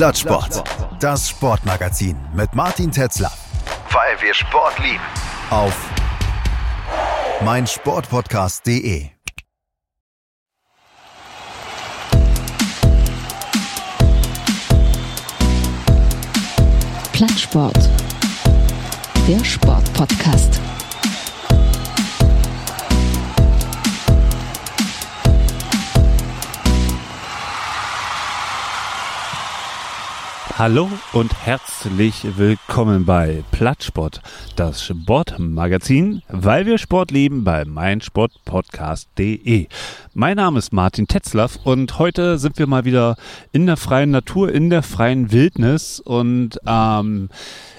Plattsport. Das Sportmagazin mit Martin Tetzler. Weil wir Sport lieben. Auf meinsportpodcast.de. Plattsport. Der Sportpodcast. Hallo und herzlich willkommen bei Plattsport, das Sportmagazin, weil wir Sport lieben bei meinsportpodcast.de. Mein Name ist Martin Tetzlaff und heute sind wir mal wieder in der freien Natur, in der freien Wildnis und ähm,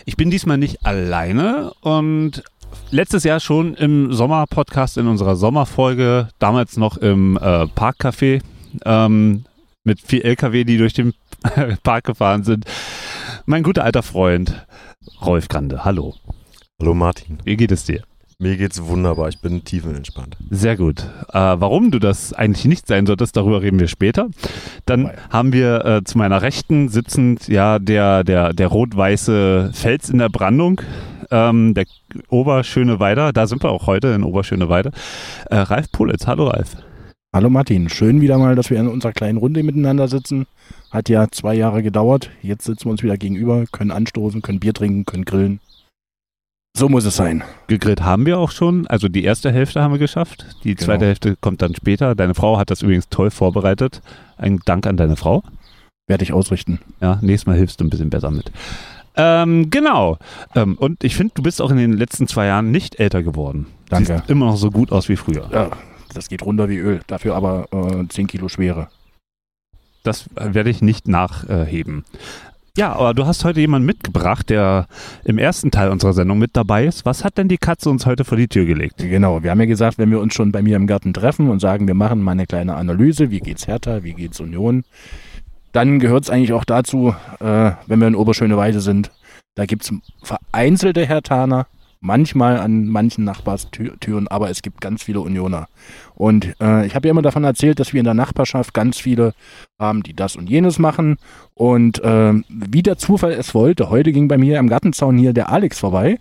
ich bin diesmal nicht alleine und letztes Jahr schon im Sommerpodcast in unserer Sommerfolge, damals noch im äh, Parkcafé, ähm, mit vier LKW, die durch den Park gefahren sind. Mein guter alter Freund Rolf Grande. Hallo. Hallo Martin. Wie geht es dir? Mir geht's wunderbar. Ich bin tiefenentspannt. Sehr gut. Äh, warum du das eigentlich nicht sein solltest, darüber reden wir später. Dann Nein. haben wir äh, zu meiner Rechten sitzend ja der, der, der rot-weiße Fels in der Brandung. Ähm, der Oberschöneweide, da sind wir auch heute in Oberschöneweide. Äh, Ralf Politz, hallo Ralf. Hallo Martin, schön wieder mal, dass wir in unserer kleinen Runde miteinander sitzen. Hat ja zwei Jahre gedauert. Jetzt sitzen wir uns wieder gegenüber, können anstoßen, können Bier trinken, können grillen. So muss es sein. Gegrillt haben wir auch schon, also die erste Hälfte haben wir geschafft. Die Genau. zweite Hälfte kommt dann später. Deine Frau hat das übrigens toll vorbereitet. Ein Dank an deine Frau. Werde ich ausrichten. Ja, nächstes Mal hilfst du ein bisschen besser mit. Ähm, genau. Ähm, und ich finde, du bist auch in den letzten zwei Jahren nicht älter geworden. Danke. Siehst immer noch so gut aus wie früher. Ja, das geht runter wie Öl. Dafür aber äh, 10 Kilo Schwere. Das werde ich nicht nachheben. Ja, aber du hast heute jemanden mitgebracht, der im ersten Teil unserer Sendung mit dabei ist. Was hat denn die Katze uns heute vor die Tür gelegt? Genau, wir haben ja gesagt, wenn wir uns schon bei mir im Garten treffen und sagen, wir machen mal eine kleine Analyse, wie geht's Hertha, wie geht's Union, dann gehört es eigentlich auch dazu, äh, wenn wir in Oberschöneweide sind, da gibt's vereinzelte Hertaner, manchmal an manchen Nachbarstüren, aber es gibt ganz viele Unioner. Und äh, ich habe ja immer davon erzählt, dass wir in der Nachbarschaft ganz viele haben, die das und jenes machen. Und äh, wie der Zufall es wollte, heute ging bei mir am Gartenzaun hier der Alex vorbei.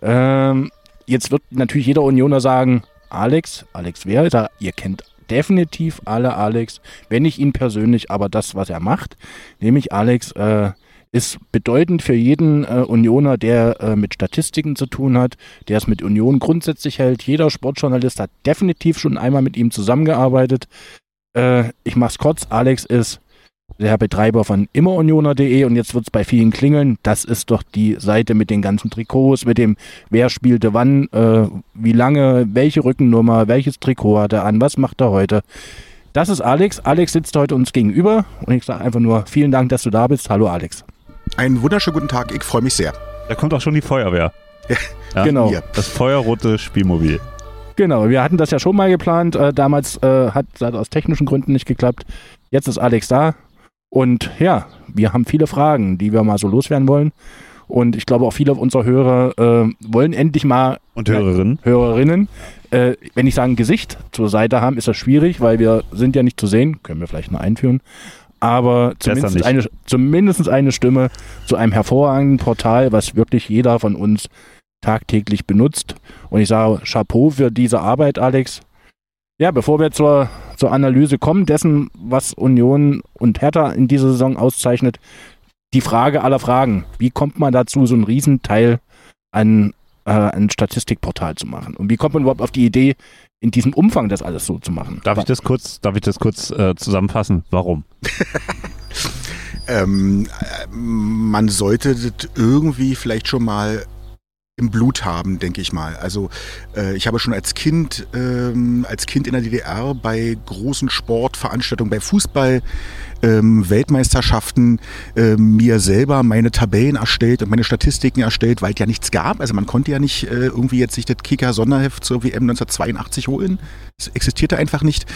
Ähm, jetzt wird natürlich jeder Unioner sagen, Alex, Alex wer? Ich sag, Ihr kennt definitiv alle Alex, wenn nicht ihn persönlich, aber das, was er macht, nämlich Alex äh, ist bedeutend für jeden äh, Unioner, der äh, mit Statistiken zu tun hat, der es mit Union grundsätzlich hält. Jeder Sportjournalist hat definitiv schon einmal mit ihm zusammengearbeitet. Äh, ich mach's kurz, Alex ist der Betreiber von immerunioner.de und jetzt wird's bei vielen klingeln. Das ist doch die Seite mit den ganzen Trikots, mit dem wer spielte wann, äh, wie lange, welche Rückennummer, welches Trikot hat er an, was macht er heute. Das ist Alex. Alex sitzt heute uns gegenüber und ich sage einfach nur vielen Dank, dass du da bist. Hallo Alex. Einen wunderschönen guten Tag, ich freue mich sehr. Da kommt auch schon die Feuerwehr. Ja, Genau. Hier. Das feuerrote Spielmobil. Genau, wir hatten das ja schon mal geplant. Äh, damals äh, hat das aus technischen Gründen nicht geklappt. Jetzt ist Alex da. Und ja, wir haben viele Fragen, die wir mal so loswerden wollen. Und ich glaube auch viele unserer Hörer äh, wollen endlich mal Und Hörerinnen? Hörerinnen, äh, wenn ich sage Gesicht zur Seite haben, ist das schwierig, weil wir sind ja nicht zu sehen, können wir vielleicht noch einführen. Aber zumindest eine, zumindest eine Stimme zu einem hervorragenden Portal, was wirklich jeder von uns tagtäglich benutzt. Und ich sage Chapeau für diese Arbeit, Alex. Ja, bevor wir zur, zur Analyse kommen, dessen, was Union und Hertha in dieser Saison auszeichnet, die Frage aller Fragen. Wie kommt man dazu, so einen Riesenteil an äh, ein Statistikportal zu machen? Und wie kommt man überhaupt auf die Idee, in diesem Umfang das alles so zu machen? Darf ich das kurz, darf ich das kurz äh, zusammenfassen? Warum? Ähm, äh, man sollte das irgendwie vielleicht schon mal im Blut haben, denke ich mal. Also äh, ich habe schon als Kind, ähm, als Kind in der DDR bei großen Sportveranstaltungen, bei Fußball, ähm, Weltmeisterschaften ähm, mir selber meine Tabellen erstellt und meine Statistiken erstellt, weil es ja nichts gab. Also man konnte ja nicht äh, irgendwie jetzt sich das Kicker-Sonderheft zur WM 1982 holen. Es existierte einfach nicht.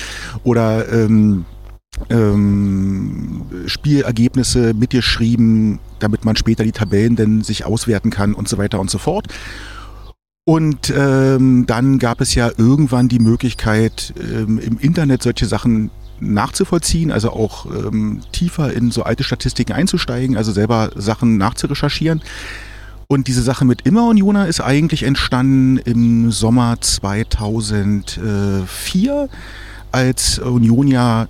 Oder ähm, ähm, Spielergebnisse mitgeschrieben, damit man später die Tabellen dann sich auswerten kann und so weiter und so fort. Und ähm, dann gab es ja irgendwann die Möglichkeit, ähm, im Internet solche Sachen nachzuvollziehen, also auch ähm, tiefer in so alte Statistiken einzusteigen, also selber Sachen nachzurecherchieren. Und diese Sache mit Immer Unioner ist eigentlich entstanden im Sommer 2004, als Union ja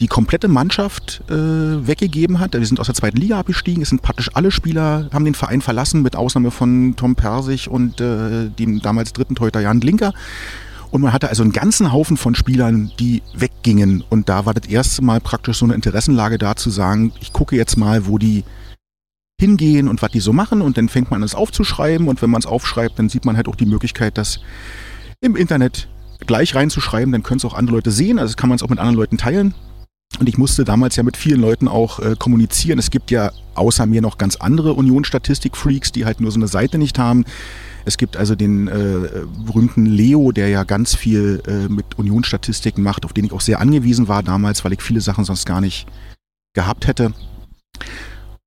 die komplette Mannschaft äh, weggegeben hat. Wir sind aus der zweiten Liga abgestiegen. Es sind praktisch alle Spieler, haben den Verein verlassen, mit Ausnahme von Tom Persig und äh, dem damals dritten Torhüter Jan Glinker. Und man hatte also einen ganzen Haufen von Spielern, die weggingen. Und da war das erste Mal praktisch so eine Interessenlage da zu sagen, ich gucke jetzt mal, wo die hingehen und was die so machen. Und dann fängt man an, es aufzuschreiben. Und wenn man es aufschreibt, dann sieht man halt auch die Möglichkeit, das im Internet gleich reinzuschreiben. Dann können es auch andere Leute sehen. Also kann man es auch mit anderen Leuten teilen. Und ich musste damals ja mit vielen Leuten auch äh, kommunizieren. Es gibt ja außer mir noch ganz andere Union-Statistik-Freaks, die halt nur so eine Seite nicht haben. Es gibt also den äh, berühmten Leo, der ja ganz viel äh, mit Union-Statistiken macht, auf den ich auch sehr angewiesen war damals, weil ich viele Sachen sonst gar nicht gehabt hätte.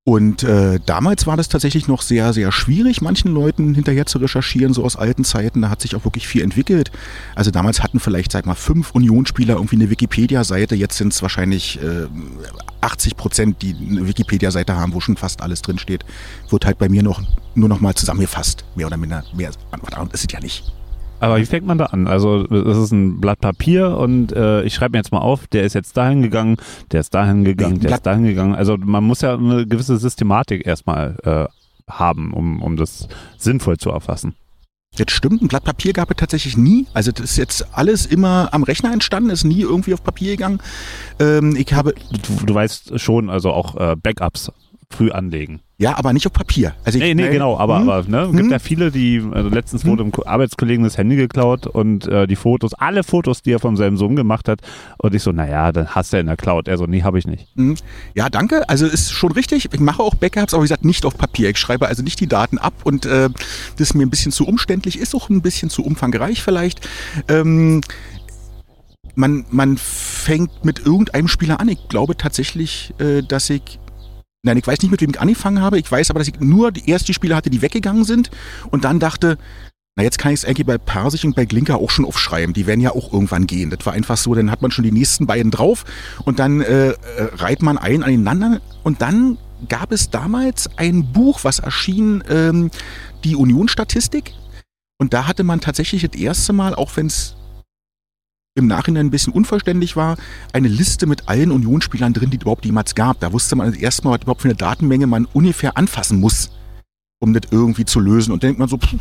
Und äh, damals war das tatsächlich noch sehr, sehr schwierig, manchen Leuten hinterher zu recherchieren, so aus alten Zeiten. Da hat sich auch wirklich viel entwickelt. Also damals hatten vielleicht, sag mal, fünf Unionsspieler irgendwie eine Wikipedia-Seite. Jetzt sind es wahrscheinlich äh, 80 Prozent, die eine Wikipedia-Seite haben, wo schon fast alles drinsteht. Wird halt bei mir noch nur noch mal zusammengefasst, mehr oder minder. Mehr ist es ja nicht. Aber wie fängt man da an? Also das ist ein Blatt Papier und äh, ich schreibe mir jetzt mal auf, der ist jetzt dahin gegangen, der ist dahin gegangen, der ist dahin gegangen. Also man muss ja eine gewisse Systematik erstmal äh, haben, um, um das sinnvoll zu erfassen. Jetzt stimmt, ein Blatt Papier gab es tatsächlich nie. Also das ist jetzt alles immer am Rechner entstanden, ist nie irgendwie auf Papier gegangen. Ähm, ich habe du, du weißt schon, also auch äh, Backups früh anlegen. Ja, aber nicht auf Papier. Also ich, nee, nee, genau, aber, hm? aber ne, gibt hm? ja viele, die, also letztens hm? wurde dem Arbeitskollegen das Handy geklaut und äh, die Fotos, alle Fotos, die er von seinem Sohn gemacht hat und ich so, naja, dann hast du ja in der Cloud. Er so, nee, habe ich nicht. Hm? Ja, danke, also ist schon richtig. Ich mache auch Backups, aber wie gesagt, nicht auf Papier. Ich schreibe also nicht die Daten ab und äh, das ist mir ein bisschen zu umständlich, ist auch ein bisschen zu umfangreich vielleicht. Ähm, man, man fängt mit irgendeinem Spieler an. Ich glaube tatsächlich, äh, dass ich Nein, ich weiß nicht, mit wem ich angefangen habe. Ich weiß aber, dass ich nur die ersten Spiele hatte, die weggegangen sind und dann dachte, na, jetzt kann ich es eigentlich bei Persich und bei Glinker auch schon aufschreiben. Die werden ja auch irgendwann gehen. Das war einfach so, dann hat man schon die nächsten beiden drauf und dann äh, äh reiht man ein aneinander und dann gab es damals ein Buch, was erschien, ähm, die Union-Statistik. Und da hatte man tatsächlich das erste Mal, auch wenn es im Nachhinein ein bisschen unverständlich war, eine Liste mit allen Unionsspielern drin, die es überhaupt jemals gab. Da wusste man erstmal, was überhaupt für eine Datenmenge man ungefähr anfassen muss, um das irgendwie zu lösen. Und dann denkt man so, pff,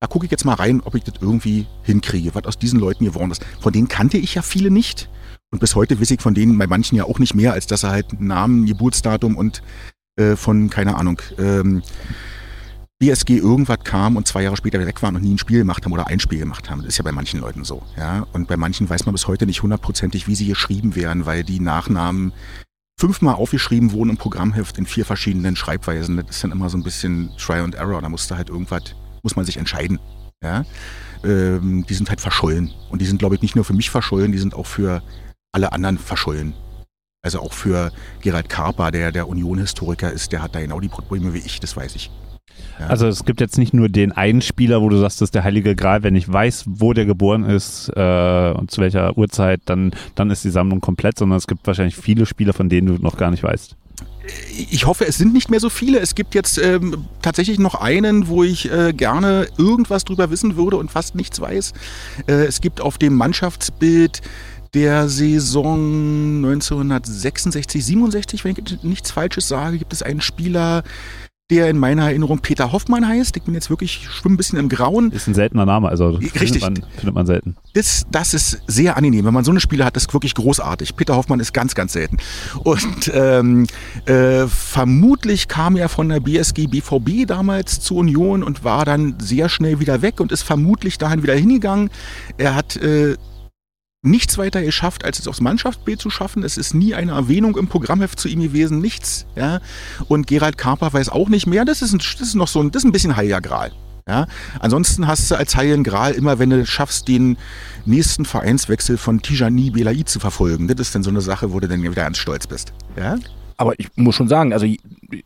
da gucke ich jetzt mal rein, ob ich das irgendwie hinkriege, was aus diesen Leuten geworden ist. Von denen kannte ich ja viele nicht. Und bis heute weiß ich von denen bei manchen ja auch nicht mehr, als dass er halt Namen, Geburtsdatum und äh, von, keine Ahnung, ähm, BSG irgendwas kam und zwei Jahre später weg waren und nie ein Spiel gemacht haben oder ein Spiel gemacht haben. Das ist ja bei manchen Leuten so. Ja? Und bei manchen weiß man bis heute nicht hundertprozentig, wie sie geschrieben werden, weil die Nachnamen fünfmal aufgeschrieben wurden im Programmheft in vier verschiedenen Schreibweisen. Das ist dann immer so ein bisschen Try and Error. Da musste halt irgendwas, muss man sich entscheiden. Ja? Ähm, die sind halt verschollen. Und die sind, glaube ich, nicht nur für mich verschollen, die sind auch für alle anderen verschollen. Also auch für Gerald Karper, der der Union-Historiker ist, der hat da genau die Probleme wie ich, das weiß ich. Ja. Also es gibt jetzt nicht nur den einen Spieler, wo du sagst, das ist der Heilige Gral. Wenn ich weiß, wo der geboren ist äh, und zu welcher Uhrzeit, dann, dann ist die Sammlung komplett, sondern es gibt wahrscheinlich viele Spieler, von denen du noch gar nicht weißt. Ich hoffe, es sind nicht mehr so viele. Es gibt jetzt ähm, tatsächlich noch einen, wo ich äh, gerne irgendwas drüber wissen würde und fast nichts weiß. Äh, es gibt auf dem Mannschaftsbild der Saison 1966, 67, wenn ich nichts Falsches sage, gibt es einen Spieler, der in meiner Erinnerung Peter Hoffmann heißt. Ich bin jetzt wirklich, schwimme ein bisschen im Grauen. Ist ein seltener Name, also Richtig. Findet, man, findet man selten. Das, das ist sehr angenehm. Wenn man so eine Spieler hat, das ist wirklich großartig. Peter Hoffmann ist ganz, ganz selten. Und ähm, äh, vermutlich kam er von der BSG BVB damals zur Union und war dann sehr schnell wieder weg und ist vermutlich dahin wieder hingegangen. Er hat äh, nichts weiter geschafft, als es aufs Mannschaftsbild zu schaffen. Es ist nie eine Erwähnung im Programmheft zu ihm gewesen, nichts. Ja? Und Gerald Karper weiß auch nicht mehr. Das ist, ein, das ist noch so ein, das ist ein bisschen heiliger Gral. Ja? Ansonsten hast du als Heiligen Gral immer, wenn du schaffst, den nächsten Vereinswechsel von Tijani Belai zu verfolgen. Das ist dann so eine Sache, wo du dann wieder ganz stolz bist. Ja? Aber ich muss schon sagen, also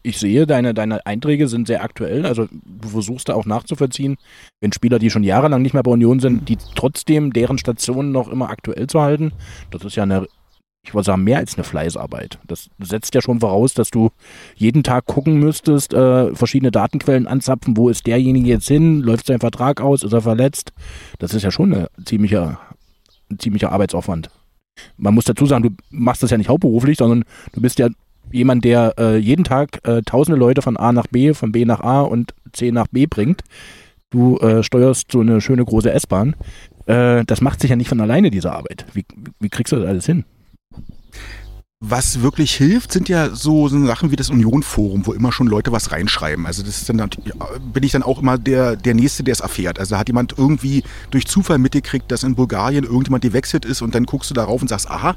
ich sehe, deine, deine Einträge sind sehr aktuell. Also du versuchst da auch nachzuvollziehen, wenn Spieler, die schon jahrelang nicht mehr bei Union sind, die trotzdem deren Stationen noch immer aktuell zu halten. Das ist ja eine ich würde sagen, mehr als eine Fleißarbeit. Das setzt ja schon voraus, dass du jeden Tag gucken müsstest, äh, verschiedene Datenquellen anzapfen, wo ist derjenige jetzt hin, läuft sein Vertrag aus, ist er verletzt. Das ist ja schon eine ziemliche, ein ziemlicher Arbeitsaufwand. Man muss dazu sagen, du machst das ja nicht hauptberuflich, sondern du bist ja jemand, der äh, jeden Tag äh, tausende Leute von A nach B, von B nach A und C nach B bringt. Du äh, steuerst so eine schöne große S-Bahn. Äh, das macht sich ja nicht von alleine, diese Arbeit. Wie, wie kriegst du das alles hin? Was wirklich hilft, sind ja so, so Sachen wie das Union-Forum, wo immer schon Leute was reinschreiben. Also das ist dann, bin ich dann auch immer der, der Nächste, der es erfährt. Also da hat jemand irgendwie durch Zufall mitgekriegt, dass in Bulgarien irgendjemand gewechselt ist und dann guckst du darauf und sagst, aha,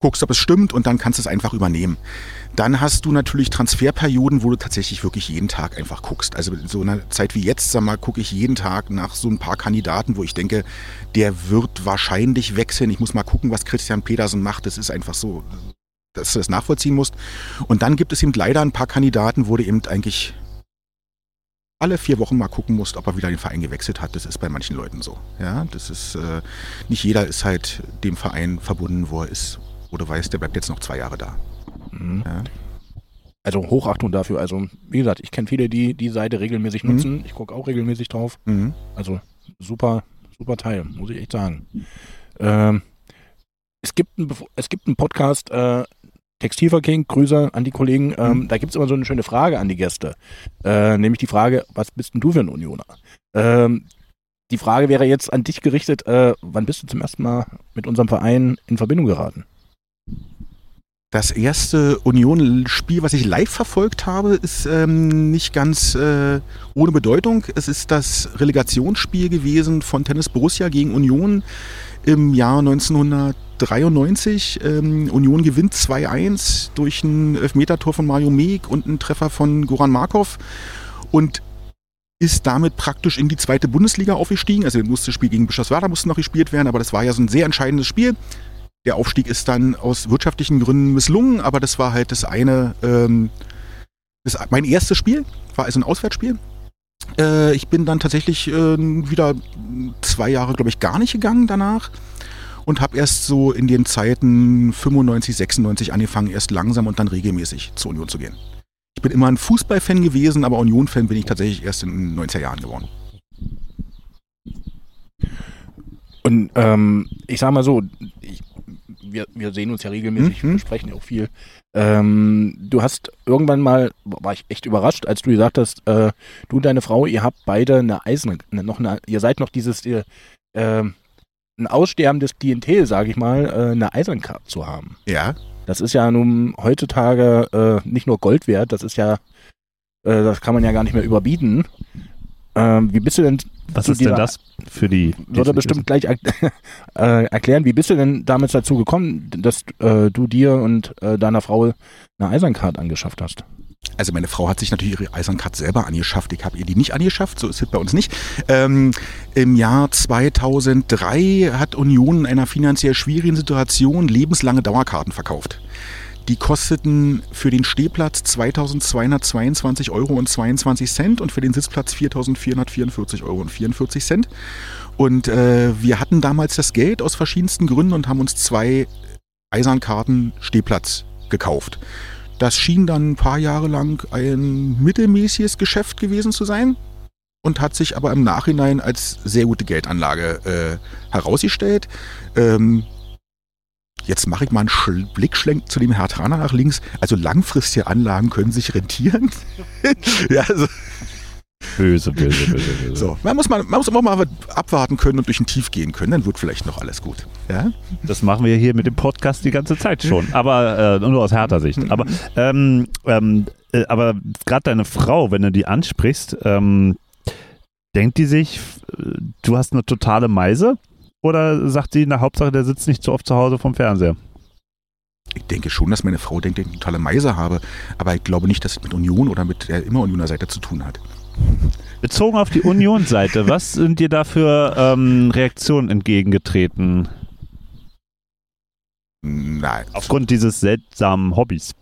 guckst, ob es stimmt und dann kannst du es einfach übernehmen. Dann hast du natürlich Transferperioden, wo du tatsächlich wirklich jeden Tag einfach guckst. Also in so einer Zeit wie jetzt, sag mal, gucke ich jeden Tag nach so ein paar Kandidaten, wo ich denke, der wird wahrscheinlich wechseln. Ich muss mal gucken, was Christian Pedersen macht. Das ist einfach so, dass du das nachvollziehen musst. Und dann gibt es eben leider ein paar Kandidaten, wo du eben eigentlich alle vier Wochen mal gucken musst, ob er wieder den Verein gewechselt hat. Das ist bei manchen Leuten so. Ja, das ist äh, nicht jeder ist halt dem Verein verbunden, wo er ist. Oder weiß, der bleibt jetzt noch zwei Jahre da. Mhm. Ja. Also Hochachtung dafür. Also wie gesagt, ich kenne viele, die die Seite regelmäßig Mhm. nutzen. Ich gucke auch regelmäßig drauf. Mhm. Also super, super Teil, muss ich echt sagen. Ähm, es, gibt einen, Bef- es gibt einen Podcast, äh, Textilverking, Grüße an die Kollegen. Ähm, Mhm. Da gibt es immer so eine schöne Frage an die Gäste. Äh, nämlich die Frage, was bist denn du für ein Unioner? Ähm, die Frage wäre jetzt an dich gerichtet, äh, wann bist du zum ersten Mal mit unserem Verein in Verbindung geraten? Das erste Union-Spiel, was ich live verfolgt habe, ist ähm, nicht ganz äh, ohne Bedeutung. Es ist das Relegationsspiel gewesen von Tennis Borussia gegen Union im Jahr 1993. Ähm, Union gewinnt 2-1 durch ein Elfmetertor von Mario Meek und einen Treffer von Goran Markov und ist damit praktisch in die zweite Bundesliga aufgestiegen. Also musste das Spiel gegen Bischofswerda musste noch gespielt werden, aber das war ja so ein sehr entscheidendes Spiel. Der Aufstieg ist dann aus wirtschaftlichen Gründen misslungen, aber das war halt das eine, ähm, das, mein erstes Spiel, war also ein Auswärtsspiel. Äh, ich bin dann tatsächlich äh, wieder zwei Jahre, glaube ich, gar nicht gegangen danach und habe erst so in den Zeiten 95, 96 angefangen, erst langsam und dann regelmäßig zur Union zu gehen. Ich bin immer ein Fußballfan gewesen, aber Union-Fan bin ich tatsächlich erst in den 90er Jahren geworden. Und ähm, ich sag mal so, ich, wir, wir sehen uns ja regelmäßig, Mhm. wir sprechen ja auch viel. Ähm, du hast irgendwann mal, war ich echt überrascht, als du gesagt hast, äh, du und deine Frau, ihr habt beide eine Eisen, ne, noch eine, ihr seid noch dieses, ihr, ähm, ein aussterbendes Klientel, sage ich mal, äh, eine Eiserncard zu haben. Ja, Das ist ja nun heutzutage äh, nicht nur Gold wert, das ist ja, äh, das kann man ja gar nicht mehr überbieten. Ähm, wie bist du denn Was ist denn das für die? wird er bestimmt gleich er äh, erklären. Wie bist du denn damals dazu gekommen, dass äh, du dir und äh, deiner Frau eine Eiserncard angeschafft hast? Also meine Frau hat sich natürlich ihre Eiserncard selber angeschafft. Ich habe ihr die nicht angeschafft, so ist es bei uns nicht. Ähm, Im Jahr 2003 hat Union in einer finanziell schwierigen Situation lebenslange Dauerkarten verkauft. Die kosteten für den Stehplatz 2.222 Euro und 22 Cent und für den Sitzplatz 4.444 Euro und 44 Cent. Und äh, wir hatten damals das Geld aus verschiedensten Gründen und haben uns zwei Eisernkarten Stehplatz gekauft. Das schien dann ein paar Jahre lang ein mittelmäßiges Geschäft gewesen zu sein und hat sich aber im Nachhinein als sehr gute Geldanlage äh, herausgestellt. Ähm, jetzt mache ich mal einen Schl Blickschlenk zu dem Herr Traner nach links. Also langfristige Anlagen können sich rentieren. ja, also, Böse, böse, böse, böse. so. Man muss, mal, man muss auch mal abwarten können und durch ein Tief gehen können, dann wird vielleicht noch alles gut. Ja? Das machen wir hier mit dem Podcast die ganze Zeit schon, aber äh, nur aus härter Sicht. Aber, ähm, ähm, äh, aber gerade deine Frau, wenn du die ansprichst, ähm, denkt die sich, äh, du hast eine totale Meise? Oder sagt sie, na Hauptsache, der sitzt nicht so oft zu Hause vom Fernseher? Ich denke schon, dass meine Frau denkt, dass ich eine totale Meise habe, aber ich glaube nicht, dass es mit Union oder mit der immer Unioner Seite zu tun hat. Bezogen auf die Union-Seite, was sind dir da für ähm, Reaktionen entgegengetreten Nein. aufgrund dieses seltsamen Hobbys?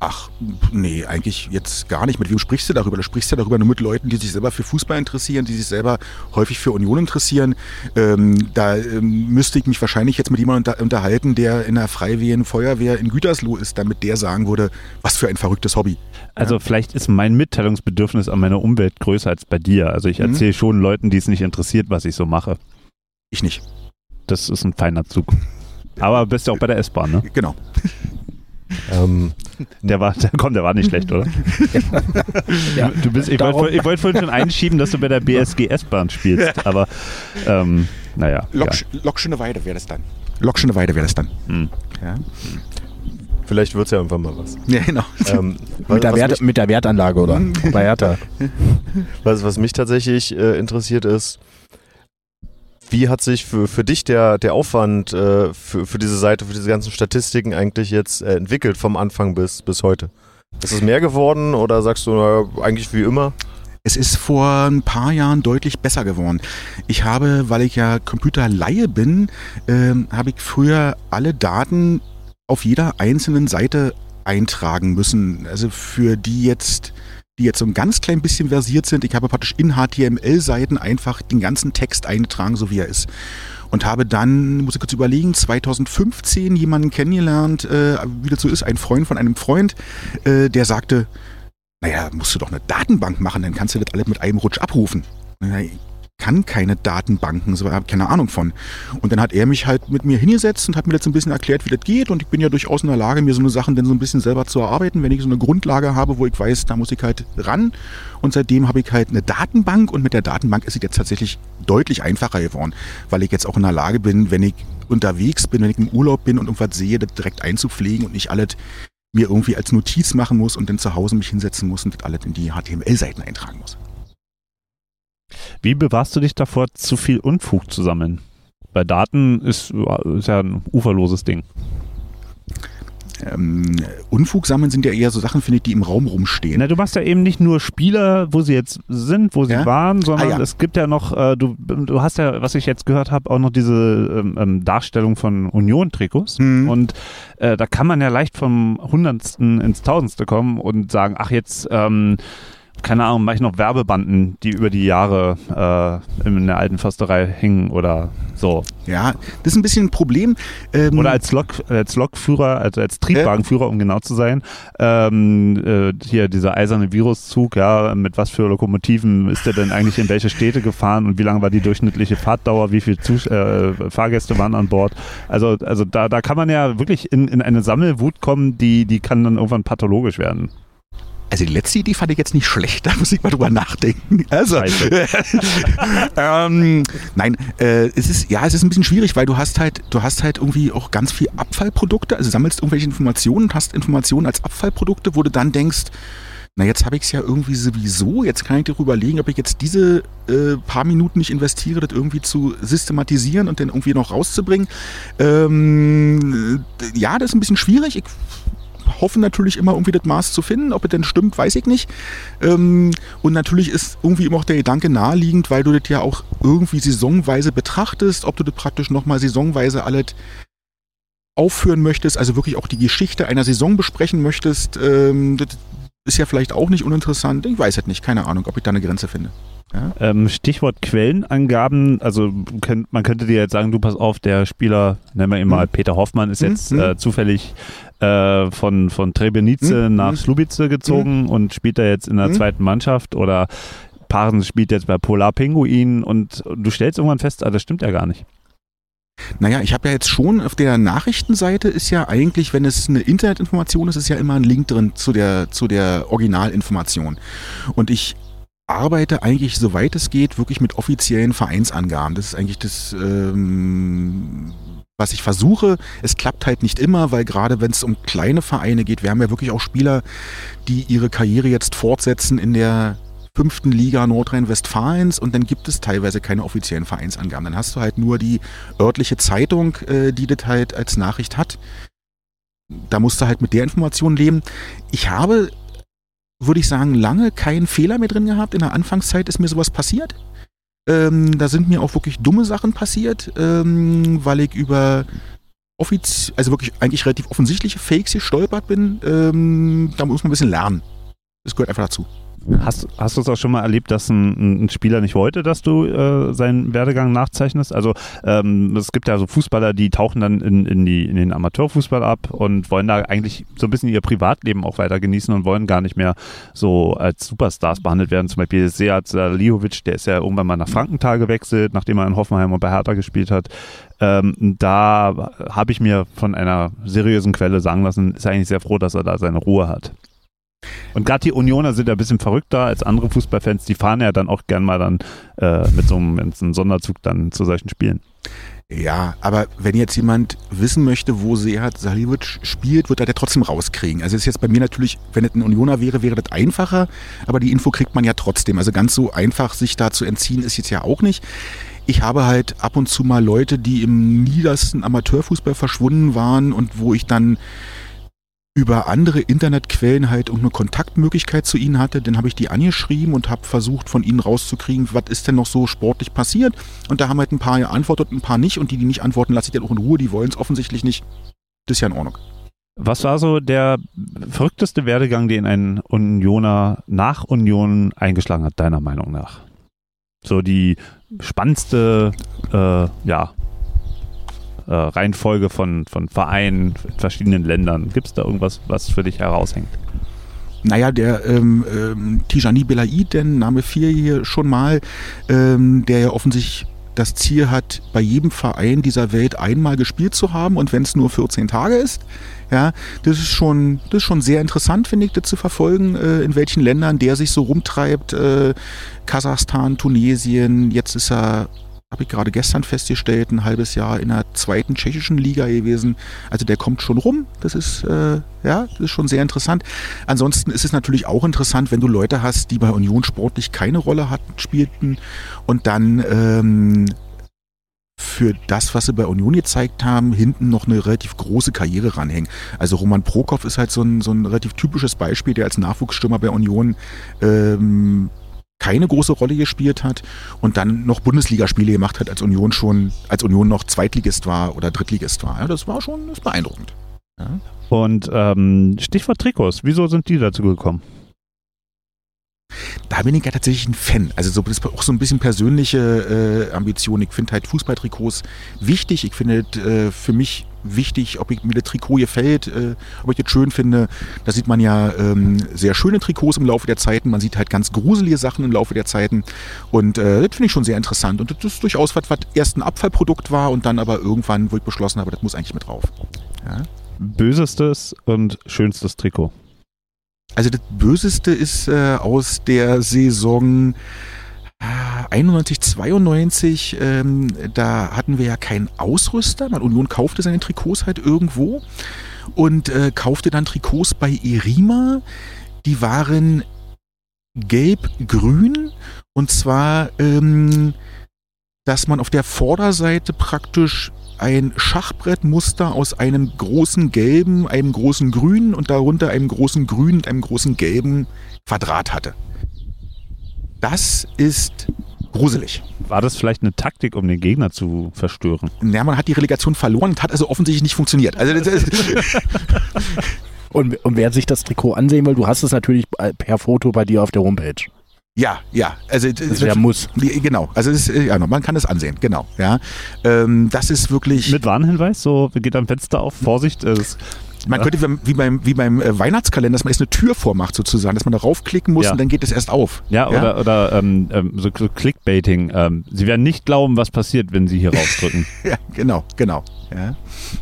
Ach, nee, eigentlich jetzt gar nicht. Mit wem sprichst du darüber? Du sprichst ja darüber nur mit Leuten, die sich selber für Fußball interessieren, die sich selber häufig für Union interessieren. Ähm, da ähm, müsste ich mich wahrscheinlich jetzt mit jemandem unter unterhalten, der in der Freiwilligen Feuerwehr in Gütersloh ist, damit der sagen würde, was für ein verrücktes Hobby. Also vielleicht ist mein Mitteilungsbedürfnis an meiner Umwelt größer als bei dir. Also ich Mhm. erzähle schon Leuten, die es nicht interessiert, was ich so mache. Ich nicht. Das ist ein feiner Zug. Aber bist ja auch bei der S-Bahn, ne? Genau. Ähm, Der war, der, komm, der war nicht schlecht, oder? Ja. Du bist, ich wollte ich wollte vorhin schon einschieben, dass du bei der BSG S-Bahn spielst, aber ähm, naja. Lok, Ja. Lokschöneweide wäre das dann. Lokschöneweide wäre das dann. Hm. Ja, vielleicht wird es ja irgendwann mal was. ja genau. Ähm, was, Mit der, Wert, mich, mit der Wertanlage, oder? Bei Hertha. was, was mich tatsächlich äh, interessiert ist, wie hat sich für, für dich der, der Aufwand äh, für, für diese Seite, für diese ganzen Statistiken eigentlich jetzt äh, entwickelt vom Anfang bis, bis heute? Ist es mehr geworden oder sagst du naja, eigentlich wie immer? Es ist vor ein paar Jahren deutlich besser geworden. Ich habe, weil ich ja Computerleihe bin, ähm, habe ich früher alle Daten auf jeder einzelnen Seite eintragen müssen. Also für die jetzt, die jetzt so ein ganz klein bisschen versiert sind, ich habe praktisch in HTML-Seiten einfach den ganzen Text eingetragen, so wie er ist. Und habe dann, muss ich kurz überlegen, 2015 jemanden kennengelernt, äh, wie das so ist, ein Freund von einem Freund, äh, der sagte, naja, musst du doch eine Datenbank machen, dann kannst du das alles mit einem Rutsch abrufen. Kann keine Datenbanken, so habe keine Ahnung von. Und dann hat er mich halt mit mir hingesetzt und hat mir jetzt ein bisschen erklärt, wie das geht. Und ich bin ja durchaus in der Lage, mir so eine Sachen dann so ein bisschen selber zu erarbeiten, wenn ich so eine Grundlage habe, wo ich weiß, da muss ich halt ran. Und seitdem habe ich halt eine Datenbank und mit der Datenbank ist es jetzt tatsächlich deutlich einfacher geworden, weil ich jetzt auch in der Lage bin, wenn ich unterwegs bin, wenn ich im Urlaub bin und irgendwas sehe, das direkt einzupflegen und nicht alles mir irgendwie als Notiz machen muss und dann zu Hause mich hinsetzen muss und das alles in die HTML-Seiten eintragen muss. Wie bewahrst du dich davor, zu viel Unfug zu sammeln? Bei Daten ist, ist ja ein uferloses Ding. Ähm, Unfug sammeln sind ja eher so Sachen, finde ich, die im Raum rumstehen. Na, du machst ja eben nicht nur Spieler, wo sie jetzt sind, wo sie Ja? waren, sondern Ah, ja. es gibt ja noch, äh, du, du hast ja, was ich jetzt gehört habe, auch noch diese ähm, ähm, Darstellung von Union-Trikots. Mhm. Und äh, da kann man ja leicht vom Hundertsten ins Tausendste kommen und sagen, ach jetzt, ähm, keine Ahnung, mache ich noch Werbebanden, die über die Jahre äh, in der alten Försterei hingen oder so. Ja, das ist ein bisschen ein Problem. Ähm, Oder als, Lok, als Lokführer, also als Triebwagenführer, um genau zu sein. Ähm, äh, hier dieser eiserne Viruszug, ja, mit was für Lokomotiven ist der denn eigentlich in welche Städte gefahren und wie lang war die durchschnittliche Fahrtdauer, wie viele Zus äh, Fahrgäste waren an Bord. Also, also da, da kann man ja wirklich in, in eine Sammelwut kommen, die, die kann dann irgendwann pathologisch werden. Also die letzte Idee fand ich jetzt nicht schlecht, da muss ich mal drüber nachdenken. Also, ähm, nein, äh, es ist, ja, es ist ein bisschen schwierig, weil du hast halt, du hast halt irgendwie auch ganz viel Abfallprodukte, also sammelst irgendwelche Informationen, und hast Informationen als Abfallprodukte, wo du dann denkst, na jetzt habe ich es ja irgendwie sowieso, jetzt kann ich dir überlegen, ob ich jetzt diese äh, paar Minuten nicht investiere, das irgendwie zu systematisieren und dann irgendwie noch rauszubringen. Ähm, äh, ja, das ist ein bisschen schwierig. Ich hoffe natürlich immer irgendwie das Maß zu finden. Ob es denn stimmt, weiß ich nicht. Ähm, und natürlich ist irgendwie immer auch der Gedanke naheliegend, weil du das ja auch irgendwie saisonweise betrachtest, ob du das praktisch nochmal saisonweise alles aufführen möchtest, also wirklich auch die Geschichte einer Saison besprechen möchtest. Ähm, das ist ja vielleicht auch nicht uninteressant. Ich weiß es nicht, keine Ahnung, ob ich da eine Grenze finde. Ähm, Stichwort Quellenangaben, also könnt, man könnte dir jetzt sagen, du pass auf, der Spieler, nennen wir ihn mal, Hm. Peter Hoffmann, ist Hm, jetzt hm. äh, zufällig äh, von, von Trebenice Hm, nach hm. Slubice gezogen und spielt da jetzt in der Hm. zweiten Mannschaft oder Paaren spielt jetzt bei Polar Pinguin und du stellst irgendwann fest, ah, das stimmt ja gar nicht. Naja, ich habe ja jetzt schon auf der Nachrichtenseite ist ja eigentlich, wenn es eine Internetinformation ist, ist ja immer ein Link drin zu der, zu der Originalinformation. Und ich arbeite eigentlich, soweit es geht, wirklich mit offiziellen Vereinsangaben. Das ist eigentlich das, ähm, was ich versuche. Es klappt halt nicht immer, weil gerade wenn es um kleine Vereine geht, wir haben ja wirklich auch Spieler, die ihre Karriere jetzt fortsetzen in der fünften Liga Nordrhein-Westfalens und dann gibt es teilweise keine offiziellen Vereinsangaben. Dann hast du halt nur die örtliche Zeitung, äh, die das halt als Nachricht hat. Da musst du halt mit der Information leben. Ich habe, würde ich sagen, lange keinen Fehler mehr drin gehabt. In der Anfangszeit ist mir sowas passiert. Ähm, da sind mir auch wirklich dumme Sachen passiert, ähm, weil ich über offiz also wirklich eigentlich relativ offensichtliche Fakes gestolpert bin, ähm, da muss man ein bisschen lernen. Das gehört einfach dazu. Hast, hast du es auch schon mal erlebt, dass ein, ein Spieler nicht wollte, dass du äh, seinen Werdegang nachzeichnest? Also ähm, es gibt ja so Fußballer, die tauchen dann in, in, die, in den Amateurfußball ab und wollen da eigentlich so ein bisschen ihr Privatleben auch weiter genießen und wollen gar nicht mehr so als Superstars behandelt werden. Zum Beispiel Seat Lihovic, der ist ja irgendwann mal nach Frankenthal gewechselt, nachdem er in Hoffenheim und bei Hertha gespielt hat. Ähm, da habe ich mir von einer seriösen Quelle sagen lassen, ist eigentlich sehr froh, dass er da seine Ruhe hat. Und gerade die Unioner sind ja ein bisschen verrückter als andere Fußballfans. Die fahren ja dann auch gern mal dann äh, mit so einem, so einem Sonderzug dann zu solchen Spielen. Ja, aber wenn jetzt jemand wissen möchte, wo Sehat Salivic spielt, wird er der trotzdem rauskriegen. Also ist jetzt bei mir natürlich, wenn es ein Unioner wäre, wäre das einfacher, aber die Info kriegt man ja trotzdem. Also ganz so einfach sich da zu entziehen ist jetzt ja auch nicht. Ich habe halt ab und zu mal Leute, die im niedersten Amateurfußball verschwunden waren und wo ich dann über andere Internetquellen halt eine Kontaktmöglichkeit zu ihnen hatte, dann habe ich die angeschrieben und habe versucht von ihnen rauszukriegen, was ist denn noch so sportlich passiert. Und da haben halt ein paar geantwortet, ein paar nicht. Und die, die nicht antworten, lasse ich dann auch in Ruhe. Die wollen es offensichtlich nicht. Das ist ja in Ordnung. Was war so der verrückteste Werdegang, den ein Unioner nach Union eingeschlagen hat, deiner Meinung nach? So die spannendste, äh, ja, äh, Reihenfolge von, von Vereinen in verschiedenen Ländern? Gibt es da irgendwas, was für dich heraushängt? Naja, der ähm, ähm, Tijani Belaid, der Name 4 hier schon mal, ähm, der ja offensichtlich das Ziel hat, bei jedem Verein dieser Welt einmal gespielt zu haben und wenn es nur 14 Tage ist. Ja, das ist schon, das ist schon sehr interessant, finde ich, das zu verfolgen, äh, in welchen Ländern der sich so rumtreibt. Äh, Kasachstan, Tunesien, jetzt ist er habe ich gerade gestern festgestellt, ein halbes Jahr in der zweiten tschechischen Liga gewesen. Also der kommt schon rum. Das ist, äh, ja, das ist schon sehr interessant. Ansonsten ist es natürlich auch interessant, wenn du Leute hast, die bei Union sportlich keine Rolle hatten, spielten und dann ähm, für das, was sie bei Union gezeigt haben, hinten noch eine relativ große Karriere ranhängen. Also Roman Prokop ist halt so ein, so ein relativ typisches Beispiel, der als Nachwuchsstürmer bei Union ähm, keine große Rolle gespielt hat und dann noch Bundesligaspiele gemacht hat, als Union schon, als Union noch Zweitligist war oder Drittligist war. Ja, das war schon das beeindruckend. Ja. Und ähm, Stichwort Trikots, wieso sind die dazu gekommen? Da bin ich ja tatsächlich ein Fan. Also so, das ist auch so ein bisschen persönliche äh, Ambition. Ich finde halt Fußballtrikots wichtig. Ich finde äh, für mich wichtig, ob ich, mir das Trikot gefällt, äh, ob ich das schön finde. Da sieht man ja ähm, sehr schöne Trikots im Laufe der Zeiten. Man sieht halt ganz gruselige Sachen im Laufe der Zeiten. Und äh, das finde ich schon sehr interessant. Und das ist durchaus was, was erst ein Abfallprodukt war und dann aber irgendwann, wo ich beschlossen habe, das muss eigentlich mit drauf. Ja? Bösestes und schönstes Trikot. Also das Böseste ist äh, aus der Saison 91, 92, ähm, da hatten wir ja keinen Ausrüster. Man, Union kaufte seine Trikots halt irgendwo und äh, kaufte dann Trikots bei Erima. Die waren gelb-grün und zwar, ähm, dass man auf der Vorderseite praktisch ein Schachbrettmuster aus einem großen gelben, einem großen grünen und darunter einem großen grünen und einem großen gelben Quadrat hatte. Das ist gruselig. War das vielleicht eine Taktik, um den Gegner zu verstören? Ja, man hat die Relegation verloren und hat also offensichtlich nicht funktioniert. Also und, und wer sich das Trikot ansehen will, du hast es natürlich per Foto bei dir auf der Homepage. Ja, ja. Also das wäre muss. Genau. Also ist, ja, man kann es ansehen. Genau. Ja. Ähm, das ist wirklich. Mit Warnhinweis. So geht am Fenster auf. Vorsicht. Es man könnte wie beim, wie beim äh, Weihnachtskalender, dass man erst eine Tür vormacht sozusagen, dass man da raufklicken muss ja. und dann geht es erst auf. Ja, ja? oder, oder ähm, ähm, so, so, Clickbaiting. Ähm, Sie werden nicht glauben, was passiert, wenn Sie hier raufdrücken. ja, genau, genau. Ja.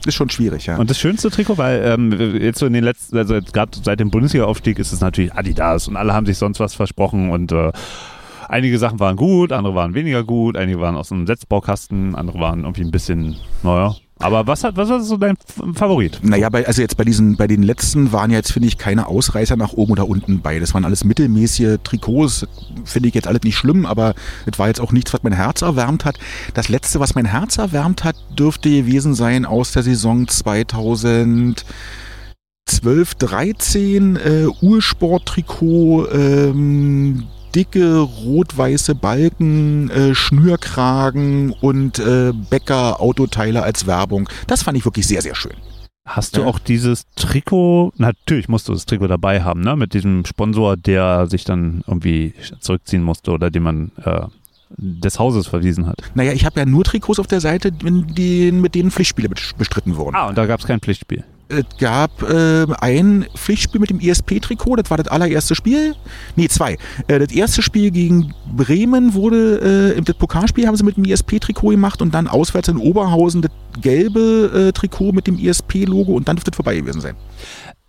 Ist schon schwierig, ja. Und das schönste Trikot, weil ähm, jetzt so in den letzten, also gerade seit dem Bundesliga-Aufstieg ist es natürlich Adidas und alle haben sich sonst was versprochen und äh, einige Sachen waren gut, andere waren weniger gut, einige waren aus einem Setzbaukasten, andere waren irgendwie ein bisschen, naja, aber was hat, was war so dein Favorit? Naja, bei, also jetzt bei diesen, bei den letzten waren jetzt, finde ich, keine Ausreißer nach oben oder unten bei. Das waren alles mittelmäßige Trikots. Finde ich jetzt alles nicht schlimm, aber es war jetzt auch nichts, was mein Herz erwärmt hat. Das letzte, was mein Herz erwärmt hat, dürfte gewesen sein aus der Saison 2000. 12, 13 äh, Ursport-Trikot, ähm, dicke rot-weiße Balken, äh, Schnürkragen und äh, Bäcker-Autoteile als Werbung. Das fand ich wirklich sehr, sehr schön. Hast du Ja. auch dieses Trikot? Natürlich musst du das Trikot dabei haben, ne? Mit diesem Sponsor, der sich dann irgendwie zurückziehen musste oder den man äh, des Hauses verwiesen hat. Naja, ich habe ja nur Trikots auf der Seite, die, mit denen Pflichtspiele bes- bestritten wurden. Ah, und da gab es kein Pflichtspiel. Es gab äh, ein Pflichtspiel mit dem ISP-Trikot, das war das allererste Spiel. Nee, zwei. Äh, das erste Spiel gegen Bremen wurde, äh, das Pokalspiel haben sie mit dem ISP-Trikot gemacht und dann auswärts in Oberhausen das gelbe äh, Trikot mit dem ISP-Logo und dann dürfte das vorbei gewesen sein.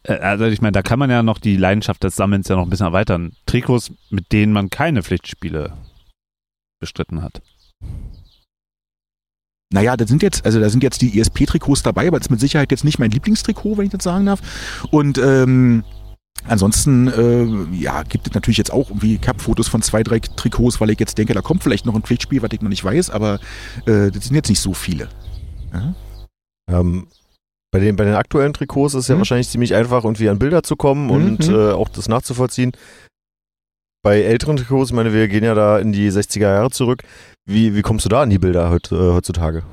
Äh, Also ich meine, da kann man ja noch die Leidenschaft des Sammelns ja noch ein bisschen erweitern. Trikots, mit denen man keine Pflichtspiele bestritten hat. Naja, das sind jetzt, also da sind jetzt die ISP-Trikots dabei, aber das ist mit Sicherheit jetzt nicht mein Lieblingstrikot, wenn ich das sagen darf. Und ähm, ansonsten, äh, ja, gibt es natürlich jetzt auch irgendwie Cup-Fotos von zwei, drei Trikots, weil ich jetzt denke, da kommt vielleicht noch ein Pflichtspiel, was ich noch nicht weiß, aber äh, das sind jetzt nicht so viele. Ähm, bei, den, bei den aktuellen Trikots ist es ja Mhm. wahrscheinlich ziemlich einfach, irgendwie an Bilder zu kommen und Mhm. äh, auch das nachzuvollziehen. Bei älteren Trikots, ich meine, wir gehen ja da in die 60er Jahre zurück. Wie, wie kommst du da an die Bilder äh, heutzutage?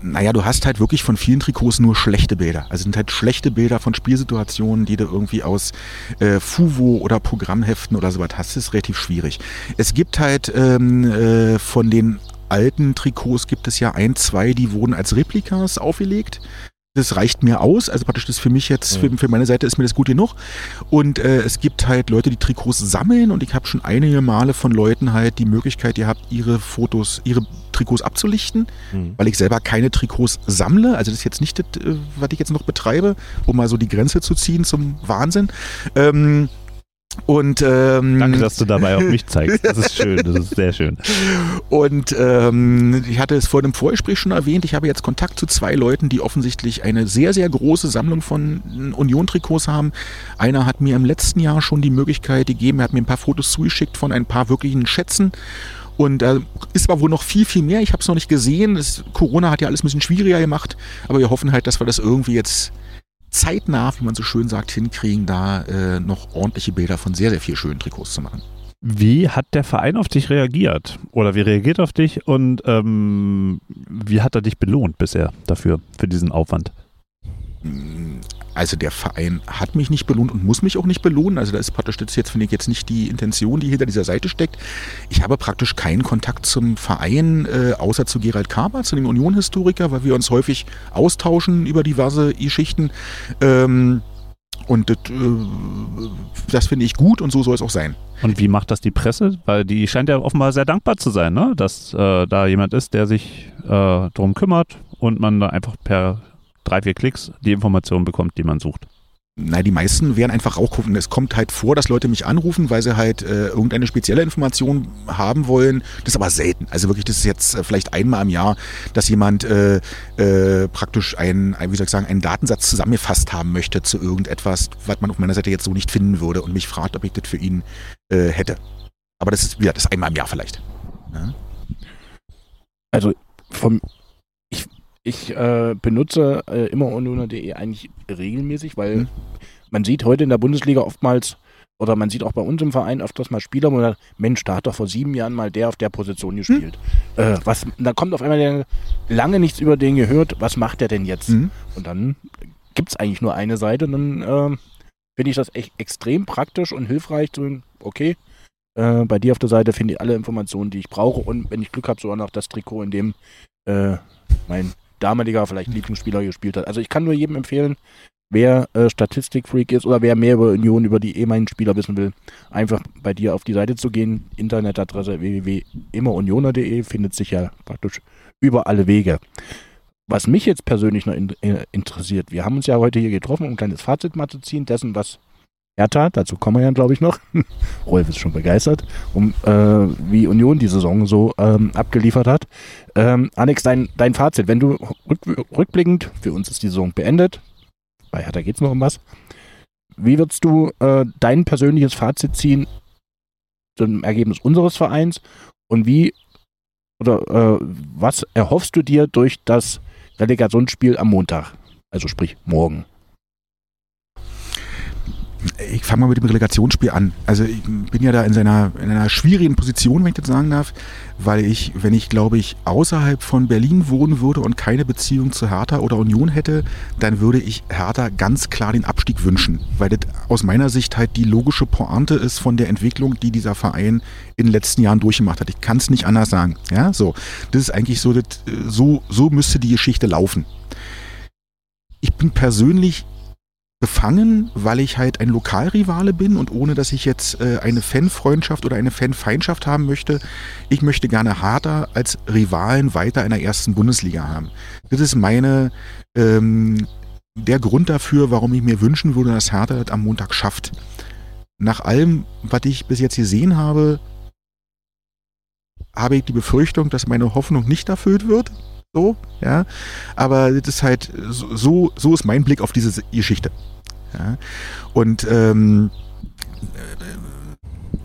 Naja, du hast halt wirklich von vielen Trikots nur schlechte Bilder. Also sind halt schlechte Bilder von Spielsituationen, die du irgendwie aus äh, Fuvo oder Programmheften oder sowas hast. Das ist relativ schwierig. Es gibt halt ähm, äh, von den alten Trikots gibt es ja ein, zwei, die wurden als Replikas aufgelegt. Das reicht mir aus, also praktisch das für mich jetzt, für, für meine Seite ist mir das gut genug. Und äh, es gibt halt Leute, die Trikots sammeln und ich habe schon einige Male von Leuten halt die Möglichkeit gehabt, ihre Fotos, ihre Trikots abzulichten weil ich selber keine Trikots sammle. Also das ist jetzt nicht das, äh, was ich jetzt noch betreibe, um mal so die Grenze zu ziehen zum Wahnsinn. Ähm, und ähm, Danke, dass du dabei auf mich zeigst. Das ist schön, das ist sehr schön. und ähm, ich hatte es vor dem Vorgespräch schon erwähnt, ich habe jetzt Kontakt zu zwei Leuten, die offensichtlich eine sehr, sehr große Sammlung von Union-Trikots haben. Einer hat mir im letzten Jahr schon die Möglichkeit gegeben, er hat mir ein paar Fotos zugeschickt von ein paar wirklichen Schätzen. Und da ist aber wohl noch viel, viel mehr. Ich habe es noch nicht gesehen. Es, Corona hat ja alles ein bisschen schwieriger gemacht. Aber wir hoffen halt, dass wir das irgendwie jetzt zeitnah, wie man so schön sagt, hinkriegen, da äh, noch ordentliche Bilder von sehr, sehr viel schönen Trikots zu machen. Wie hat der Verein auf dich reagiert? Oder wie reagiert er auf dich und ähm, wie hat er dich belohnt bisher dafür, für diesen Aufwand? Also der Verein hat mich nicht belohnt und muss mich auch nicht belohnen. Also da ist praktisch das jetzt, finde ich, jetzt nicht die Intention, die hinter dieser Seite steckt. Ich habe praktisch keinen Kontakt zum Verein, äh, außer zu Gerald Kaber, zu dem Union-Historiker, weil wir uns häufig austauschen über diverse Geschichten. Ähm, und das, äh, das finde ich gut und so soll es auch sein. Und wie macht das die Presse? Weil die scheint ja offenbar sehr dankbar zu sein, ne? dass äh, da jemand ist, der sich äh, darum kümmert und man da einfach per drei, vier Klicks die Informationen bekommt, die man sucht. Na, die meisten werden einfach auch gucken. Es kommt halt vor, dass Leute mich anrufen, weil sie halt äh, irgendeine spezielle Information haben wollen. Das ist aber selten. Also wirklich, das ist jetzt äh, vielleicht einmal im Jahr, dass jemand äh, äh, praktisch einen, ein, wie soll ich sagen, einen Datensatz zusammengefasst haben möchte zu irgendetwas, was man auf meiner Seite jetzt so nicht finden würde und mich fragt, ob ich das für ihn äh, hätte. Aber das ist, ja, das ist einmal im Jahr vielleicht. Ja? Also vom ich, äh, benutze äh, immer unioner.de eigentlich regelmäßig, weil Hm. man sieht heute in der Bundesliga oftmals oder man sieht auch bei uns im Verein öfters mal Spieler, wo man sagt, Mensch, da hat doch vor sieben Jahren mal der auf der Position gespielt. Äh, was, da kommt auf einmal der, lange nichts über den gehört, was macht der denn jetzt? Mhm. Und dann gibt es eigentlich nur eine Seite und dann ähm, finde ich das echt extrem praktisch und hilfreich zu, okay, äh, bei dir auf der Seite finde ich alle Informationen, die ich brauche und wenn ich Glück habe, sogar noch das Trikot, in dem äh, mein damaliger vielleicht Lieblingsspieler gespielt hat. Also ich kann nur jedem empfehlen, wer äh, Statistikfreak ist oder wer mehr über Union, über die ehemaligen Spieler wissen will, einfach bei dir auf die Seite zu gehen. Internetadresse www.immerunioner.de findet sich ja praktisch über alle Wege. Was mich jetzt persönlich noch in, äh, interessiert, wir haben uns ja heute hier getroffen, um ein kleines Fazit mal zu ziehen, dessen, was Hertha, dazu kommen wir ja, glaube ich, noch. Rolf ist schon begeistert, um äh, wie Union die Saison so ähm, abgeliefert hat. Ähm, Alex, dein, dein Fazit, wenn du rück, rückblickend, für uns ist die Saison beendet, bei Hertha geht es noch um was. Wie würdest du äh, dein persönliches Fazit ziehen zum Ergebnis unseres Vereins und wie oder äh, was erhoffst du dir durch das Relegationsspiel am Montag? Also sprich morgen. Ich fange mal mit dem Relegationsspiel an. Also ich bin ja da in, seiner, in einer schwierigen Position, wenn ich das sagen darf, weil ich, wenn ich glaube ich außerhalb von Berlin wohnen würde und keine Beziehung zu Hertha oder Union hätte, dann würde ich Hertha ganz klar den Abstieg wünschen, weil das aus meiner Sicht halt die logische Pointe ist von der Entwicklung, die dieser Verein in den letzten Jahren durchgemacht hat. Ich kann es nicht anders sagen. Ja, so. Das ist eigentlich so, das, so, so müsste die Geschichte laufen. Ich bin persönlich befangen, weil ich halt ein Lokalrivale bin und ohne dass ich jetzt äh, eine Fanfreundschaft oder eine Fanfeindschaft haben möchte, ich möchte gerne Harter als Rivalen weiter in der ersten Bundesliga haben. Das ist meine ähm, der Grund dafür, warum ich mir wünschen würde, dass Hertha das am Montag schafft. Nach allem, was ich bis jetzt gesehen habe, habe ich die Befürchtung, dass meine Hoffnung nicht erfüllt wird. So, ja. Aber das ist halt, so, so ist mein Blick auf diese Geschichte. Ja. Und ähm,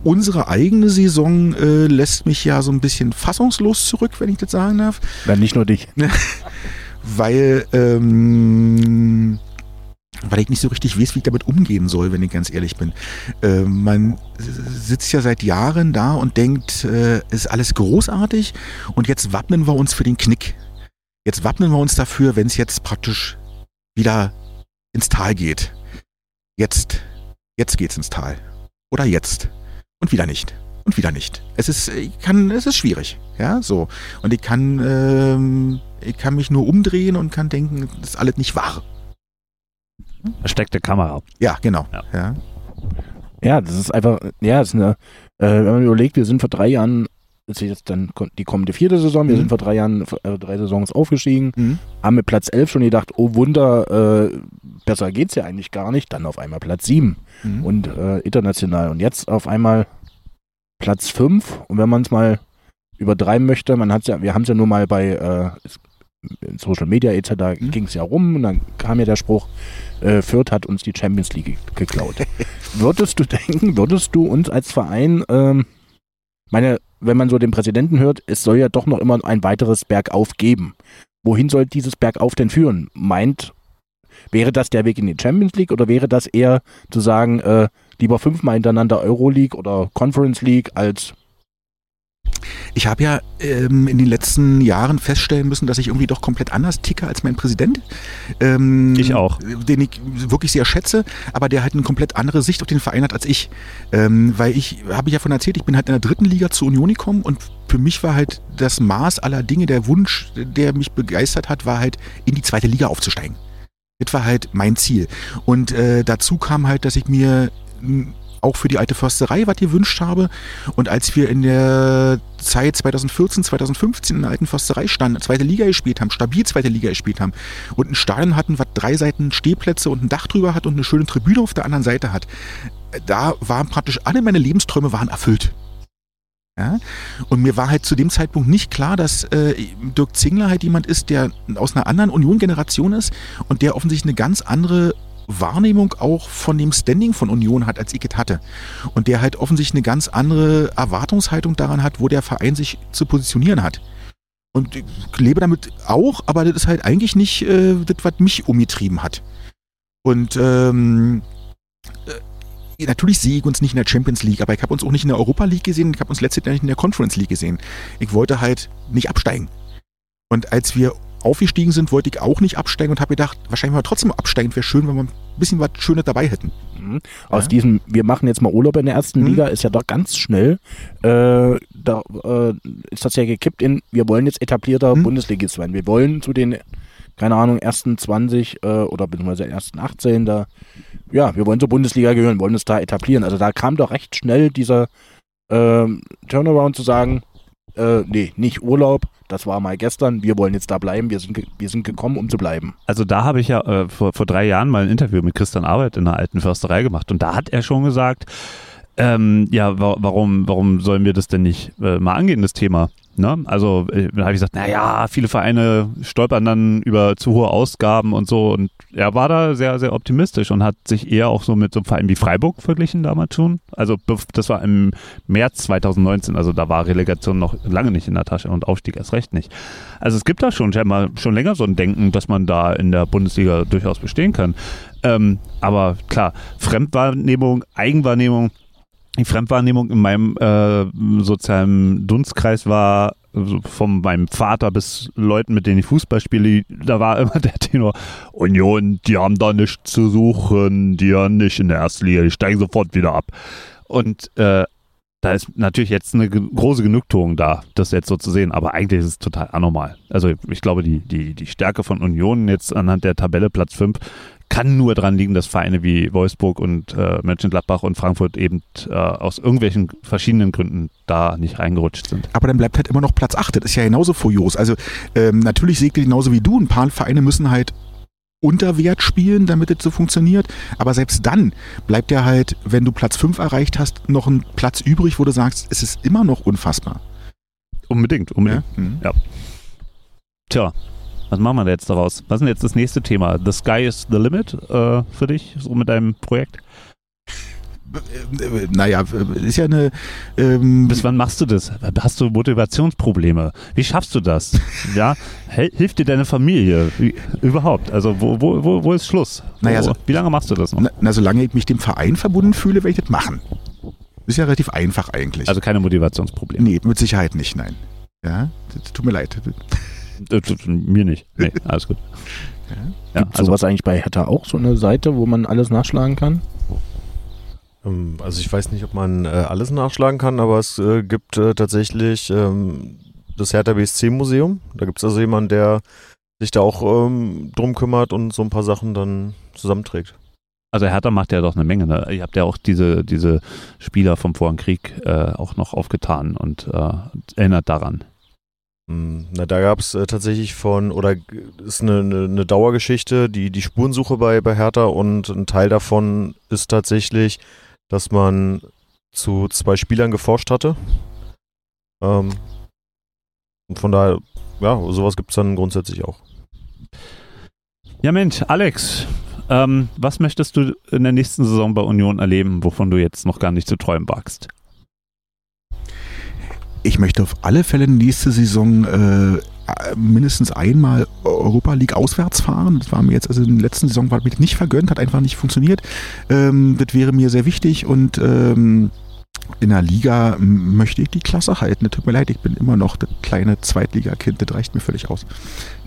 unsere eigene Saison äh, lässt mich ja so ein bisschen fassungslos zurück, wenn ich das sagen darf. Nein, nicht nur dich. weil, ähm, weil ich nicht so richtig weiß, wie ich damit umgehen soll, wenn ich ganz ehrlich bin. Äh, man sitzt ja seit Jahren da und denkt, äh, ist alles großartig und jetzt wappnen wir uns für den Knick. Jetzt wappnen wir uns dafür, wenn es jetzt praktisch wieder ins Tal geht. Jetzt, jetzt geht's ins Tal. Oder jetzt. Und wieder nicht. Und wieder nicht. Es ist, ich kann, es ist schwierig. Ja, so. Und ich kann, ähm, ich kann mich nur umdrehen und kann denken, das ist alles nicht wahr. Versteckte Kamera. Ja, genau. Ja. Ja. Ja, das ist einfach, ja, das ist eine, äh, wenn man überlegt, wir sind vor drei Jahren, ist jetzt dann die kommende vierte Saison, wir Mhm. sind vor drei Jahren, äh, drei Saisons aufgestiegen, Mhm. haben mit Platz 11 schon gedacht, oh Wunder, äh, besser geht's ja eigentlich gar nicht, dann auf einmal Platz 7 Mhm. und äh, international und jetzt auf einmal Platz 5 und wenn man es mal übertreiben möchte, man hat's ja, wir haben es ja nur mal bei äh, Social Media etc. Mhm. ging es ja rum und dann kam ja der Spruch, äh, Fürth hat uns die Champions League geklaut. würdest du denken, würdest du uns als Verein, ähm, meine, wenn man so den Präsidenten hört, es soll ja doch noch immer ein weiteres Bergauf geben. Wohin soll dieses Bergauf denn führen? Meint, wäre das der Weg in die Champions League oder wäre das eher zu sagen, äh, lieber fünfmal hintereinander Euroleague oder Conference League als Ich habe ja ähm, in den letzten Jahren feststellen müssen, dass ich irgendwie doch komplett anders ticke als mein Präsident. Ähm, Ich auch. Den ich wirklich sehr schätze, aber der halt eine komplett andere Sicht auf den Verein hat als ich. Ähm, weil ich, habe ich ja von erzählt, ich bin halt in der dritten Liga zur Union gekommen und für mich war halt das Maß aller Dinge, der Wunsch, der mich begeistert hat, war halt in die zweite Liga aufzusteigen. Das war halt mein Ziel. Und äh, dazu kam halt, dass ich mir auch für die alte Försterei was gewünscht habe. Und als wir in der Zeit 2014, 2015 in der alten Försterei standen, zweite Liga gespielt haben, stabil zweite Liga gespielt haben und ein Stadion hatten, was drei Seiten Stehplätze und ein Dach drüber hat und eine schöne Tribüne auf der anderen Seite hat, da waren praktisch alle meine Lebensträume waren erfüllt. Ja? Und mir war halt zu dem Zeitpunkt nicht klar, dass äh, Dirk Zingler halt jemand ist, der aus einer anderen Union-Generation ist und der offensichtlich eine ganz andere Wahrnehmung auch von dem Standing von Union hat, als ich es hatte. Und der halt offensichtlich eine ganz andere Erwartungshaltung daran hat, wo der Verein sich zu positionieren hat. Und ich lebe damit auch, aber das ist halt eigentlich nicht äh, das, was mich umgetrieben hat. Und ähm, äh, natürlich sehe ich uns nicht in der Champions League, aber ich habe uns auch nicht in der Europa League gesehen, ich habe uns letztes Jahr nicht in der Conference League gesehen. Ich wollte halt nicht absteigen. Und als wir aufgestiegen sind, wollte ich auch nicht absteigen und habe gedacht, wahrscheinlich mal trotzdem absteigen, wäre schön, wenn wir ein bisschen was Schönes dabei hätten. Mhm. Aus Ja. diesem, wir machen jetzt mal Urlaub in der ersten Mhm. Liga, ist ja doch ganz schnell, äh, da äh, ist das ja gekippt in, wir wollen jetzt etablierter Mhm. Bundesligist werden. Wir wollen zu den, keine Ahnung, ersten 20 äh, oder beziehungsweise ersten 18 da, ja, wir wollen zur Bundesliga gehören, wollen uns da etablieren. Also da kam doch recht schnell dieser ähm, Turnaround zu sagen, äh, nee, nicht Urlaub, das war mal gestern, wir wollen jetzt da bleiben, wir sind, wir sind gekommen, um zu bleiben. Also da habe ich ja äh, vor, vor drei Jahren mal ein Interview mit Christian Arbeit in der alten Försterei gemacht. Und da hat er schon gesagt, ähm, ja, wa warum, warum sollen wir das denn nicht äh, mal angehen, das Thema? Ne? Also äh, habe ich gesagt, naja, viele Vereine stolpern dann über zu hohe Ausgaben und so und er war da sehr, sehr optimistisch und hat sich eher auch so mit so einem Verein wie Freiburg verglichen damals schon. Also das war im März 2019, also da war Relegation noch lange nicht in der Tasche und Aufstieg erst recht nicht. Also es gibt da schon scheinbar schon länger so ein Denken, dass man da in der Bundesliga durchaus bestehen kann. Ähm, aber klar, Fremdwahrnehmung, Eigenwahrnehmung, die Fremdwahrnehmung in meinem äh, sozialen Dunstkreis war von meinem Vater bis Leuten, mit denen ich Fußball spiele, da war immer der Tenor, Union, die haben da nichts zu suchen, die haben nicht in der ersten Liga, die steigen sofort wieder ab. Und äh, da ist natürlich jetzt eine große Genugtuung da, das jetzt so zu sehen, aber eigentlich ist es total anormal. Also ich glaube, die, die, die Stärke von Union jetzt anhand der Tabelle Platz 5 kann nur daran liegen, dass Vereine wie Wolfsburg und äh, Mönchengladbach und Frankfurt eben äh, aus irgendwelchen verschiedenen Gründen da nicht reingerutscht sind. Aber dann bleibt halt immer noch Platz 8. Das ist ja genauso furios. Also ähm, natürlich seht ihr genauso wie du. Ein paar Vereine müssen halt unter Wert spielen, damit es so funktioniert. Aber selbst dann bleibt ja halt, wenn du Platz 5 erreicht hast, noch ein Platz übrig, wo du sagst, es ist immer noch unfassbar. Unbedingt, unbedingt. Ja. Mhm. ja. Tja, was machen wir jetzt daraus? Was ist denn jetzt das nächste Thema? The Sky is the Limit äh, für dich, so mit deinem Projekt? naja, ist ja eine. Ähm Bis wann machst du das? Hast du Motivationsprobleme? Wie schaffst du das? ja, hilft dir deine Familie Wie, überhaupt? Also wo, wo, wo, wo ist Schluss? Naja, wo, wie lange machst du das noch? Na, na, solange ich mich dem Verein verbunden fühle, werde ich das machen. Ist ja relativ einfach eigentlich. Also keine Motivationsprobleme? Nee, mit Sicherheit nicht, nein. Ja, tut mir leid. Äh, mir nicht. Nee, alles gut. Ja, Gibt also, sowas eigentlich bei Hertha auch, so eine Seite, wo man alles nachschlagen kann? Ähm, also ich weiß nicht, ob man äh, alles nachschlagen kann, aber es äh, gibt äh, tatsächlich ähm, das Hertha BSC Museum. Da gibt es also jemanden, der sich da auch ähm, drum kümmert und so ein paar Sachen dann zusammenträgt. Also Hertha macht ja doch eine Menge. Ne? Ihr habt ja auch diese, diese Spieler vom Vor- Krieg äh, auch noch aufgetan und äh, erinnert daran. Hm, na, da gab es äh, tatsächlich von, oder ist eine, eine, eine, Dauergeschichte, die, die Spurensuche bei, bei Hertha und ein Teil davon ist tatsächlich, dass man zu zwei Spielern geforscht hatte. Ähm, und von daher, ja, sowas gibt es dann grundsätzlich auch. Ja, Mensch, Alex, ähm, was möchtest du in der nächsten Saison bei Union erleben, wovon du jetzt noch gar nicht zu träumen wagst? Ich möchte auf alle Fälle nächste Saison äh, mindestens einmal Europa League auswärts fahren. Das war mir jetzt, also in der letzten Saison war mir nicht vergönnt, hat einfach nicht funktioniert. Ähm, das wäre mir sehr wichtig und ähm, in der Liga möchte ich die Klasse halten. Tut mir leid, ich bin immer noch das kleine Zweitligakind, das reicht mir völlig aus.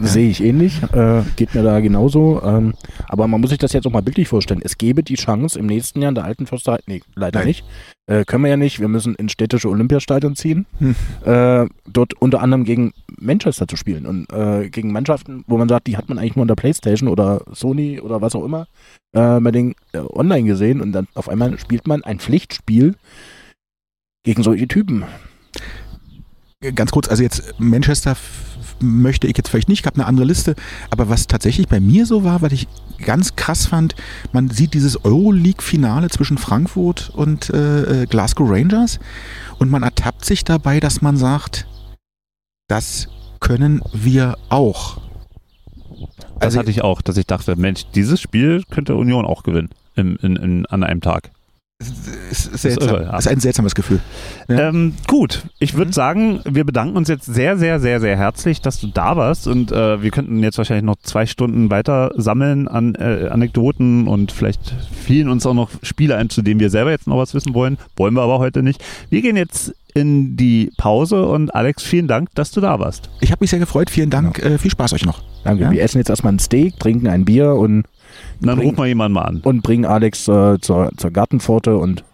Ja. Sehe ich ähnlich, äh, geht mir da genauso. Ähm, aber man muss sich das jetzt auch mal bildlich vorstellen. Es gäbe die Chance im nächsten Jahr in der alten Försterei, nee, leider Nein. nicht. Äh, können wir ja nicht, wir müssen ins städtische Olympiastadion ziehen, hm. äh, dort unter anderem gegen Manchester zu spielen und äh, gegen Mannschaften, wo man sagt, die hat man eigentlich nur in der Playstation oder Sony oder was auch immer äh, bei den äh, online gesehen und dann auf einmal spielt man ein Pflichtspiel gegen solche Typen. Ganz kurz, also jetzt Manchester möchte ich jetzt vielleicht nicht, ich habe eine andere Liste, aber was tatsächlich bei mir so war, was ich ganz krass fand, man sieht dieses Euroleague-Finale zwischen Frankfurt und äh, äh Glasgow Rangers und man ertappt sich dabei, dass man sagt, das können wir auch. Das also, hatte ich auch, dass ich dachte, Mensch, dieses Spiel könnte Union auch gewinnen im, in, in, an einem Tag. Seltsam. Ist, ist, ein seltsames Gefühl. Ja. Ähm, gut, ich würde mhm. sagen, wir bedanken uns jetzt sehr, sehr, sehr, sehr herzlich, dass du da warst und äh, wir könnten jetzt wahrscheinlich noch zwei Stunden weiter sammeln an äh, Anekdoten und vielleicht fielen uns auch noch Spiele ein, zu denen wir selber jetzt noch was wissen wollen. Wollen wir aber heute nicht. Wir gehen jetzt in die Pause und Alex, vielen Dank, dass du da warst. Ich habe mich sehr gefreut. Vielen Dank. Ja. Äh, viel Spaß euch noch. Danke. Ja? Wir essen jetzt erstmal ein Steak, trinken ein Bier und dann rufen wir jemanden mal an. Und bringen Alex äh, zur, zur Gartenpforte und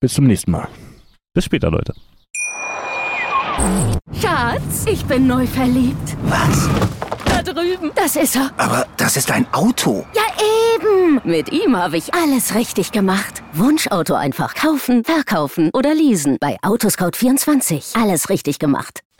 bis zum nächsten Mal. Bis später, Leute. Schatz, ich bin neu verliebt. Was? Da drüben. Das ist er. Aber das ist ein Auto. Ja, eben. Mit ihm habe ich alles richtig gemacht. Wunschauto einfach kaufen, verkaufen oder leasen. Bei Autoscout24. Alles richtig gemacht.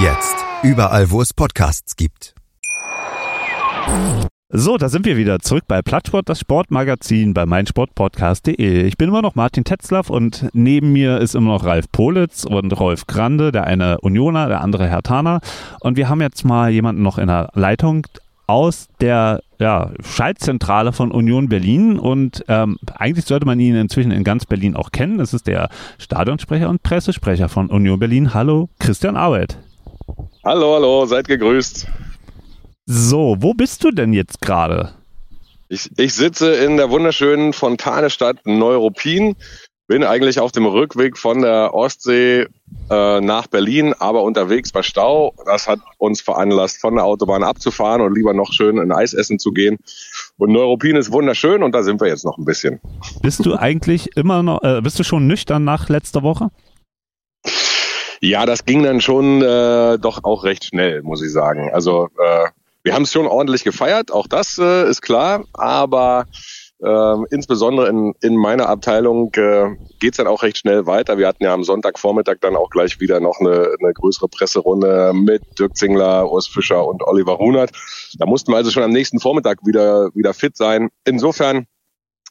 Jetzt. Überall, wo es Podcasts gibt. So, da sind wir wieder zurück bei Plattsport, das Sportmagazin bei meinsportpodcast.de. Ich bin immer noch Martin Tetzlaff und neben mir ist immer noch Ralf Politz und Rolf Grande, der eine Unioner, der andere Hertaner. Und wir haben jetzt mal jemanden noch in der Leitung aus der ja, Schaltzentrale von Union Berlin und ähm, eigentlich sollte man ihn inzwischen in ganz Berlin auch kennen. Das ist der Stadionsprecher und Pressesprecher von Union Berlin. Hallo, Christian Arbeit. Hallo, hallo, seid gegrüßt. So, wo bist du denn jetzt gerade? Ich, ich sitze in der wunderschönen Fontanestadt Neuruppin, bin eigentlich auf dem Rückweg von der Ostsee äh, nach Berlin, aber unterwegs war Stau. Das hat uns veranlasst, von der Autobahn abzufahren und lieber noch schön ein Eis essen zu gehen. Und Neuruppin ist wunderschön und da sind wir jetzt noch ein bisschen. Bist du eigentlich immer noch, äh, bist du schon nüchtern nach letzter Woche? Ja, das ging dann schon äh, doch auch recht schnell, muss ich sagen. Also äh, wir haben es schon ordentlich gefeiert, auch das äh, ist klar, aber äh, insbesondere in, in meiner Abteilung äh, geht dann auch recht schnell weiter. Wir hatten ja am Sonntagvormittag dann auch gleich wieder noch eine, eine größere Presserunde mit Dirk Zingler, Urs Fischer und Oliver Runert. Da mussten wir also schon am nächsten Vormittag wieder, wieder fit sein. Insofern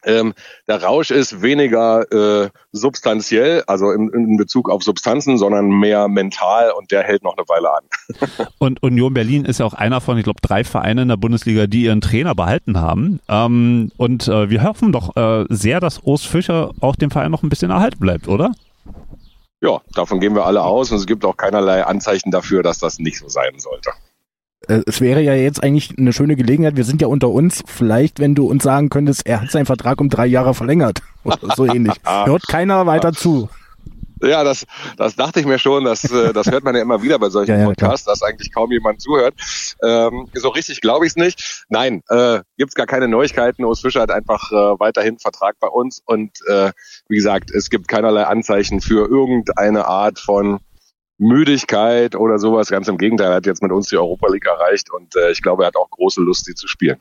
ähm, der Rausch ist weniger äh, substanziell, also in, in Bezug auf Substanzen, sondern mehr mental und der hält noch eine Weile an. und Union Berlin ist ja auch einer von, ich glaube, drei Vereinen in der Bundesliga, die ihren Trainer behalten haben. Ähm, und äh, wir hoffen doch äh, sehr, dass Urs Fischer auch dem Verein noch ein bisschen erhalten bleibt, oder? Ja, davon gehen wir alle aus und es gibt auch keinerlei Anzeichen dafür, dass das nicht so sein sollte. Äh, es wäre ja jetzt eigentlich eine schöne Gelegenheit, wir sind ja unter uns, vielleicht, wenn du uns sagen könntest, er hat seinen Vertrag um drei Jahre verlängert oder so ähnlich. Hört keiner weiter zu. Ja, das, das dachte ich mir schon. Das, äh, das hört man ja immer wieder bei solchen ja, ja, Podcasts, klar. dass eigentlich kaum jemand zuhört. Ähm, so richtig glaube ich es nicht. Nein, äh, gibt gar keine Neuigkeiten. Urs Fischer hat einfach äh, weiterhin Vertrag bei uns und äh, wie gesagt, es gibt keinerlei Anzeichen für irgendeine Art von Müdigkeit oder sowas. Ganz im Gegenteil, er hat jetzt mit uns die Europa League erreicht und äh, ich glaube, er hat auch große Lust, sie zu spielen.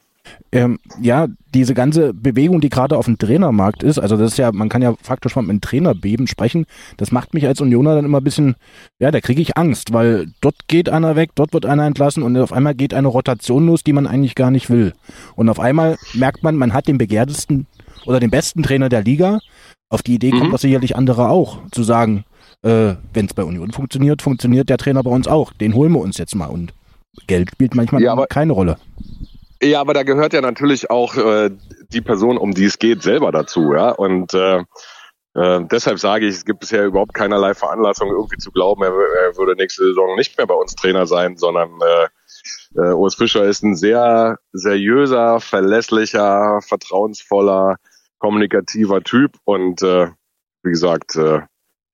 Ähm, ja, diese ganze Bewegung, die gerade auf dem Trainermarkt ist, also das ist ja, man kann ja faktisch von einem Trainerbeben sprechen, das macht mich als Unioner dann immer ein bisschen, ja, da kriege ich Angst, weil dort geht einer weg, dort wird einer entlassen und auf einmal geht eine Rotation los, die man eigentlich gar nicht will. Und auf einmal merkt man, man hat den begehrtesten oder den besten Trainer der Liga. Auf die Idee kommt mhm. das sicherlich andere auch, zu sagen, äh, wenn es bei Union funktioniert, funktioniert der Trainer bei uns auch. Den holen wir uns jetzt mal. Und Geld spielt manchmal ja, aber, keine Rolle. Ja, aber da gehört ja natürlich auch äh, die Person, um die es geht, selber dazu. Ja, und äh, äh, deshalb sage ich, es gibt bisher überhaupt keinerlei Veranlassung, irgendwie zu glauben, er, er würde nächste Saison nicht mehr bei uns Trainer sein, sondern äh, äh, Urs Fischer ist ein sehr seriöser, verlässlicher, vertrauensvoller, kommunikativer Typ und äh, wie gesagt, äh,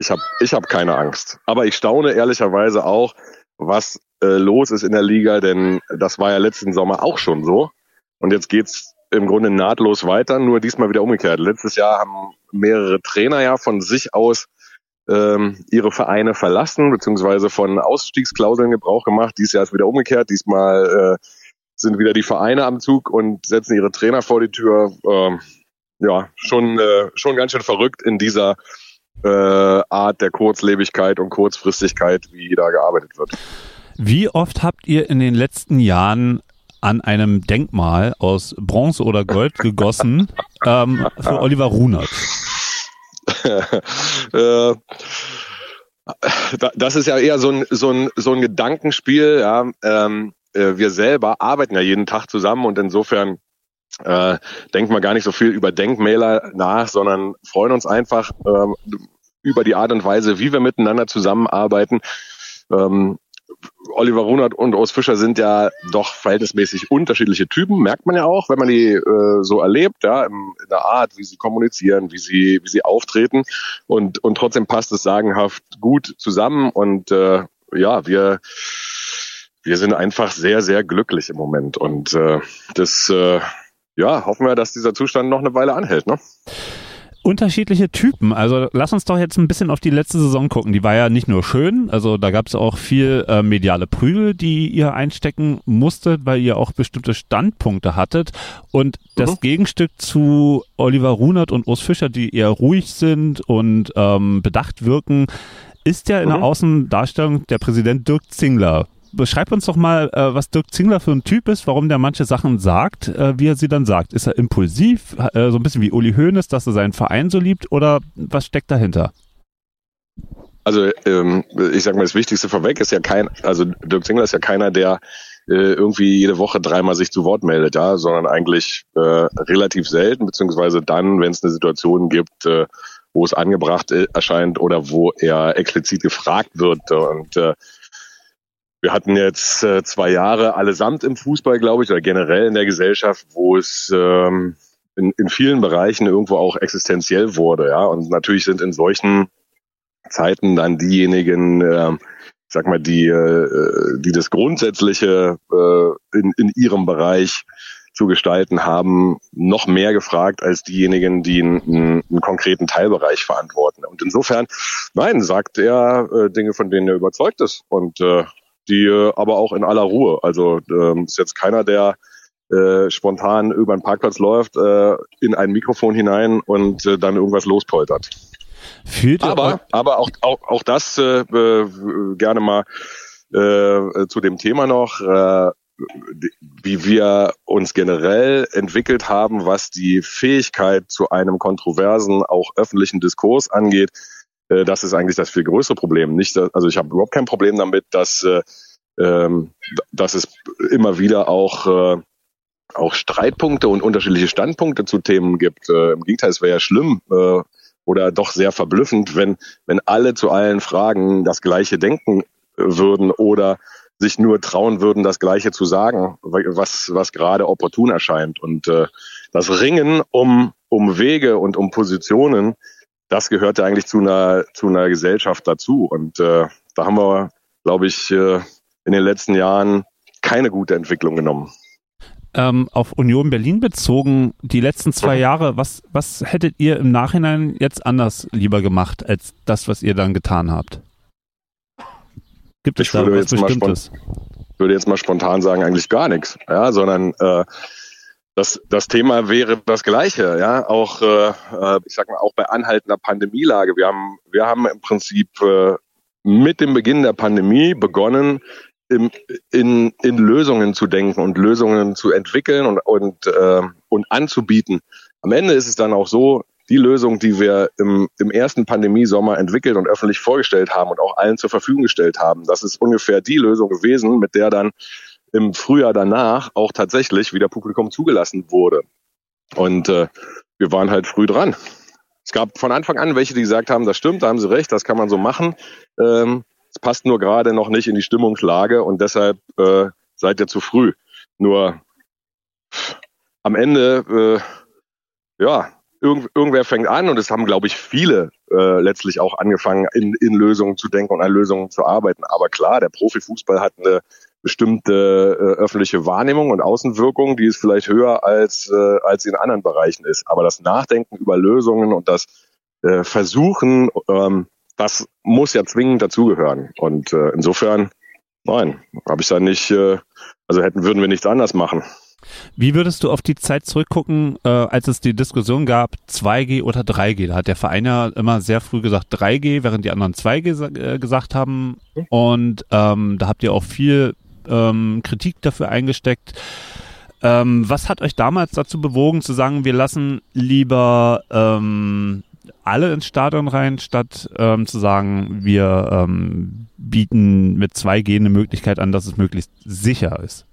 ich habe ich hab keine Angst. Aber ich staune ehrlicherweise auch, was äh, los ist in der Liga, denn das war ja letzten Sommer auch schon so. Und jetzt geht's im Grunde nahtlos weiter, nur diesmal wieder umgekehrt. Letztes Jahr haben mehrere Trainer ja von sich aus ähm, ihre Vereine verlassen, beziehungsweise von Ausstiegsklauseln Gebrauch gemacht. Dieses Jahr ist wieder umgekehrt. Diesmal äh, sind wieder die Vereine am Zug und setzen ihre Trainer vor die Tür. Ähm, ja, schon, äh, schon ganz schön verrückt in dieser äh, Art der Kurzlebigkeit und Kurzfristigkeit, wie da gearbeitet wird. Wie oft habt ihr in den letzten Jahren an einem Denkmal aus Bronze oder Gold gegossen ähm, für Oliver Runert? äh, das ist ja eher so ein, so ein, so ein Gedankenspiel. Ja. Ähm, äh, wir selber arbeiten ja jeden Tag zusammen und insofern äh, denken wir gar nicht so viel über Denkmäler nach, sondern freuen uns einfach ähm, über die Art und Weise, wie wir miteinander zusammenarbeiten. Ähm, Oliver Runert und Urs Fischer sind ja doch verhältnismäßig unterschiedliche Typen, merkt man ja auch, wenn man die äh, so erlebt, ja, in, in der Art, wie sie kommunizieren, wie sie, wie sie auftreten und, und trotzdem passt es sagenhaft gut zusammen und äh, ja, wir, wir sind einfach sehr, sehr glücklich im Moment und äh, das äh, ja, hoffen wir, dass dieser Zustand noch eine Weile anhält. Ne? unterschiedliche Typen. Also lass uns doch jetzt ein bisschen auf die letzte Saison gucken. Die war ja nicht nur schön, also da gab es auch viel äh, mediale Prügel, die ihr einstecken musstet, weil ihr auch bestimmte Standpunkte hattet. Und das mhm. Gegenstück zu Oliver Runert und Urs Fischer, die eher ruhig sind und ähm, bedacht wirken, ist ja in mhm. der Außendarstellung der Präsident Dirk Zingler beschreib uns doch mal, äh, was Dirk Zingler für ein Typ ist, warum der manche Sachen sagt, äh, wie er sie dann sagt. Ist er impulsiv, äh, so ein bisschen wie Uli Hoeneß, dass er seinen Verein so liebt oder was steckt dahinter? Also ähm, ich sag mal, das Wichtigste vorweg ist ja kein, also Dirk Zingler ist ja keiner, der äh, irgendwie jede Woche dreimal sich zu Wort meldet, ja, sondern eigentlich äh, relativ selten, beziehungsweise dann, wenn es eine Situation gibt, äh, wo es angebracht äh, erscheint oder wo er explizit gefragt wird. Und äh, wir hatten jetzt äh, zwei Jahre allesamt im Fußball, glaube ich, oder generell in der Gesellschaft, wo es ähm, in, in vielen Bereichen irgendwo auch existenziell wurde, ja. Und natürlich sind in solchen Zeiten dann diejenigen, äh, ich sag mal, die, äh, die das Grundsätzliche äh, in, in ihrem Bereich zu gestalten haben, noch mehr gefragt als diejenigen, die einen, einen konkreten Teilbereich verantworten. Und insofern, nein, sagt er äh, Dinge, von denen er überzeugt ist und äh, die äh, aber auch in aller Ruhe. Also äh, ist jetzt keiner, der äh, spontan über einen Parkplatz läuft, äh, in ein Mikrofon hinein und äh, dann irgendwas lospoltert. Fühlt aber, aber auch, auch, auch das äh, äh, gerne mal äh, zu dem Thema noch, äh, wie wir uns generell entwickelt haben, was die Fähigkeit zu einem kontroversen, auch öffentlichen Diskurs angeht. Äh, das ist eigentlich das viel größere Problem. Nicht, also ich habe überhaupt kein Problem damit, dass, äh, ähm, dass es immer wieder auch äh, auch Streitpunkte und unterschiedliche Standpunkte zu Themen gibt. Äh, Im Gegenteil, es wäre ja schlimm, äh, oder doch sehr verblüffend, wenn, wenn alle zu allen Fragen das Gleiche denken würden oder sich nur trauen würden, das Gleiche zu sagen, was, was gerade opportun erscheint. Und äh, das Ringen um, um Wege und um Positionen, das gehört ja eigentlich zu einer, zu einer Gesellschaft dazu. Und äh, da haben wir, glaube ich, äh, in den letzten Jahren keine gute Entwicklung genommen ähm, auf Union Berlin bezogen, die letzten zwei Jahre, was, was hättet ihr im Nachhinein jetzt anders lieber gemacht, als das, was ihr dann getan habt? Gibt es ich da was Bestimmtes? Ich würde jetzt mal spontan sagen, eigentlich gar nichts, ja, sondern äh, das, das Thema wäre das gleiche, ja, auch äh, äh ich sag mal auch bei anhaltender Pandemielage. Wir haben wir haben im Prinzip äh, mit dem Beginn der Pandemie begonnen, im, in, in Lösungen zu denken und Lösungen zu entwickeln und, und, äh, und anzubieten. Am Ende ist es dann auch so, die Lösung, die wir im, im ersten Pandemiesommer entwickelt und öffentlich vorgestellt haben und auch allen zur Verfügung gestellt haben, das ist ungefähr die Lösung gewesen, mit der dann im Frühjahr danach auch tatsächlich wieder Publikum zugelassen wurde. Und äh, wir waren halt früh dran. Es gab von Anfang an welche, die gesagt haben, das stimmt, da haben sie recht, das kann man so machen. Ähm, es passt nur gerade noch nicht in die Stimmungslage und deshalb äh, seid ihr zu früh. Nur am Ende, äh, ja, irgend, irgendwer fängt an und es haben, glaube ich, viele äh, letztlich auch angefangen, in, in Lösungen zu denken und an Lösungen zu arbeiten. Aber klar, der Profifußball hat eine bestimmte äh, öffentliche Wahrnehmung und Außenwirkung, die ist vielleicht höher als, äh, als in anderen Bereichen ist. Aber das Nachdenken über Lösungen und das äh, Versuchen, ähm, das muss ja zwingend dazugehören. Und äh, insofern, nein, habe ich da nicht, äh, also hätten, würden wir nichts anders machen. Wie würdest du auf die Zeit zurückgucken, äh, als es die Diskussion gab, 2G oder 3G? Da hat der Verein ja immer sehr früh gesagt 3G, während die anderen 2G äh, gesagt haben. Und ähm, da habt ihr auch viel ähm, Kritik dafür eingesteckt. Ähm, was hat euch damals dazu bewogen zu sagen, wir lassen lieber ähm, alle ins Stadion rein, statt ähm, zu sagen, wir ähm, bieten mit 2G eine Möglichkeit an, dass es möglichst sicher ist.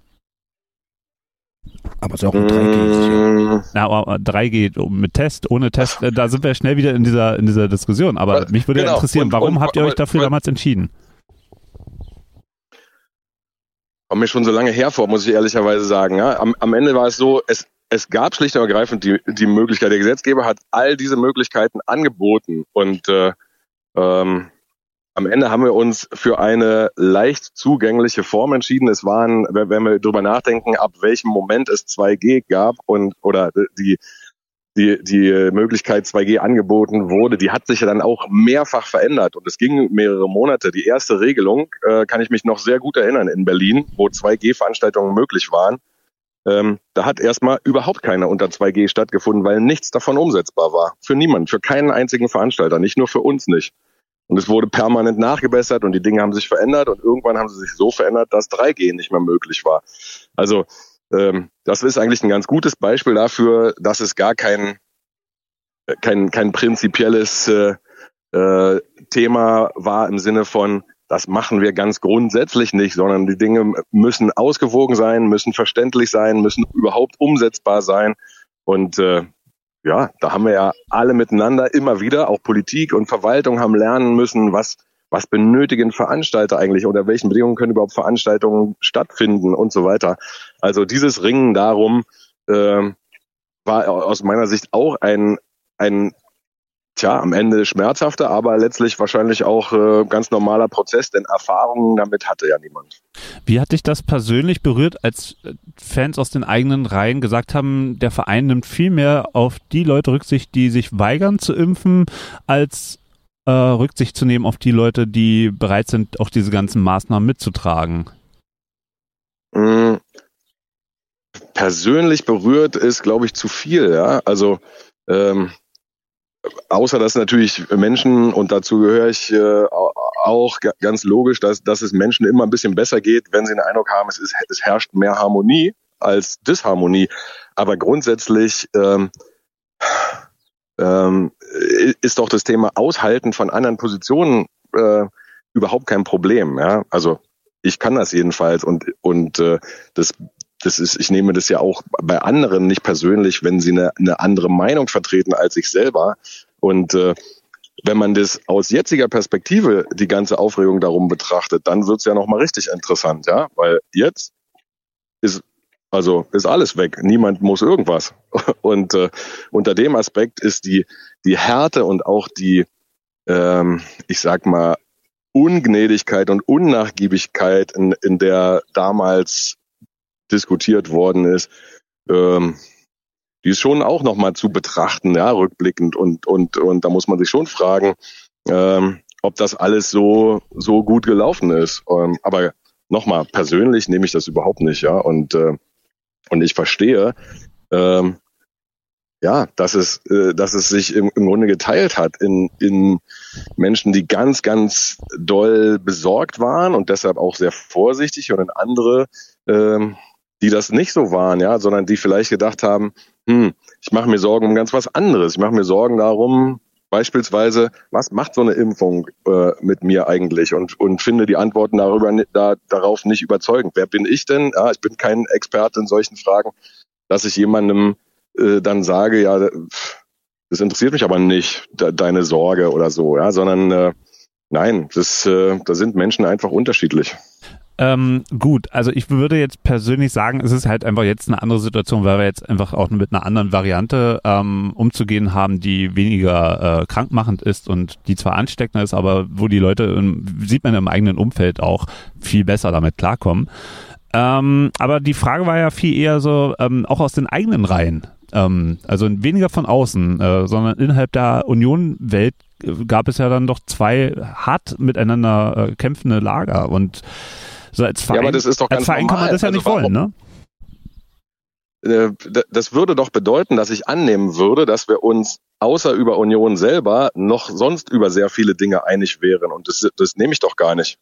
Aber es ist auch mit 3G sicher. Ja, aber 3G mit Test, ohne Test, äh, da sind wir schnell wieder in dieser, in dieser Diskussion. Aber mich würde genau. interessieren, und, warum und, habt ihr euch dafür damals entschieden? Kommt mir schon so lange hervor, muss ich ehrlicherweise sagen. Ja? Am, am Ende war es so, es, es gab schlicht und ergreifend die, die Möglichkeit, der Gesetzgeber hat all diese Möglichkeiten angeboten und äh, ähm, am Ende haben wir uns für eine leicht zugängliche Form entschieden. Es waren, wenn wir drüber nachdenken, ab welchem Moment es 2G gab und oder die die, die Möglichkeit 2G angeboten wurde, die hat sich ja dann auch mehrfach verändert und es ging mehrere Monate. Die erste Regelung äh, kann ich mich noch sehr gut erinnern in Berlin, wo 2G-Veranstaltungen möglich waren. Ähm, da hat erstmal überhaupt keine unter 2G stattgefunden, weil nichts davon umsetzbar war. Für niemanden, für keinen einzigen Veranstalter, nicht nur für uns nicht. Und es wurde permanent nachgebessert und die Dinge haben sich verändert und irgendwann haben sie sich so verändert, dass 3G nicht mehr möglich war. Also ähm, das ist eigentlich ein ganz gutes Beispiel dafür, dass es gar kein kein, kein prinzipielles äh, äh, Thema war im Sinne von, das machen wir ganz grundsätzlich nicht, sondern die Dinge müssen ausgewogen sein, müssen verständlich sein, müssen überhaupt umsetzbar sein. Und äh, ja, da haben wir ja alle miteinander immer wieder, auch Politik und Verwaltung haben lernen müssen, was, was benötigen Veranstalter eigentlich oder welchen Bedingungen können überhaupt Veranstaltungen stattfinden und so weiter. Also dieses Ringen darum äh, war aus meiner Sicht auch ein, ein tja, am Ende schmerzhafter, aber letztlich wahrscheinlich auch äh, ganz normaler Prozess, denn Erfahrungen damit hatte ja niemand. Wie hat dich das persönlich berührt, als äh, Fans aus den eigenen Reihen gesagt haben, der Verein nimmt viel mehr auf die Leute Rücksicht, die sich weigern zu impfen, als äh, Rücksicht zu nehmen auf die Leute, die bereit sind, auch diese ganzen Maßnahmen mitzutragen? Mhm. Persönlich berührt ist, glaube ich, zu viel. Ja, also ähm, außer dass natürlich Menschen, und dazu gehöre ich äh, auch ganz logisch, dass, dass es Menschen immer ein bisschen besser geht, wenn sie den Eindruck haben, es, ist, es herrscht mehr Harmonie als Disharmonie. Aber grundsätzlich ähm, ähm, ist doch das Thema Aushalten von anderen Positionen äh, überhaupt kein Problem. Ja? Also ich kann das jedenfalls und, und äh, das das ist, ich nehme das ja auch bei anderen nicht persönlich, wenn sie eine, eine andere Meinung vertreten als ich selber. Und äh, wenn man das aus jetziger Perspektive die ganze Aufregung darum betrachtet, dann wird's ja nochmal richtig interessant, ja, weil jetzt ist also ist alles weg. Niemand muss irgendwas. Und äh, unter dem Aspekt ist die die Härte und auch die, ähm, ich sag mal Ungnädigkeit und Unnachgiebigkeit, in, in der damals diskutiert worden ist, ähm, die ist schon auch nochmal zu betrachten, ja, rückblickend. Und, und, und da muss man sich schon fragen, ähm, ob das alles so, so gut gelaufen ist. Ähm, aber nochmal, persönlich nehme ich das überhaupt nicht, ja. Und, äh, und ich verstehe, ähm, ja, dass es, äh, dass es sich im, im Grunde geteilt hat in, in Menschen, die ganz, ganz doll besorgt waren und deshalb auch sehr vorsichtig und in andere, ähm, die das nicht so waren, ja, sondern die vielleicht gedacht haben, hm, ich mache mir Sorgen um ganz was anderes. Ich mache mir Sorgen darum, beispielsweise, was macht so eine Impfung äh, mit mir eigentlich und, und finde die Antworten darüber da, darauf nicht überzeugend. Wer bin ich denn? Ja, ich bin kein Experte in solchen Fragen, dass ich jemandem äh, dann sage, ja, das interessiert mich aber nicht, de deine Sorge oder so, ja, sondern äh, nein, das, äh, da sind Menschen einfach unterschiedlich. Ähm, gut, also ich würde jetzt persönlich sagen, es ist halt einfach jetzt eine andere Situation, weil wir jetzt einfach auch mit einer anderen Variante ähm, umzugehen haben, die weniger äh, krankmachend ist und die zwar ansteckender ist, aber wo die Leute, im, sieht man im eigenen Umfeld auch viel besser damit klarkommen. Ähm, aber die Frage war ja viel eher so, ähm, auch aus den eigenen Reihen. Ähm, also weniger von außen, äh, sondern innerhalb der Union-Welt gab es ja dann doch zwei hart miteinander äh, kämpfende Lager und so als Verein, ja, aber das ist doch ganz als Verein normal. kann man das ja also nicht wollen, ne? Äh, das würde doch bedeuten, dass ich annehmen würde, dass wir uns außer über Union selber noch sonst über sehr viele Dinge einig wären. Und das, das nehme ich doch gar nicht.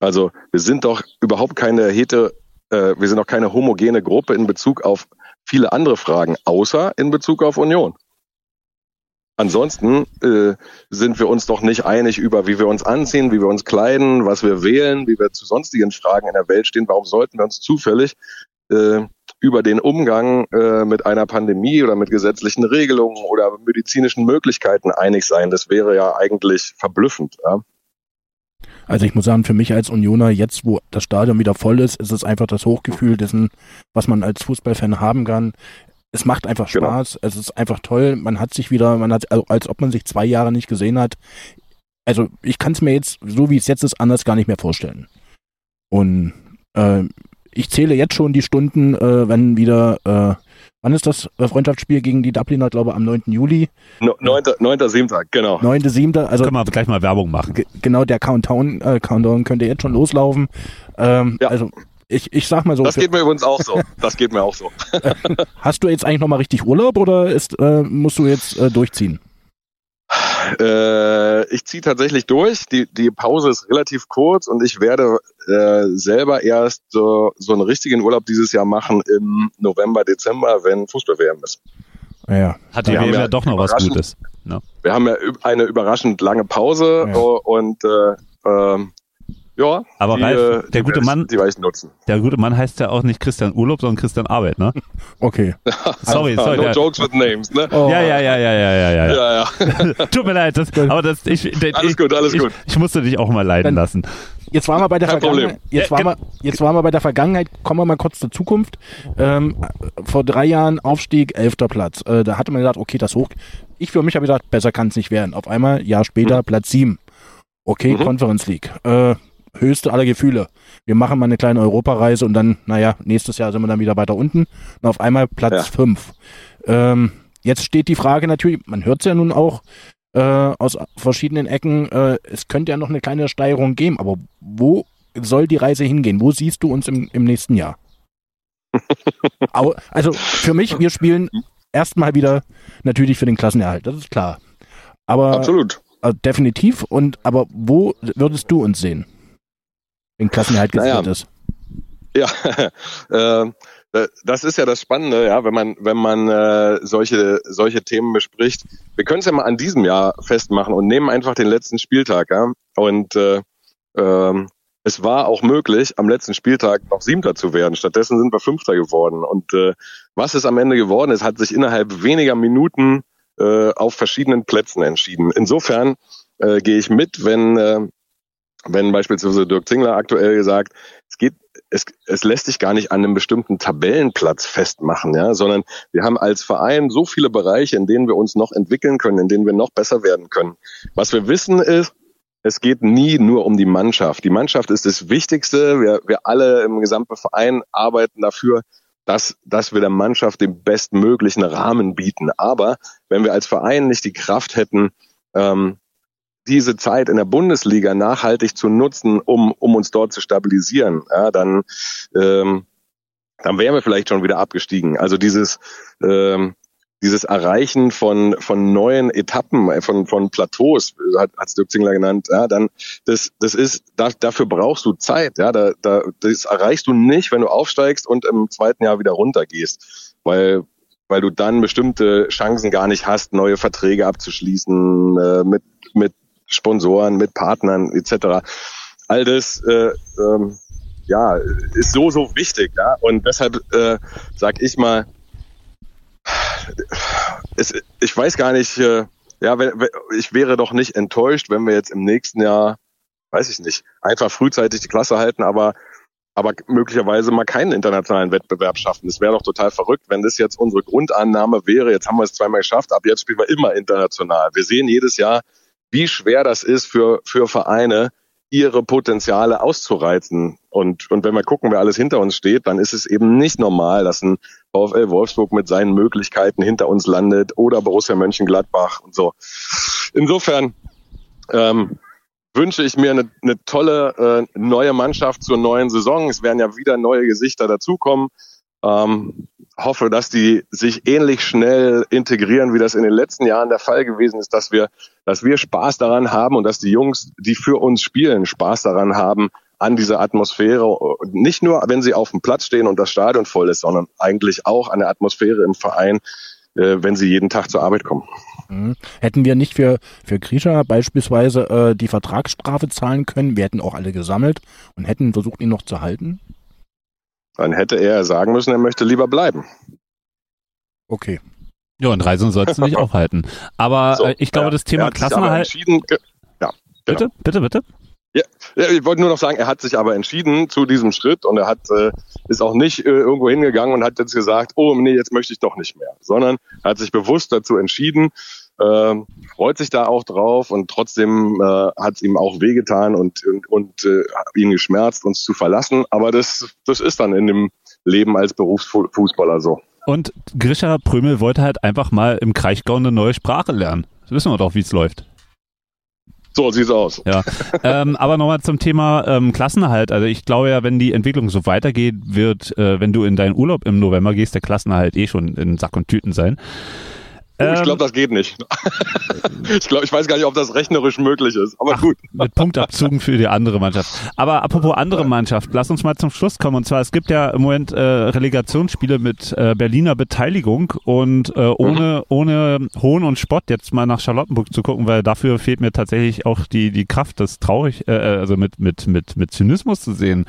Also wir sind doch überhaupt keine hete, äh, wir sind doch keine homogene Gruppe in Bezug auf viele andere Fragen, außer in Bezug auf Union. Ansonsten äh, sind wir uns doch nicht einig über, wie wir uns anziehen, wie wir uns kleiden, was wir wählen, wie wir zu sonstigen Fragen in der Welt stehen. Warum sollten wir uns zufällig äh, über den Umgang äh, mit einer Pandemie oder mit gesetzlichen Regelungen oder medizinischen Möglichkeiten einig sein? Das wäre ja eigentlich verblüffend. Ja? Also ich muss sagen, für mich als Unioner, jetzt wo das Stadion wieder voll ist, ist es einfach das Hochgefühl dessen, was man als Fußballfan haben kann es macht einfach genau. Spaß, genau. es ist einfach toll, man hat sich wieder, man hat, also als ob man sich zwei Jahre nicht gesehen hat. Also ich kann es mir jetzt, so wie es jetzt ist, anders gar nicht mehr vorstellen. Und äh, ich zähle jetzt schon die Stunden, äh, wenn wieder, äh, wann ist das äh, Freundschaftsspiel gegen die Dubliner, glaube ich, am 9. Juli? 9.7., genau. 9.7., also. Können wir gleich mal Werbung machen. Genau, der Countdown, äh, Countdown könnte jetzt schon loslaufen. Ähm, ja. Also ich, ich sag mal so. Das geht mir übrigens auch so. Das geht mir auch so. Hast du jetzt eigentlich nochmal richtig Urlaub oder ist, äh, musst du jetzt äh, durchziehen? Äh, ich ziehe tatsächlich durch. Die, die Pause ist relativ kurz und ich werde äh, selber erst so, so einen richtigen Urlaub dieses Jahr machen im November, Dezember, wenn Fußball-WM ist. Ja. Hat die WM ja doch noch was Gutes. Ne? Wir haben ja eine überraschend lange Pause Ja. und äh, ähm, ja, Aber die, Ralf, äh, der die gute ich- Mann- die ich nutzen. Der gute Mann heißt ja auch nicht Christian Urlaub, sondern Christian Arbeit, ne? Okay. Sorry, sorry. no der- jokes with names, ne? Oh. Ja, ja, ja, ja, ja, ja, ja. Ja, ja. Tut mir leid, das, aber das, ich, ich, Alles gut, alles ich, gut. Ich musste dich auch mal leiden Dann- lassen. Jetzt waren wir bei der Kein Vergangenheit. Problem. Jetzt, Ja, waren wir, jetzt waren wir bei der Vergangenheit. Kommen wir mal kurz zur Zukunft. Ähm, vor drei Jahren Aufstieg, elfter Platz. Äh, da hatte man gesagt, okay, das hoch. Ich für mich habe gedacht, besser kann es nicht werden. Auf einmal, Jahr später, Platz sieben. Okay, Mhm. Conference League. Äh, höchste aller Gefühle. Wir machen mal eine kleine Europareise und dann, naja, nächstes Jahr sind wir dann wieder weiter unten. Und auf einmal Platz Ja. fünf. Ähm, jetzt steht die Frage natürlich, man hört es ja nun auch, äh, aus verschiedenen Ecken, äh, es könnte ja noch eine kleine Steigerung geben, aber wo soll die Reise hingehen? Wo siehst du uns im, im nächsten Jahr? Also für mich, wir spielen erstmal wieder natürlich für den Klassenerhalt, das ist klar. Aber Absolut. äh, definitiv und aber wo würdest du uns sehen? Wenn Klassenerhalt Naja. gesichert ist. Ja, äh, das ist ja das Spannende, ja, wenn man wenn man äh, solche solche Themen bespricht. Wir können es ja mal an diesem Jahr festmachen und nehmen einfach den letzten Spieltag, ja. Und äh, ähm, es war auch möglich, am letzten Spieltag noch Siebter zu werden. Stattdessen sind wir Fünfter geworden. Und äh, was es am Ende geworden ist, hat sich innerhalb weniger Minuten äh, auf verschiedenen Plätzen entschieden. Insofern äh, gehe ich mit, wenn äh, wenn beispielsweise Dirk Zingler aktuell gesagt, es geht, es, es lässt sich gar nicht an einem bestimmten Tabellenplatz festmachen, ja, sondern wir haben als Verein so viele Bereiche, in denen wir uns noch entwickeln können, in denen wir noch besser werden können. Was wir wissen ist, es geht nie nur um die Mannschaft. Die Mannschaft ist das Wichtigste. Wir, wir alle im gesamten Verein arbeiten dafür, dass, dass wir der Mannschaft den bestmöglichen Rahmen bieten. Aber wenn wir als Verein nicht die Kraft hätten, ähm, diese Zeit in der Bundesliga nachhaltig zu nutzen, um, um uns dort zu stabilisieren, ja, dann, ähm, dann wären wir vielleicht schon wieder abgestiegen. Also dieses, ähm, dieses Erreichen von, von neuen Etappen, äh, von, von Plateaus, hat hat's Dirk Zingler genannt, ja, dann, das, das ist, da, dafür brauchst du Zeit, ja, da, da, das erreichst du nicht, wenn du aufsteigst und im zweiten Jahr wieder runtergehst, weil, weil du dann bestimmte Chancen gar nicht hast, neue Verträge abzuschließen, äh, mit, mit Sponsoren, mit Partnern, etc. All das, äh, ähm, ja, ist so, so wichtig, ja, und deshalb, äh, sag ich mal, es, ich weiß gar nicht, äh, ja, ich wäre doch nicht enttäuscht, wenn wir jetzt im nächsten Jahr, weiß ich nicht, einfach frühzeitig die Klasse halten, aber aber möglicherweise mal keinen internationalen Wettbewerb schaffen. Das wäre doch total verrückt, wenn das jetzt unsere Grundannahme wäre. Jetzt haben wir es zweimal geschafft, ab jetzt spielen wir immer international. Wir sehen jedes Jahr, wie schwer das ist für, für Vereine, ihre Potenziale auszureizen. Und, und wenn wir gucken, wer alles hinter uns steht, dann ist es eben nicht normal, dass ein VfL Wolfsburg mit seinen Möglichkeiten hinter uns landet oder Borussia Mönchengladbach und so. Insofern ähm, wünsche ich mir eine, eine tolle äh, neue Mannschaft zur neuen Saison. Es werden ja wieder neue Gesichter dazukommen. Ähm, hoffe, dass die sich ähnlich schnell integrieren, wie das in den letzten Jahren der Fall gewesen ist, dass wir, dass wir Spaß daran haben und dass die Jungs, die für uns spielen, Spaß daran haben, an dieser Atmosphäre, nicht nur, wenn sie auf dem Platz stehen und das Stadion voll ist, sondern eigentlich auch an der Atmosphäre im Verein, äh, wenn sie jeden Tag zur Arbeit kommen. Mhm. Hätten wir nicht für, für Grisha beispielsweise äh, die Vertragsstrafe zahlen können, wir hätten auch alle gesammelt und hätten versucht, ihn noch zu halten? Dann hätte er sagen müssen, er möchte lieber bleiben. Okay. Ja, und Reisen sollst du nicht aufhalten. Aber So, äh, ich glaube, ja, das er Thema hat sich aber Klassenerhalt. ja, genau. Bitte, bitte, bitte. Ja, ja, ich wollte nur noch sagen, er hat sich aber entschieden zu diesem Schritt und er hat äh, ist auch nicht äh, irgendwo hingegangen und hat jetzt gesagt, oh nee, jetzt möchte ich doch nicht mehr, sondern er hat sich bewusst dazu entschieden, äh, freut sich da auch drauf und trotzdem äh, hat es ihm auch wehgetan und und, und äh, ihn geschmerzt, uns zu verlassen. Aber das das ist dann in dem Leben als Berufsfußballer so. Und Grisha Prömel wollte halt einfach mal im Kraichgau eine neue Sprache lernen. Das wissen wir doch, wie es läuft. So sieht's aus. Ja, ähm, aber nochmal zum Thema ähm, Klassenerhalt. Also ich glaube ja, wenn die Entwicklung so weitergeht, wird, äh, wenn du in deinen Urlaub im November gehst, der Klassenerhalt eh schon in Sack und Tüten sein. Oh, ich glaube, das geht nicht. ich glaube, ich weiß gar nicht, ob das rechnerisch möglich ist, aber Ach, gut. Mit Punktabzügen für die andere Mannschaft. Aber apropos andere Mannschaft, lass uns mal zum Schluss kommen. Und zwar, es gibt ja im Moment äh, Relegationsspiele mit äh, Berliner Beteiligung und äh, ohne, ohne Hohn und Spott jetzt mal nach Charlottenburg zu gucken, weil dafür fehlt mir tatsächlich auch die, die Kraft, das traurig, äh, also mit, mit, mit, mit Zynismus zu sehen.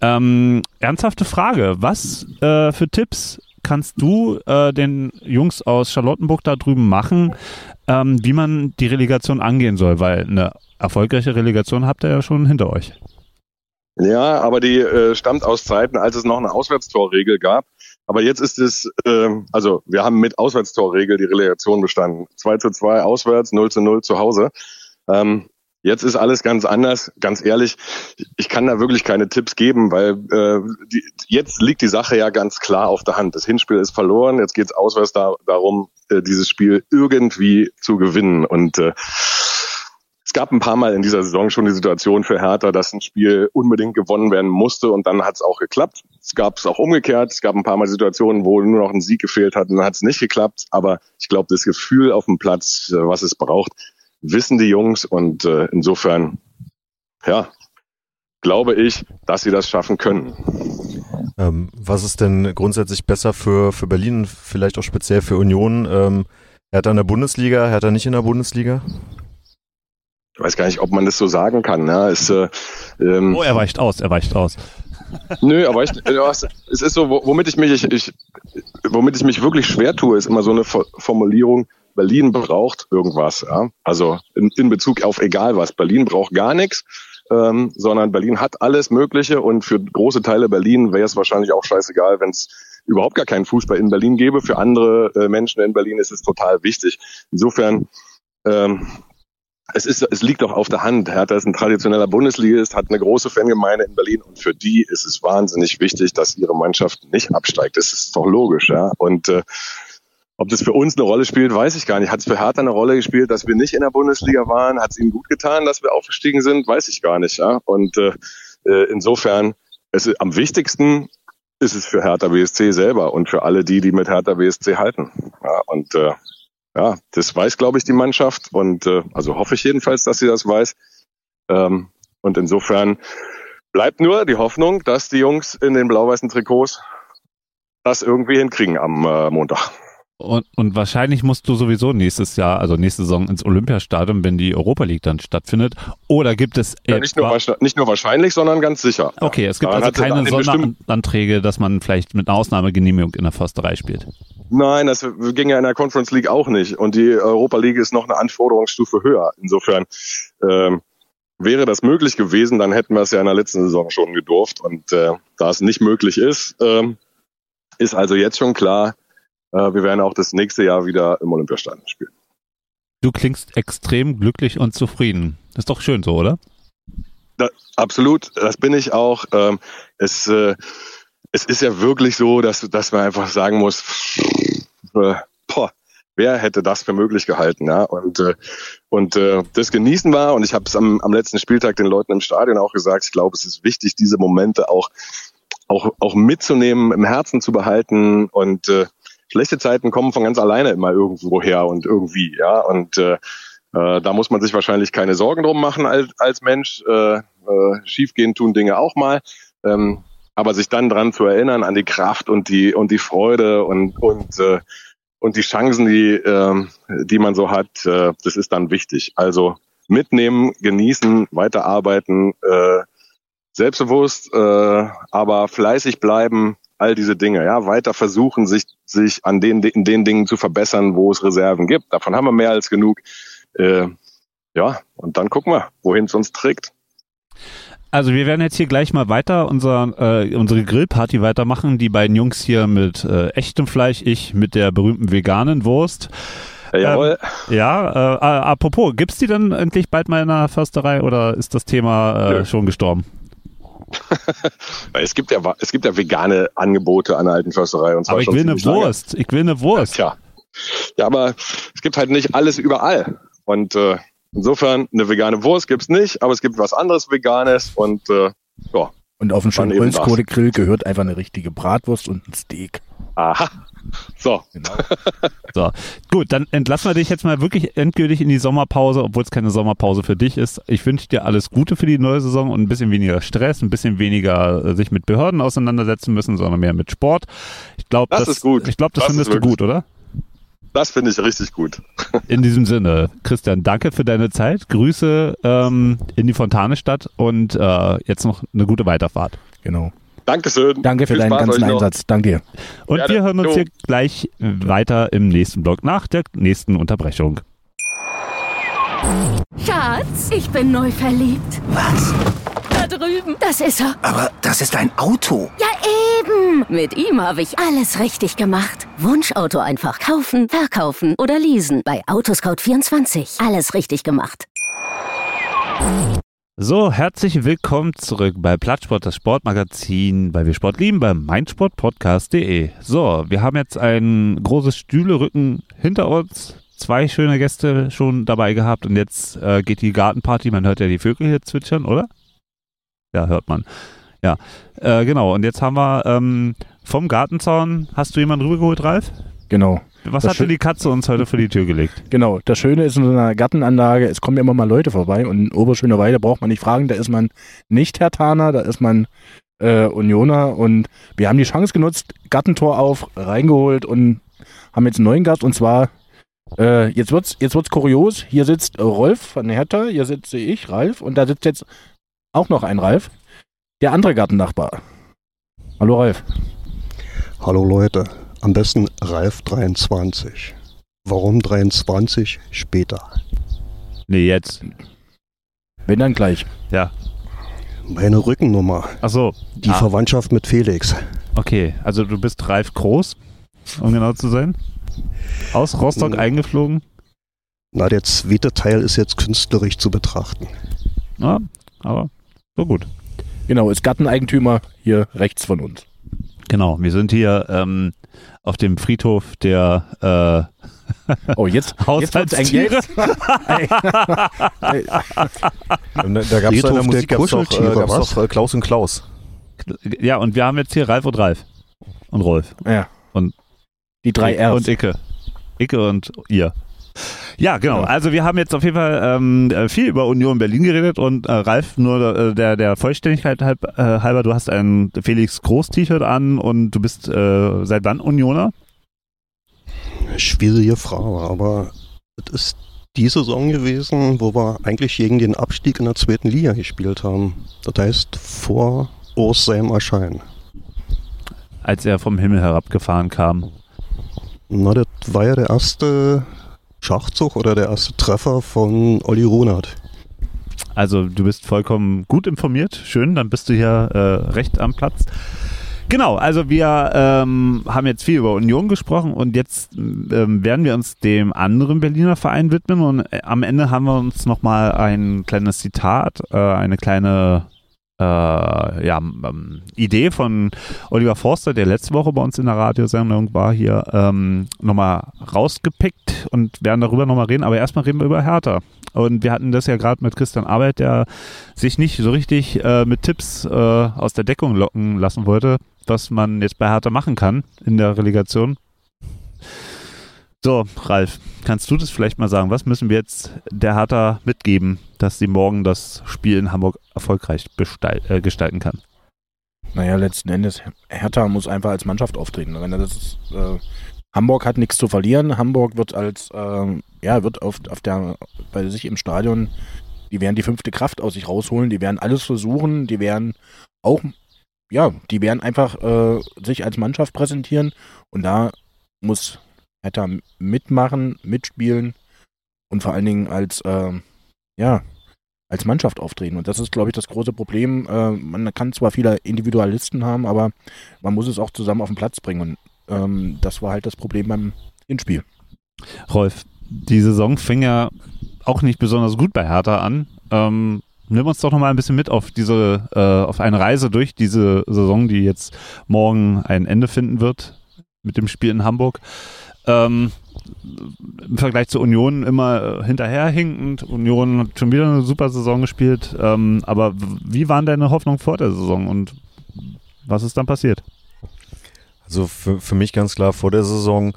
Ähm, ernsthafte Frage. Was äh, für Tipps kannst du äh, den Jungs aus Charlottenburg da drüben machen, ähm, wie man die Relegation angehen soll? Weil eine erfolgreiche Relegation habt ihr ja schon hinter euch. Ja, aber die äh, stammt aus Zeiten, als es noch eine Auswärtstorregel gab. Aber jetzt ist es, äh, also wir haben mit Auswärtstorregel die Relegation bestanden. 2 zu 2 auswärts, 0 zu 0 zu Hause. Ähm, Jetzt ist alles ganz anders. Ganz ehrlich, ich kann da wirklich keine Tipps geben, weil äh, die, jetzt liegt die Sache ja ganz klar auf der Hand. Das Hinspiel ist verloren. Jetzt geht es auswärts da, darum, äh, dieses Spiel irgendwie zu gewinnen. Und äh, es gab ein paar Mal in dieser Saison schon die Situation für Hertha, dass ein Spiel unbedingt gewonnen werden musste und dann hat es auch geklappt. Es gab es auch umgekehrt. Es gab ein paar Mal Situationen, wo nur noch ein Sieg gefehlt hat und dann hat es nicht geklappt. Aber ich glaube, das Gefühl auf dem Platz, äh, was es braucht, wissen die Jungs und äh, insofern, ja, glaube ich, dass sie das schaffen können. Ähm, was ist denn grundsätzlich besser für, für Berlin, vielleicht auch speziell für Union? Ähm, er hat in der Bundesliga, er hat er nicht in der Bundesliga? Ich weiß gar nicht, ob man das so sagen kann. Ne? Es, äh, ähm, oh, er weicht aus, er weicht aus. Nö, aber ich, es ist so, womit ich mich, ich, ich, womit ich mich wirklich schwer tue, ist immer so eine Formulierung, Berlin braucht irgendwas. Ja? Also in, in Bezug auf egal was. Berlin braucht gar nichts. Ähm, sondern Berlin hat alles Mögliche und für große Teile Berlin wäre es wahrscheinlich auch scheißegal, wenn es überhaupt gar keinen Fußball in Berlin gäbe. Für andere äh, Menschen in Berlin ist es total wichtig. Insofern, ähm, es, ist, es liegt doch auf der Hand. Hertha ist ein traditioneller Bundesligist, hat eine große Fangemeinde in Berlin und für die ist es wahnsinnig wichtig, dass ihre Mannschaft nicht absteigt. Das ist doch logisch, ja. Und äh, ob das für uns eine Rolle spielt, weiß ich gar nicht. Hat es für Hertha eine Rolle gespielt, dass wir nicht in der Bundesliga waren? Hat es ihnen gut getan, dass wir aufgestiegen sind? Weiß ich gar nicht. Ja? Und äh, äh insofern, es am wichtigsten ist es für Hertha BSC selber und für alle die, die mit Hertha BSC halten. Ja, und äh, ja, das weiß, glaube ich, die Mannschaft und äh, also hoffe ich jedenfalls, dass sie das weiß. Ähm, und insofern bleibt nur die Hoffnung, dass die Jungs in den blau-weißen Trikots das irgendwie hinkriegen am äh, Montag. Und, und wahrscheinlich musst du sowieso nächstes Jahr, also nächste Saison ins Olympiastadion, wenn die Europa League dann stattfindet. Oder gibt es ja, nicht, nur, nicht nur wahrscheinlich, sondern ganz sicher. Okay, es gibt Daran also keine Sonderanträge, dass man vielleicht mit einer Ausnahmegenehmigung in der Försterei spielt. Nein, das ging ja in der Conference League auch nicht. Und die Europa League ist noch eine Anforderungsstufe höher. Insofern ähm, wäre das möglich gewesen, dann hätten wir es ja in der letzten Saison schon gedurft. Und äh, da es nicht möglich ist, ähm, ist also jetzt schon klar, wir werden auch das nächste Jahr wieder im Olympiastadion spielen. Du klingst extrem glücklich und zufrieden. Das ist doch schön so, oder? Da, absolut, das bin ich auch. Ähm, es, äh, es ist ja wirklich so, dass, dass man einfach sagen muss, äh, boah, wer hätte das für möglich gehalten, ja? Und äh, und äh, das genießen wir. Und ich habe es am, am letzten Spieltag den Leuten im Stadion auch gesagt. Ich glaube, es ist wichtig, diese Momente auch auch auch mitzunehmen, im Herzen zu behalten und äh, schlechte Zeiten kommen von ganz alleine immer irgendwo her und irgendwie, ja. Und äh, äh, da muss man sich wahrscheinlich keine Sorgen drum machen als, als Mensch. Äh, äh, schiefgehen tun Dinge auch mal. Ähm, aber sich dann dran zu erinnern an die Kraft und die und die Freude und und äh, und die Chancen, die äh, die man so hat, äh, das ist dann wichtig. Also mitnehmen, genießen, weiterarbeiten, äh, selbstbewusst, äh, aber fleißig bleiben, all diese Dinge, ja, weiter versuchen, sich, sich an den, in den Dingen zu verbessern, wo es Reserven gibt. Davon haben wir mehr als genug. Äh, ja, und dann gucken wir, wohin es uns trägt. Also wir werden jetzt hier gleich mal weiter unser, äh, unsere Grillparty weitermachen. Die beiden Jungs hier mit äh, echtem Fleisch, ich mit der berühmten veganen Wurst. Jawohl. Ähm, ja, äh, apropos, gibt's die denn endlich bald mal in der Försterei oder ist das Thema äh, schon gestorben? Es gibt ja es gibt ja vegane Angebote an der alten Försterei und zwar Aber ich will eine Wurst. Ich will eine Wurst. Ja, ja, aber es gibt halt nicht alles überall und äh, insofern eine vegane Wurst gibt's nicht, aber es gibt was anderes Veganes und äh, ja. Und auf einen schönen Holzkohlegrill gehört einfach eine richtige Bratwurst und ein Steak. Aha. So. Genau. so. Gut, dann entlassen wir dich jetzt mal wirklich endgültig in die Sommerpause, obwohl es keine Sommerpause für dich ist. Ich wünsche dir alles Gute für die neue Saison und ein bisschen weniger Stress, ein bisschen weniger äh, sich mit Behörden auseinandersetzen müssen, sondern mehr mit Sport. Ich glaube, das, das, ist gut. Ich glaube, das, Das findest du gut, oder? Das finde ich richtig gut. In diesem Sinne, Christian, danke für deine Zeit. Grüße ähm, in die Fontanestadt und äh, jetzt noch eine gute Weiterfahrt. Genau. Dankeschön. Danke für Viel deinen Spaß ganzen euch noch. Einsatz. Danke dir. Und Gerne. wir hören uns Jo. hier gleich weiter im nächsten Blog nach der nächsten Unterbrechung. Schatz, ich bin neu verliebt. Was? Da drüben. Das ist er. Aber das ist ein Auto. Ja, eben. Mit ihm habe ich alles richtig gemacht. Wunschauto einfach kaufen, verkaufen oder leasen. Bei Autoscout24. Alles richtig gemacht. So, herzlich willkommen zurück bei Plattsport, das Sportmagazin, weil wir Sport lieben, bei meinsportpodcast.de. So, wir haben jetzt ein großes Stühlerücken hinter uns, zwei schöne Gäste schon dabei gehabt und jetzt äh, geht die Gartenparty, man hört ja die Vögel hier zwitschern, oder? Ja, hört man. Ja, äh, genau. Und jetzt haben wir ähm, vom Gartenzaun, hast du jemanden rübergeholt, Ralf? Genau. Was Das hat denn die Katze uns heute vor die Tür gelegt? Genau. Das Schöne ist in so einer Gartenanlage, es kommen ja immer mal Leute vorbei und in Oberschöneweide braucht man nicht fragen, da ist man nicht Hertaner, da ist man äh, Unioner und wir haben die Chance genutzt, Gartentor auf, reingeholt und haben jetzt einen neuen Gast und zwar, äh, jetzt wird's, jetzt wird's kurios, hier sitzt Rolf von Hertha, hier sitze ich, Ralf und da sitzt jetzt auch noch ein Ralf, der andere Gartennachbar. Hallo Ralf. Hallo Leute, am besten Ralf 23. Warum 23 später? Nee, jetzt. Wenn dann gleich. Ja. Meine Rückennummer, Ach so. die Ah. Verwandtschaft mit Felix. Okay, also du bist Ralf Groß, um genau zu sein. Aus Rostock Mhm. eingeflogen. Na, der zweite Teil ist jetzt künstlerisch zu betrachten. Ja, aber so gut. Genau, ist Garteneigentümer hier rechts von uns. Genau, wir sind hier ähm, auf dem Friedhof der Oh, jetzt, äh, jetzt wird's eng. Haushaltstiere. Jetzt- Ey. Da, gab es in der Musik gab's doch, äh, gab's doch äh, Klaus und Klaus. ja, und wir haben jetzt hier Ralf und Ralf. Und Rolf. Ja. Und- die drei R's. Und Icke. Icke und ihr. Ja, genau. Also wir haben jetzt auf jeden Fall ähm, äh, viel über Union Berlin geredet und äh, Ralf, nur äh, der, der Vollständigkeit halb, äh, halber, du hast ein Felix Groß-T-Shirt an und du bist äh, seit wann Unioner? Schwierige Frage, aber es ist die Saison gewesen, wo wir eigentlich gegen den Abstieg in der zweiten Liga gespielt haben. Das heißt, vor Urs seinem Erscheinen. Als er vom Himmel herabgefahren kam. Na, das war ja der erste Schachzug oder der erste Treffer von Olli Runert. Also du bist vollkommen gut informiert. Schön, dann bist du hier äh, recht am Platz. Genau, also wir ähm, haben jetzt viel über Union gesprochen und jetzt ähm, werden wir uns dem anderen Berliner Verein widmen und äh, am Ende haben wir uns nochmal ein kleines Zitat, äh, eine kleine äh, ja, ähm, Idee von Oliver Forster, der letzte Woche bei uns in der Radiosendung war, hier ähm, nochmal rausgepickt und werden darüber nochmal reden. Aber erstmal reden wir über Hertha. Und wir hatten das ja gerade mit Christian Arbeit, der sich nicht so richtig äh, mit Tipps äh, aus der Deckung locken lassen wollte, was man jetzt bei Hertha machen kann in der Relegation. So, Ralf, kannst du das vielleicht mal sagen? Was müssen wir jetzt der Hertha mitgeben, dass sie morgen das Spiel in Hamburg erfolgreich äh, gestalten kann? Naja, letzten Endes, Hertha muss einfach als Mannschaft auftreten. Ist, äh, Hamburg hat nichts zu verlieren. Hamburg wird als, ähm, ja, wird auf, auf der, bei sich im Stadion, die werden die fünfte Kraft aus sich rausholen, die werden alles versuchen, die werden auch, ja, die werden einfach äh, sich als Mannschaft präsentieren und da muss Hertha mitmachen, mitspielen und vor allen Dingen als, ähm, ja, als Mannschaft auftreten. Und das ist, glaube ich, das große Problem. Äh, man kann zwar viele Individualisten haben, aber man muss es auch zusammen auf den Platz bringen. Und ähm, das war halt das Problem beim Hinspiel. Rolf, die Saison fing ja auch nicht besonders gut bei Hertha an. Ähm, nimm uns doch noch mal ein bisschen mit auf diese, äh, auf eine Reise durch diese Saison, die jetzt morgen ein Ende finden wird mit dem Spiel in Hamburg. Ähm, Im Vergleich zur Union immer äh, hinterherhinkend. Union hat schon wieder eine super Saison gespielt. Ähm, aber wie waren deine Hoffnungen vor der Saison und was ist dann passiert? Also für, für mich ganz klar vor der Saison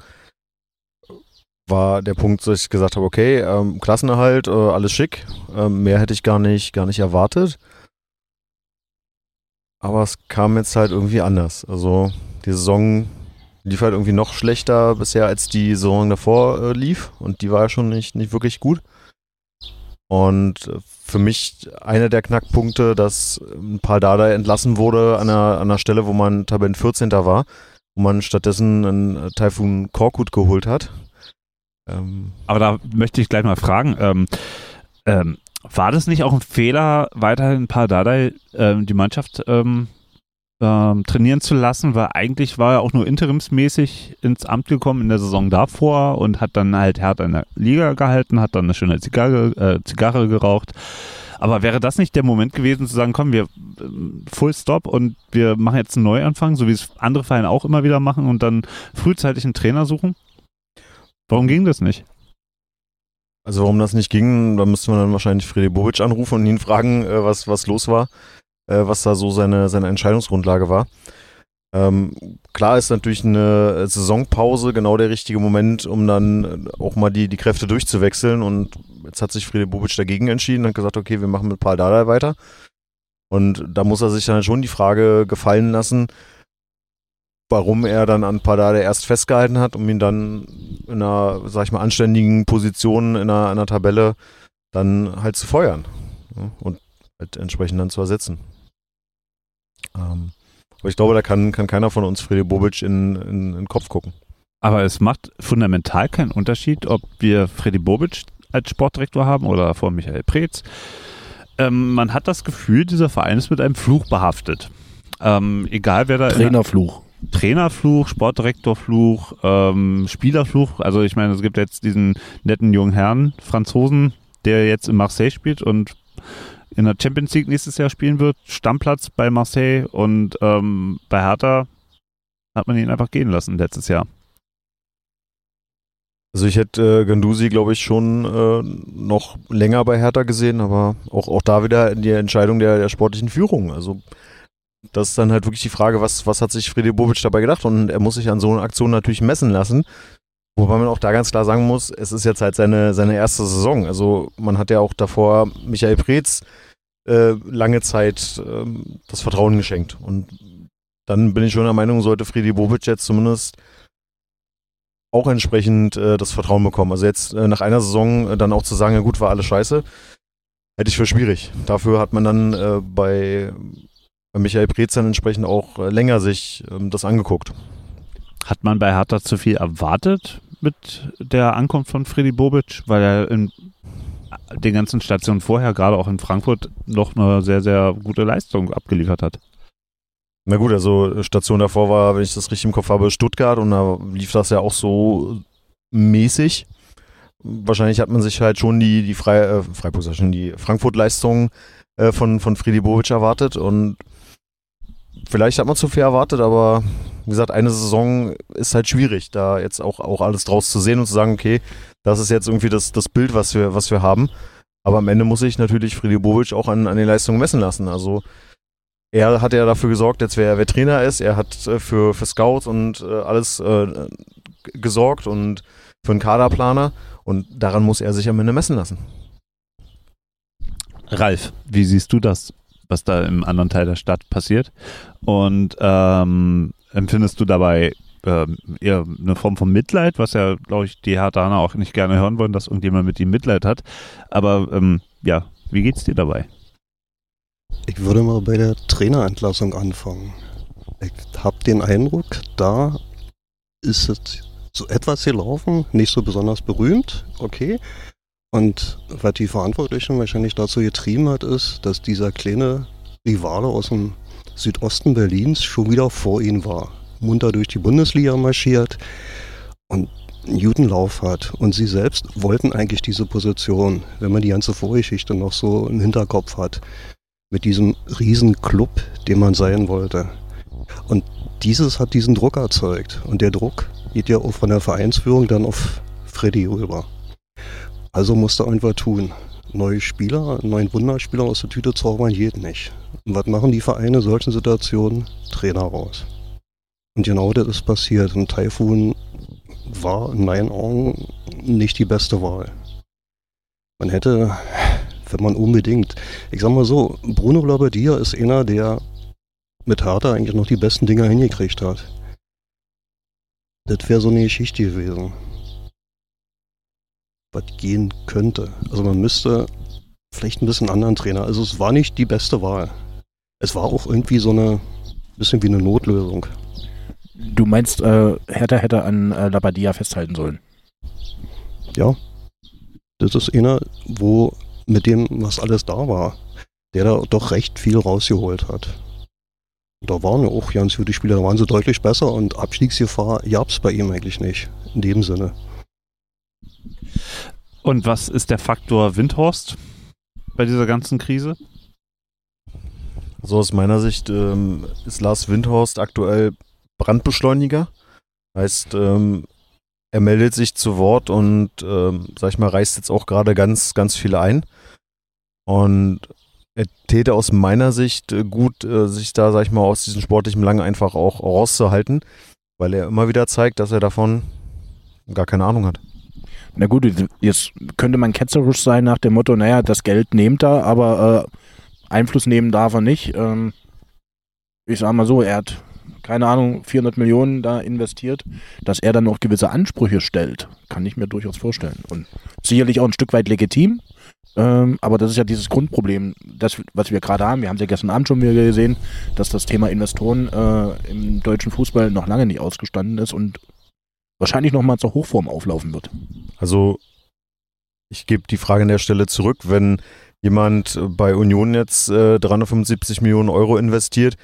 war der Punkt, dass ich gesagt habe, okay, ähm, Klassenerhalt, äh, alles schick. Ähm, mehr hätte ich gar nicht, gar nicht erwartet. Aber es kam jetzt halt irgendwie anders. Also die Saison lief halt irgendwie noch schlechter bisher, als die Saison davor äh, lief. Und die war ja schon nicht, nicht wirklich gut. Und für mich einer der Knackpunkte, dass ein paar Dada entlassen wurde an einer, an einer Stelle, wo man Tabellen 14. war, wo man stattdessen einen Typhoon Korkut geholt hat. Ähm Aber da möchte ich gleich mal fragen, ähm, ähm, war das nicht auch ein Fehler, weiterhin ein paar Dada ähm, die Mannschaft ähm, ähm, trainieren zu lassen, weil eigentlich war er auch nur interimsmäßig ins Amt gekommen in der Saison davor und hat dann halt hart in der Liga gehalten, hat dann eine schöne Zigarre, äh, Zigarre geraucht. Aber wäre das nicht der Moment gewesen zu sagen, komm, wir ähm, Full Stop und wir machen jetzt einen Neuanfang, so wie es andere Vereine auch immer wieder machen und dann frühzeitig einen Trainer suchen? Warum ging das nicht? Also warum das nicht ging, da müsste man dann wahrscheinlich Freddy Bobic anrufen und ihn fragen, äh, was, was los war äh, was da so seine, seine Entscheidungsgrundlage war. Ähm, klar ist natürlich eine Saisonpause genau der richtige Moment, um dann auch mal die, die Kräfte durchzuwechseln. Und jetzt hat sich Friede Bubic dagegen entschieden und hat gesagt, okay, wir machen mit Paul Dardai weiter. Und da muss er sich dann schon die Frage gefallen lassen, warum er dann an Padade erst festgehalten hat, um ihn dann in einer, sag ich mal, anständigen Position in einer, in einer Tabelle dann halt zu feuern. Und halt entsprechend dann zu ersetzen. Ähm, aber ich glaube, da kann, kann keiner von uns Freddy Bobic in, in, in den Kopf gucken. Aber es macht fundamental keinen Unterschied, ob wir Freddy Bobic als Sportdirektor haben oder vor Michael Preetz. Ähm, man hat das Gefühl, dieser Verein ist mit einem Fluch behaftet. Ähm, egal wer da. Trainerfluch. Trainerfluch, Sportdirektorfluch, ähm, Spielerfluch. Also ich meine, es gibt jetzt diesen netten jungen Herrn, Franzosen, der jetzt in Marseille spielt und in der Champions League nächstes Jahr spielen wird, Stammplatz bei Marseille und ähm, bei Hertha hat man ihn einfach gehen lassen letztes Jahr. Also ich hätte äh, Gandusi, glaube ich, schon äh, noch länger bei Hertha gesehen, aber auch, auch da wieder die Entscheidung der, der sportlichen Führung. Also das ist dann halt wirklich die Frage, was, was hat sich Freddy Bobic dabei gedacht? Und er muss sich an so einer Aktion natürlich messen lassen. Wobei man auch da ganz klar sagen muss, es ist jetzt halt seine, seine erste Saison. Also man hat ja auch davor Michael Preetz äh, lange Zeit äh, das Vertrauen geschenkt. Und dann bin ich schon der Meinung, sollte Friedi Bobic jetzt zumindest auch entsprechend äh, das Vertrauen bekommen. Also jetzt äh, nach einer Saison äh, dann auch zu sagen, ja gut, war alles scheiße, hätte ich für schwierig. Dafür hat man dann äh, bei, bei Michael Preetz dann entsprechend auch länger sich ähm, das angeguckt. Hat man bei Hertha zu viel erwartet mit der Ankunft von Freddy Bobic, weil er in den ganzen Stationen vorher, gerade auch in Frankfurt, noch eine sehr, sehr gute Leistung abgeliefert hat? Na gut, also Station davor war, wenn ich das richtig im Kopf habe, Stuttgart und da lief das ja auch so mäßig. Wahrscheinlich hat man sich halt schon die, die Frei, äh, Freiburg, schon die Frankfurt-Leistung äh, von, von Friedi Bovic erwartet und vielleicht hat man zu viel erwartet, aber wie gesagt, eine Saison ist halt schwierig, da jetzt auch, auch alles draus zu sehen und zu sagen, okay, das ist jetzt irgendwie das, das Bild, was wir, was wir haben. Aber am Ende muss ich natürlich Friedi Bovic auch an, an den Leistungen messen lassen. Also er hat ja dafür gesorgt, jetzt wer, wer Trainer ist, er hat äh, für, für Scouts und äh, alles äh, gesorgt und für einen Kaderplaner und daran muss er sich am Ende messen lassen. Ralf, wie siehst du das, was da im anderen Teil der Stadt passiert? Und ähm, empfindest du dabei äh, eher eine Form von Mitleid, was ja, glaube ich, die Herthaner auch nicht gerne hören wollen, dass irgendjemand mit ihm Mitleid hat. Aber ähm, ja, wie geht's dir dabei? Ich würde mal bei der Trainerentlassung anfangen. Ich habe den Eindruck, da ist es so etwas gelaufen, nicht so besonders berühmt, okay. Und was die Verantwortlichen wahrscheinlich dazu getrieben hat, ist, dass dieser kleine Rivale aus dem Südosten Berlins schon wieder vor ihnen war munter durch die Bundesliga marschiert und einen guten Lauf hat. Und sie selbst wollten eigentlich diese Position, wenn man die ganze Vorgeschichte noch so im Hinterkopf hat, mit diesem riesen Club, den man sein wollte. Und dieses hat diesen Druck erzeugt. Und der Druck geht ja auch von der Vereinsführung dann auf Freddy rüber. Also musste einfach tun. Neue Spieler, neuen Wunderspieler aus der Tüte zaubern geht nicht. Und was machen die Vereine in solchen Situationen? Trainer raus. Und genau das ist passiert. Und Taifun war in meinen Augen nicht die beste Wahl. Man hätte, wenn man unbedingt, ich sag mal so, Bruno Labbadia ist einer, der mit Hertha eigentlich noch die besten Dinger hingekriegt hat. Das wäre so eine Geschichte gewesen. Was gehen könnte. Also man müsste vielleicht ein bisschen anderen Trainer. Also es war nicht die beste Wahl. Es war auch irgendwie so eine bisschen wie eine Notlösung. Du meinst, äh, Hertha hätte an äh, Labadia festhalten sollen? Ja. Das ist einer, wo mit dem, was alles da war, der da doch recht viel rausgeholt hat. Da waren ja auch ganz gute Spieler, da waren sie deutlich besser und Abstiegsgefahr gab es bei ihm eigentlich nicht. In dem Sinne. Und was ist der Faktor Windhorst bei dieser ganzen Krise? So aus meiner Sicht ähm, ist Lars Windhorst aktuell Brandbeschleuniger. Heißt, ähm, er meldet sich zu Wort und, ähm, sag ich mal, reißt jetzt auch gerade ganz, ganz viel ein. Und er täte aus meiner Sicht äh, gut, äh, sich da, sag ich mal, aus diesem sportlichen Lang einfach auch rauszuhalten, weil er immer wieder zeigt, dass er davon gar keine Ahnung hat. Na gut, jetzt könnte man ketzerisch sein nach dem Motto, naja, das Geld nehmt er, aber äh, Einfluss nehmen darf er nicht. Ähm, ich sag mal so, er hat, keine Ahnung, 400 Millionen da investiert, dass er dann noch gewisse Ansprüche stellt, kann ich mir durchaus vorstellen. Und sicherlich auch ein Stück weit legitim, ähm, aber das ist ja dieses Grundproblem, das, was wir gerade haben. Wir haben es ja gestern Abend schon wieder gesehen, dass das Thema Investoren äh, im deutschen Fußball noch lange nicht ausgestanden ist und wahrscheinlich nochmal zur Hochform auflaufen wird. Also ich gebe die Frage an der Stelle zurück, wenn jemand bei Union jetzt äh, 375 Millionen Euro investiert,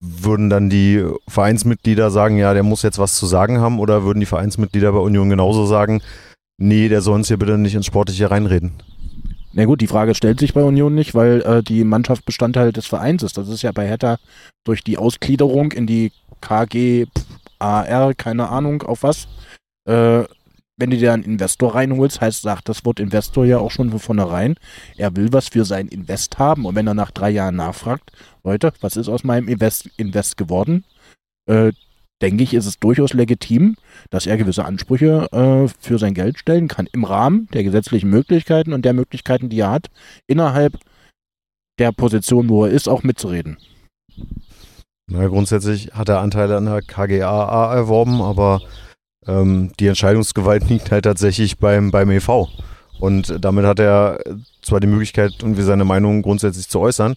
würden dann die Vereinsmitglieder sagen, ja, der muss jetzt was zu sagen haben, oder würden die Vereinsmitglieder bei Union genauso sagen, nee, der soll uns hier bitte nicht ins Sportliche reinreden? Na gut, die Frage stellt sich bei Union nicht, weil äh, die Mannschaft Bestandteil des Vereins ist. Das ist ja bei Hertha durch die Ausgliederung in die KGAR, keine Ahnung auf was. Äh, wenn du dir einen Investor reinholst, heißt, sagt das Wort Investor ja auch schon von vornherein, er will was für sein Invest haben. Und wenn er nach drei Jahren nachfragt, Leute, was ist aus meinem Invest, Invest geworden? Äh, denke ich, ist es durchaus legitim, dass er gewisse Ansprüche äh, für sein Geld stellen kann, im Rahmen der gesetzlichen Möglichkeiten und der Möglichkeiten, die er hat, innerhalb der Position, wo er ist, auch mitzureden. Na, grundsätzlich hat er Anteile an der KGAA erworben, aber ähm, die Entscheidungsgewalt liegt halt tatsächlich beim, beim EV. Und damit hat er zwar die Möglichkeit, irgendwie seine Meinung grundsätzlich zu äußern,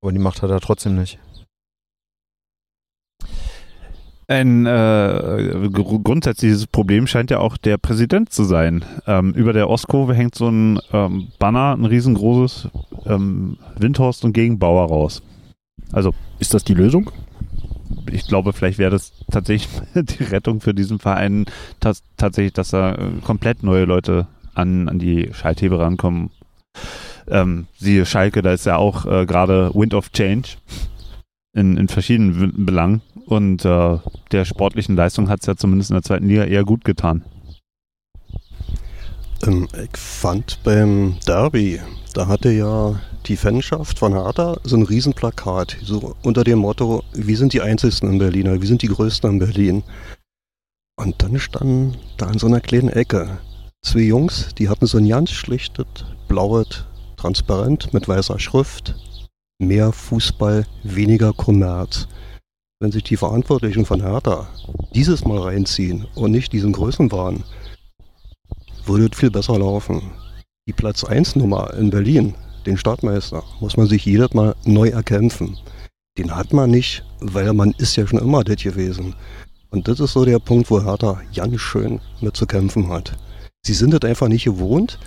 aber die Macht hat er trotzdem nicht. Ein äh, grundsätzliches Problem scheint ja auch der Präsident zu sein. Ähm, über der Ostkurve hängt so ein ähm, Banner, ein riesengroßes ähm, Windhorst und Gegenbauer raus. Also ist das die Lösung? Ich glaube, vielleicht wäre das tatsächlich die Rettung für diesen Verein, dass, tatsächlich, dass da äh, komplett neue Leute an, an die Schalthebe rankommen. Ähm, siehe Schalke, da ist ja auch äh, gerade Wind of Change in, in verschiedenen Belangen. Und äh, der sportlichen Leistung hat es ja zumindest in der zweiten Liga eher gut getan. Ähm, ich fand beim Derby, da hatte ja die Fanschaft von Hertha so ein Riesenplakat, so unter dem Motto, wir sind die Einzigsten in Berlin, wir sind die Größten in Berlin. Und dann standen da in so einer kleinen Ecke zwei Jungs, die hatten so ein ganz schlichtes, blaues Transparent mit weißer Schrift. Mehr Fußball, weniger Kommerz wenn sich die Verantwortlichen von Hertha dieses Mal reinziehen und nicht diesen Größenwahn, würde es viel besser laufen. Die Platz 1 Nummer in Berlin, den Stadtmeister, muss man sich jedes Mal neu erkämpfen. Den hat man nicht, weil man ist ja schon immer das gewesen. Und das ist so der Punkt, wo Hertha ganz schön mit zu kämpfen hat. Sie sind es einfach nicht gewohnt,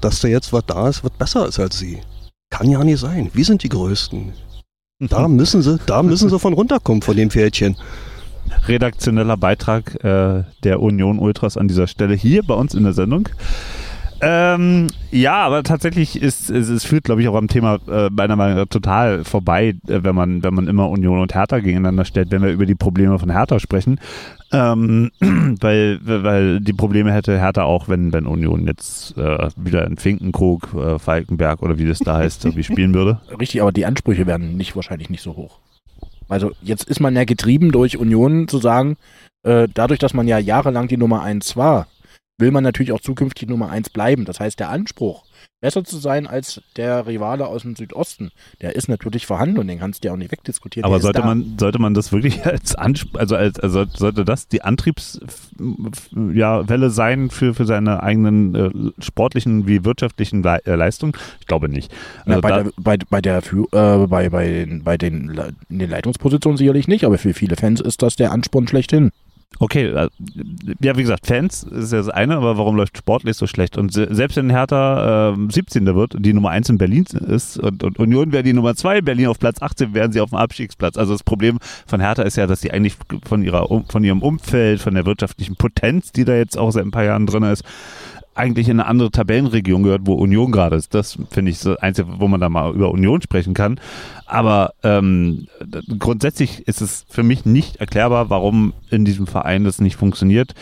dass da jetzt was da ist, was besser ist als sie. Kann ja nicht sein. Wir sind die Größten. Da müssen sie, da müssen sie von runterkommen von dem Pferdchen. Redaktioneller Beitrag äh, der Union Ultras an dieser Stelle hier bei uns in der Sendung. Ähm, ja, aber tatsächlich ist es, es führt, glaube ich, auch am Thema äh, meiner Meinung nach total vorbei, äh, wenn man, wenn man immer Union und Hertha gegeneinander stellt, wenn wir über die Probleme von Hertha sprechen. Ähm, weil, weil die Probleme hätte Hertha auch, wenn, wenn Union jetzt äh, wieder in Finkenkrug, äh, Falkenberg oder wie das da heißt, irgendwie spielen würde. Richtig, aber die Ansprüche werden nicht wahrscheinlich nicht so hoch. Also jetzt ist man ja getrieben durch Union zu sagen, äh, dadurch, dass man ja jahrelang die Nummer eins war, will man natürlich auch zukünftig Nummer eins bleiben. Das heißt, der Anspruch, besser zu sein als der Rivale aus dem Südosten, der ist natürlich vorhanden und den kannst du ja auch nicht wegdiskutieren. Aber sollte da. man, sollte man das wirklich als Anspruch, also als, also sollte das die Antriebswelle ja, sein für, für seine eigenen äh, sportlichen wie wirtschaftlichen Le äh, Leistungen? Ich glaube nicht. Na, Also bei, da, der, bei, bei, der, äh, bei, bei, den, bei den, in den Leitungspositionen sicherlich nicht, aber für viele Fans ist das der Ansporn schlechthin. Okay, äh, ja, wie gesagt, Fans ist ja das eine, aber warum läuft sportlich so schlecht? Und se selbst wenn Hertha äh, 17. wird die Nummer 1 in Berlin ist und, und Union wäre die Nummer 2, Berlin auf Platz 18, wären sie auf dem Abstiegsplatz. Also das Problem von Hertha ist ja, dass sie eigentlich von ihrer von ihrem Umfeld, von der wirtschaftlichen Potenz, die da jetzt auch seit ein paar Jahren drin ist, eigentlich in eine andere Tabellenregion gehört, wo Union gerade ist. Das finde ich das Einzige, wo man da mal über Union sprechen kann. Aber ähm, grundsätzlich ist es für mich nicht erklärbar, warum in diesem Verein das nicht funktioniert.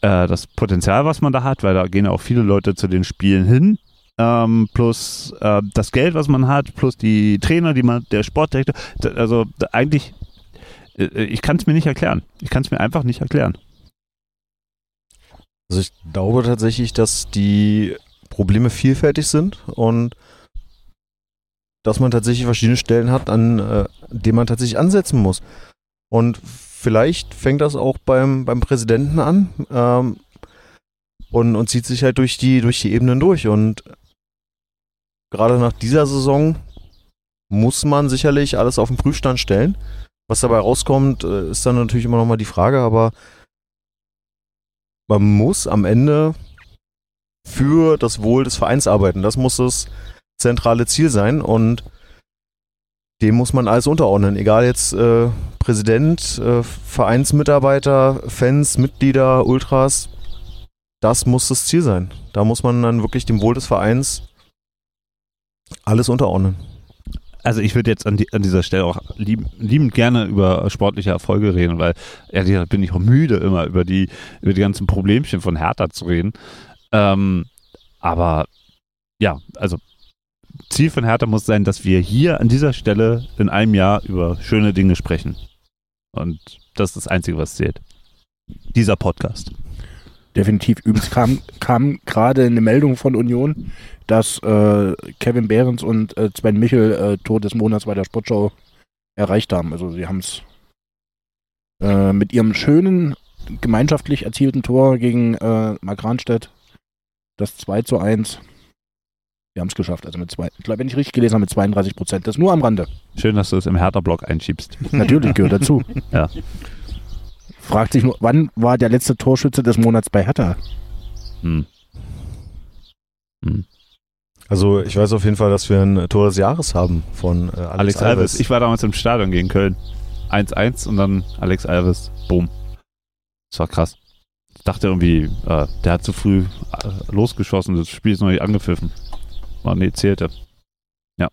Äh, das Potenzial, was man da hat, weil da gehen auch viele Leute zu den Spielen hin. Ähm, plus äh, das Geld, was man hat, plus die Trainer, die man, der Sportdirektor, also eigentlich, äh, ich kann es mir nicht erklären. Ich kann es mir einfach nicht erklären. Also ich glaube tatsächlich, dass die Probleme vielfältig sind und dass man tatsächlich verschiedene Stellen hat, an äh, denen man tatsächlich ansetzen muss. Und vielleicht fängt das auch beim, beim Präsidenten an ähm, und, und zieht sich halt durch die, durch die Ebenen durch. Und gerade nach dieser Saison muss man sicherlich alles auf den Prüfstand stellen. Was dabei rauskommt, äh, ist dann natürlich immer noch mal die Frage, aber man muss am Ende für das Wohl des Vereins arbeiten. Das muss das zentrale Ziel sein und dem muss man alles unterordnen. Egal jetzt äh, Präsident, äh, Vereinsmitarbeiter, Fans, Mitglieder, Ultras. Das muss das Ziel sein. Da muss man dann wirklich dem Wohl des Vereins alles unterordnen. Also ich würde jetzt an, die, an dieser Stelle auch lieb, liebend gerne über sportliche Erfolge reden, weil ehrlich gesagt bin ich auch müde, immer über die, über die ganzen Problemchen von Hertha zu reden. Ähm, aber ja, also Ziel von Hertha muss sein, dass wir hier an dieser Stelle in einem Jahr über schöne Dinge sprechen. Und das ist das Einzige, was zählt. Dieser Podcast. Definitiv. Übrigens kam, kam gerade eine Meldung von Union, dass äh, Kevin Behrens und äh, Sven Michel äh, Tor des Monats bei der Sportschau erreicht haben. Also sie haben es äh, mit ihrem schönen, gemeinschaftlich erzielten Tor gegen äh, Mark Ranstedt, das 2 zu 1. Wir haben es geschafft. Also mit zwei, ich glaube, wenn ich richtig gelesen habe, mit 32 Prozent. Das nur am Rande. Schön, dass du es im Hertha-Blog einschiebst. Natürlich gehört dazu. Ja. Fragt sich nur, wann war der letzte Torschütze des Monats bei Hertha? Hm. Also ich weiß auf jeden Fall, dass wir ein Tor des Jahres haben von äh, Alex, Alex Alves. Ich war damals im Stadion gegen Köln. 1-1 und dann Alex Alves. Boom. Das war krass. Ich dachte irgendwie, äh, der hat zu früh äh, losgeschossen, das Spiel ist noch nicht angepfiffen. War nee, zählte. Ja.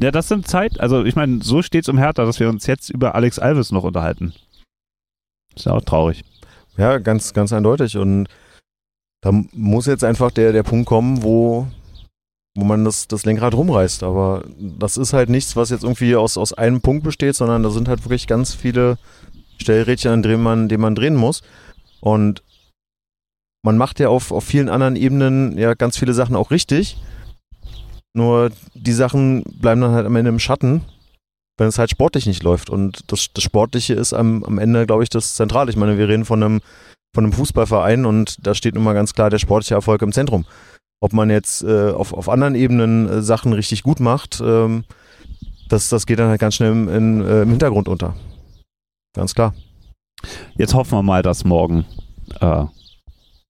Ja, das sind Zeit, also ich meine, so steht es um Hertha, dass wir uns jetzt über Alex Alves noch unterhalten. Ist ja auch traurig. Ja, ganz, ganz eindeutig. Und da muss jetzt einfach der, der Punkt kommen, wo, wo man das, das Lenkrad rumreißt. Aber das ist halt nichts, was jetzt irgendwie aus, aus einem Punkt besteht, sondern da sind halt wirklich ganz viele Stellrädchen, an denen man, denen man drehen muss. Und man macht ja auf, auf vielen anderen Ebenen ja ganz viele Sachen auch richtig. Nur die Sachen bleiben dann halt am Ende im Schatten, wenn es halt sportlich nicht läuft. Und das, das Sportliche ist am, am Ende, glaube ich, das Zentrale. Ich meine, wir reden von einem, von einem Fußballverein und da steht nun mal ganz klar der sportliche Erfolg im Zentrum. Ob man jetzt äh, auf, auf anderen Ebenen äh, Sachen richtig gut macht, ähm, das, das geht dann halt ganz schnell im, in, äh, im Hintergrund unter. Ganz klar. Jetzt hoffen wir mal, dass morgen äh,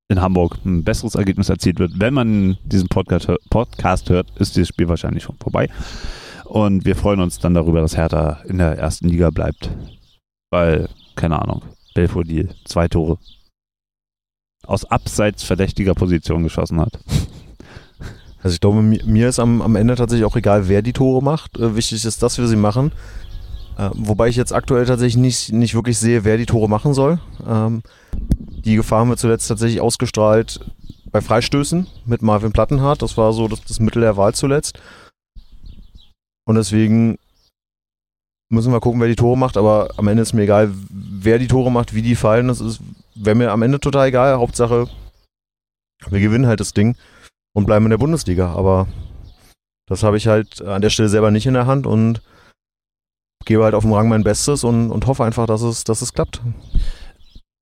in Hamburg ein besseres Ergebnis erzielt wird. Wenn man diesen Podcast, Podcast hört, ist dieses Spiel wahrscheinlich schon vorbei. Und wir freuen uns dann darüber, dass Hertha in der ersten Liga bleibt. Weil, keine Ahnung, Belfodil, zwei Tore. Aus abseits verdächtiger Position geschossen hat. Also ich glaube, mir, mir ist am, am Ende tatsächlich auch egal, wer die Tore macht. Äh, wichtig ist, dass wir sie machen. Äh, wobei ich jetzt aktuell tatsächlich nicht, nicht wirklich sehe, wer die Tore machen soll. Ähm, die Gefahr haben wir zuletzt tatsächlich ausgestrahlt bei Freistößen mit Marvin Plattenhardt. Das war so das, das Mittel der Wahl zuletzt. Und deswegen müssen wir gucken, wer die Tore macht, aber am Ende ist mir egal, wer die Tore macht, wie die fallen. Das wäre mir am Ende total egal. Hauptsache, wir gewinnen halt das Ding und bleiben in der Bundesliga. Aber das habe ich halt an der Stelle selber nicht in der Hand und gebe halt auf dem Rang mein Bestes und, und hoffe einfach, dass es, dass es klappt.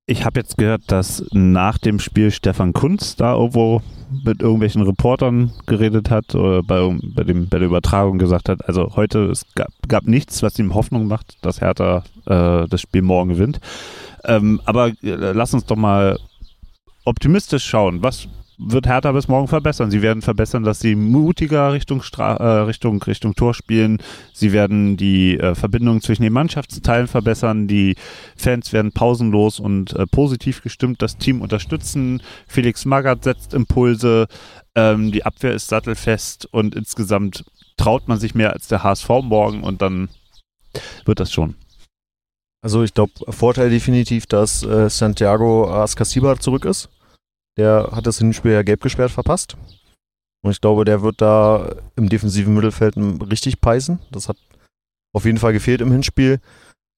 Ich habe jetzt gehört, dass nach dem Spiel Stefan Kunz da irgendwo mit irgendwelchen Reportern geredet hat oder bei, bei, dem, bei der Übertragung gesagt hat, also heute es gab, gab nichts, was ihm Hoffnung macht, dass Hertha äh, das Spiel morgen gewinnt. Ähm, aber äh, lass uns doch mal optimistisch schauen. Was wird Hertha bis morgen verbessern. Sie werden verbessern, dass sie mutiger Richtung, Stra äh, Richtung, Richtung Tor spielen. Sie werden die äh, Verbindung zwischen den Mannschaftsteilen verbessern. Die Fans werden pausenlos und äh, positiv gestimmt das Team unterstützen. Felix Magath setzt Impulse. Ähm, die Abwehr ist sattelfest und insgesamt traut man sich mehr als der HSV morgen und dann wird das schon. Also ich glaube, Vorteil definitiv, dass äh, Santiago Ascasiba zurück ist. Der hat das Hinspiel ja gelb gesperrt verpasst. Und ich glaube, der wird da im defensiven Mittelfeld richtig peisen. Das hat auf jeden Fall gefehlt im Hinspiel.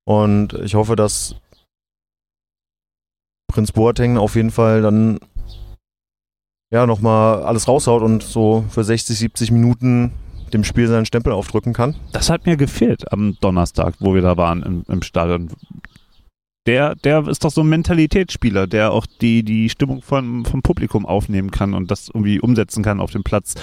Und ich hoffe, dass Prinz Boateng auf jeden Fall dann ja nochmal alles raushaut und so für 60, 70 Minuten dem Spiel seinen Stempel aufdrücken kann. Das hat mir gefehlt am Donnerstag, wo wir da waren im, im Stadion der, der ist doch so ein Mentalitätsspieler, der auch die, die Stimmung von, vom Publikum aufnehmen kann und das irgendwie umsetzen kann auf dem Platz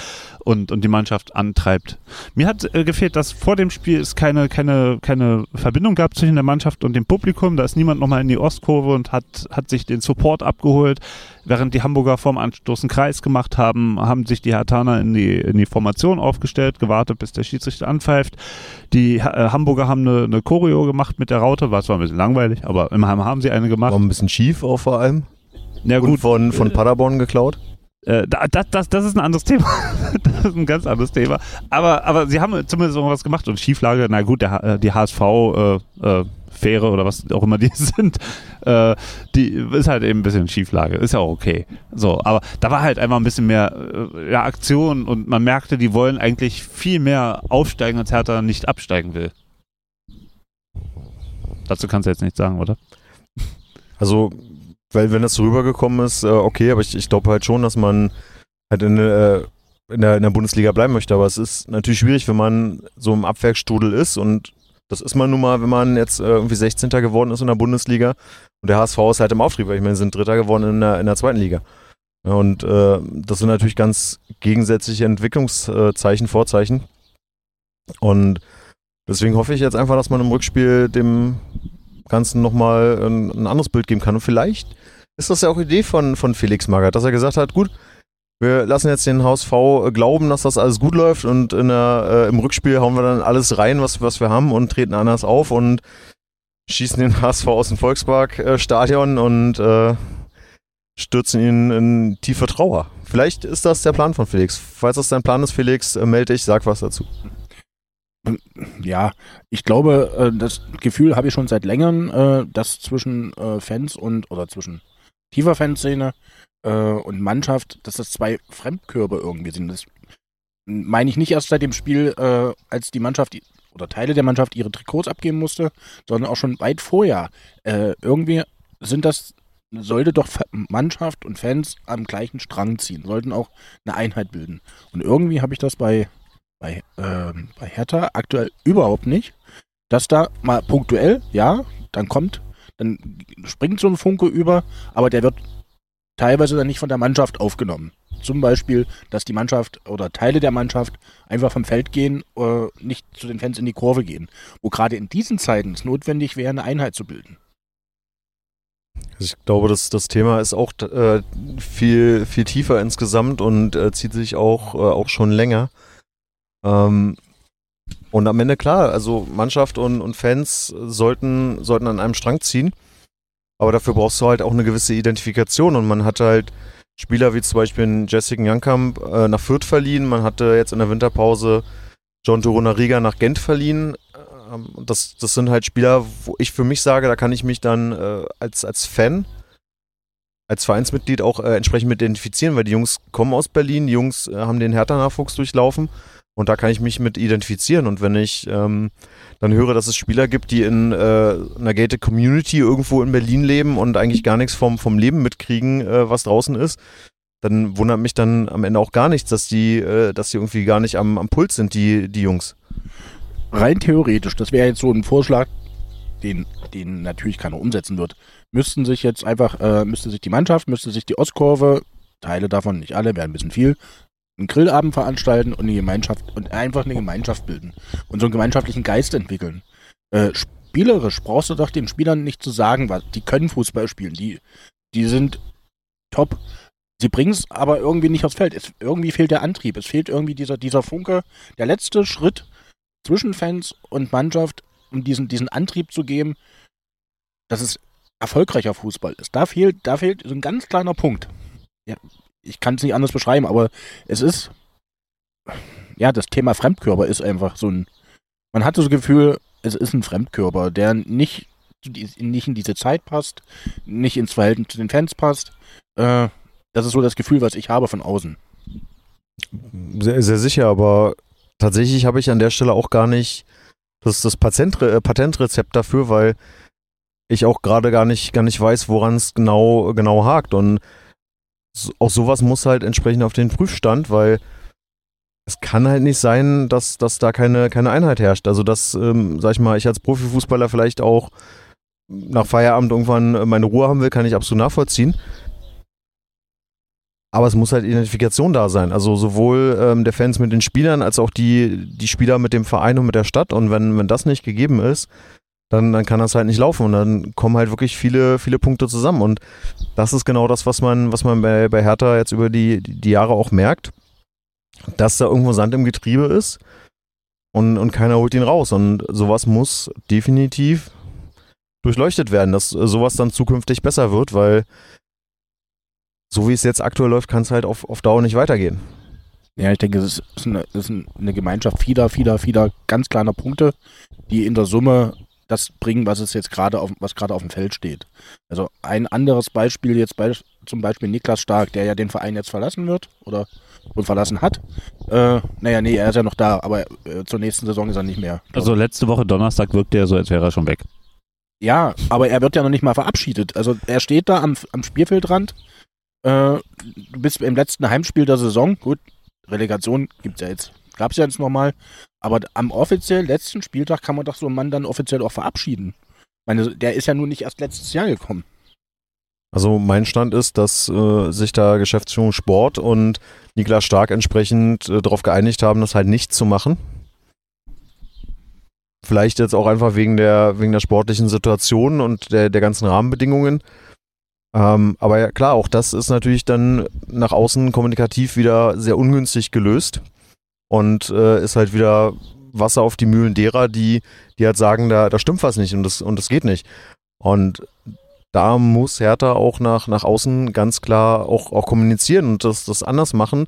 und, und die Mannschaft antreibt. Mir hat äh, gefehlt, dass vor dem Spiel es keine, keine, keine Verbindung gab zwischen der Mannschaft und dem Publikum. Da ist niemand nochmal in die Ostkurve und hat, hat sich den Support abgeholt. Während die Hamburger vorm Anstoß einen Kreis gemacht haben, haben sich die Hartaner in die, in die Formation aufgestellt, gewartet, bis der Schiedsrichter anpfeift. Die äh, Hamburger haben eine, eine Choreo gemacht mit der Raute, war zwar ein bisschen langweilig, aber immerhin haben sie eine gemacht. War ein bisschen schief auch vor allem. Ja, gut. Und von, von Paderborn geklaut. Äh, das, das, das ist ein anderes Thema. das ist ein ganz anderes Thema. Aber, aber sie haben zumindest irgendwas gemacht und Schieflage, na gut, der, äh, die HSV äh, äh, Fähre oder was auch immer die sind, äh, die ist halt eben ein bisschen Schieflage. Ist ja auch okay. So, aber da war halt einfach ein bisschen mehr äh, ja, Aktion und man merkte, die wollen eigentlich viel mehr aufsteigen, als Hertha nicht absteigen will. Dazu kannst du jetzt nichts sagen, oder? Also, weil wenn das so rübergekommen ist, äh, okay, aber ich, ich glaube halt schon, dass man halt in, äh, in, der, in der Bundesliga bleiben möchte. Aber es ist natürlich schwierig, wenn man so im Abwerkstrudel ist und das ist man nun mal, wenn man jetzt äh, irgendwie 16. geworden ist in der Bundesliga und der HSV ist halt im Auftrieb, weil ich meine, sie sind Dritter geworden in der, in der zweiten Liga. Ja, und äh, das sind natürlich ganz gegensätzliche Entwicklungszeichen, Vorzeichen. Und deswegen hoffe ich jetzt einfach, dass man im Rückspiel dem Ganzen nochmal ein, ein anderes Bild geben kann. Und vielleicht ist das ja auch Idee von, von Felix Magath, dass er gesagt hat, gut, wir lassen jetzt den HSV äh, glauben, dass das alles gut läuft und der, äh, im Rückspiel hauen wir dann alles rein, was, was wir haben und treten anders auf und schießen den HSV aus dem Volksparkstadion und äh, stürzen ihn in tiefe Trauer. Vielleicht ist das der Plan von Felix. Falls das dein Plan ist, Felix, äh, melde dich, sag was dazu. Ja, ich glaube, äh, das Gefühl habe ich schon seit längerem, dass zwischen Fans und oder zwischen tiefer Fanszene äh, und Mannschaft, dass das zwei Fremdkörper irgendwie sind. Das meine ich nicht erst seit dem Spiel, äh, als die Mannschaft oder Teile der Mannschaft ihre Trikots abgeben musste, sondern auch schon weit vorher. Äh, irgendwie sind das, sollte doch Mannschaft und Fans am gleichen Strang ziehen, sollten auch eine Einheit bilden. Und irgendwie habe ich das bei, bei, äh, bei Hertha aktuell überhaupt nicht. Dass da mal punktuell, ja, dann kommt, dann springt so ein Funke über, aber der wird teilweise dann nicht von der Mannschaft aufgenommen. Zum Beispiel, dass die Mannschaft oder Teile der Mannschaft einfach vom Feld gehen, äh, nicht zu den Fans in die Kurve gehen. Wo gerade in diesen Zeiten es notwendig wäre, eine Einheit zu bilden. Also ich glaube, das, das Thema ist auch äh, viel, viel tiefer insgesamt und äh, zieht sich auch, äh, auch schon länger. Ähm, und am Ende klar, also Mannschaft und, und Fans sollten, sollten an einem Strang ziehen. Aber dafür brauchst du halt auch eine gewisse Identifikation und man hat halt Spieler wie zum Beispiel Jessica Youngkamp äh, nach Fürth verliehen, man hatte jetzt in der Winterpause John Torunariga nach Gent verliehen. Ähm, das, das sind halt Spieler, wo ich für mich sage, da kann ich mich dann äh, als, als Fan als Vereinsmitglied auch äh, entsprechend mit identifizieren, weil die Jungs kommen aus Berlin, die Jungs äh, haben den Hertha-Nachwuchs durchlaufen und da kann ich mich mit identifizieren. Und wenn ich ähm, dann höre, dass es Spieler gibt, die in äh, einer gated Community irgendwo in Berlin leben und eigentlich gar nichts vom, vom Leben mitkriegen, äh, was draußen ist, dann wundert mich dann am Ende auch gar nichts, dass die, äh, dass die irgendwie gar nicht am, am Puls sind, die, die Jungs. Rein theoretisch, das wäre jetzt so ein Vorschlag, den, den natürlich keiner umsetzen wird müssten sich jetzt einfach, äh, müsste sich die Mannschaft, müsste sich die Ostkurve, Teile davon, nicht alle, wäre ein bisschen viel, einen Grillabend veranstalten und eine Gemeinschaft und einfach eine Gemeinschaft bilden und so einen gemeinschaftlichen Geist entwickeln. Äh, spielerisch brauchst du doch den Spielern nicht zu sagen, was die können Fußball spielen, die, die sind top. Sie bringen es aber irgendwie nicht aufs Feld. Es, irgendwie fehlt der Antrieb. Es fehlt irgendwie dieser, dieser Funke, der letzte Schritt zwischen Fans und Mannschaft, um diesen, diesen Antrieb zu geben, dass es erfolgreicher Fußball ist. Da fehlt, da fehlt so ein ganz kleiner Punkt. Ja, ich kann es nicht anders beschreiben, aber es ist, ja, das Thema Fremdkörper ist einfach so ein, man hat das Gefühl, es ist ein Fremdkörper, der nicht, nicht in diese Zeit passt, nicht ins Verhältnis zu den Fans passt. Äh, das ist so das Gefühl, was ich habe von außen. Sehr, sehr sicher, aber tatsächlich habe ich an der Stelle auch gar nicht das, das Patentre Patentrezept dafür, weil ich auch gerade gar nicht, gar nicht weiß, woran es genau, genau hakt. Und so, auch sowas muss halt entsprechend auf den Prüfstand, weil es kann halt nicht sein, dass, dass da keine, keine Einheit herrscht. Also, dass, ähm, sag ich mal, ich als Profifußballer vielleicht auch nach Feierabend irgendwann meine Ruhe haben will, kann ich absolut nachvollziehen. Aber es muss halt Identifikation da sein. Also sowohl ähm, der Fans mit den Spielern als auch die, die Spieler mit dem Verein und mit der Stadt. Und wenn, wenn das nicht gegeben ist, dann, dann kann das halt nicht laufen und dann kommen halt wirklich viele, viele Punkte zusammen. Und das ist genau das, was man, was man bei, bei Hertha jetzt über die, die Jahre auch merkt, dass da irgendwo Sand im Getriebe ist und, und keiner holt ihn raus. Und sowas muss definitiv durchleuchtet werden, dass sowas dann zukünftig besser wird, weil so wie es jetzt aktuell läuft, kann es halt auf, auf Dauer nicht weitergehen. Ja, ich denke, es ist eine, es ist eine Gemeinschaft vieler, vieler, vieler ganz kleiner Punkte, die in der Summe das bringen, was es jetzt gerade auf, was gerade auf dem Feld steht. Also ein anderes Beispiel jetzt bei, zum Beispiel Niklas Stark, der ja den Verein jetzt verlassen wird oder und verlassen hat. Äh, naja, nee, er ist ja noch da, aber äh, zur nächsten Saison ist er nicht mehr. Also letzte Woche Donnerstag wirkte er so, als wäre er schon weg. Ja, aber er wird ja noch nicht mal verabschiedet. Also er steht da am, am Spielfeldrand. Äh, du bist im letzten Heimspiel der Saison. Gut, Relegation gibt es ja jetzt. Gab es ja jetzt nochmal. Aber am offiziell letzten Spieltag kann man doch so einen Mann dann offiziell auch verabschieden. Ich meine, der ist ja nun nicht erst letztes Jahr gekommen. Also mein Stand ist, dass äh, sich da Geschäftsführung Sport und Niklas Stark entsprechend äh, darauf geeinigt haben, das halt nicht zu machen. Vielleicht jetzt auch einfach wegen der, wegen der sportlichen Situation und der, der ganzen Rahmenbedingungen. Ähm, aber ja, klar, auch das ist natürlich dann nach außen kommunikativ wieder sehr ungünstig gelöst und äh, ist halt wieder Wasser auf die Mühlen derer, die, die halt sagen, da, da stimmt was nicht und das, und das geht nicht. Und da muss Hertha auch nach, nach außen ganz klar auch, auch kommunizieren und das, das anders machen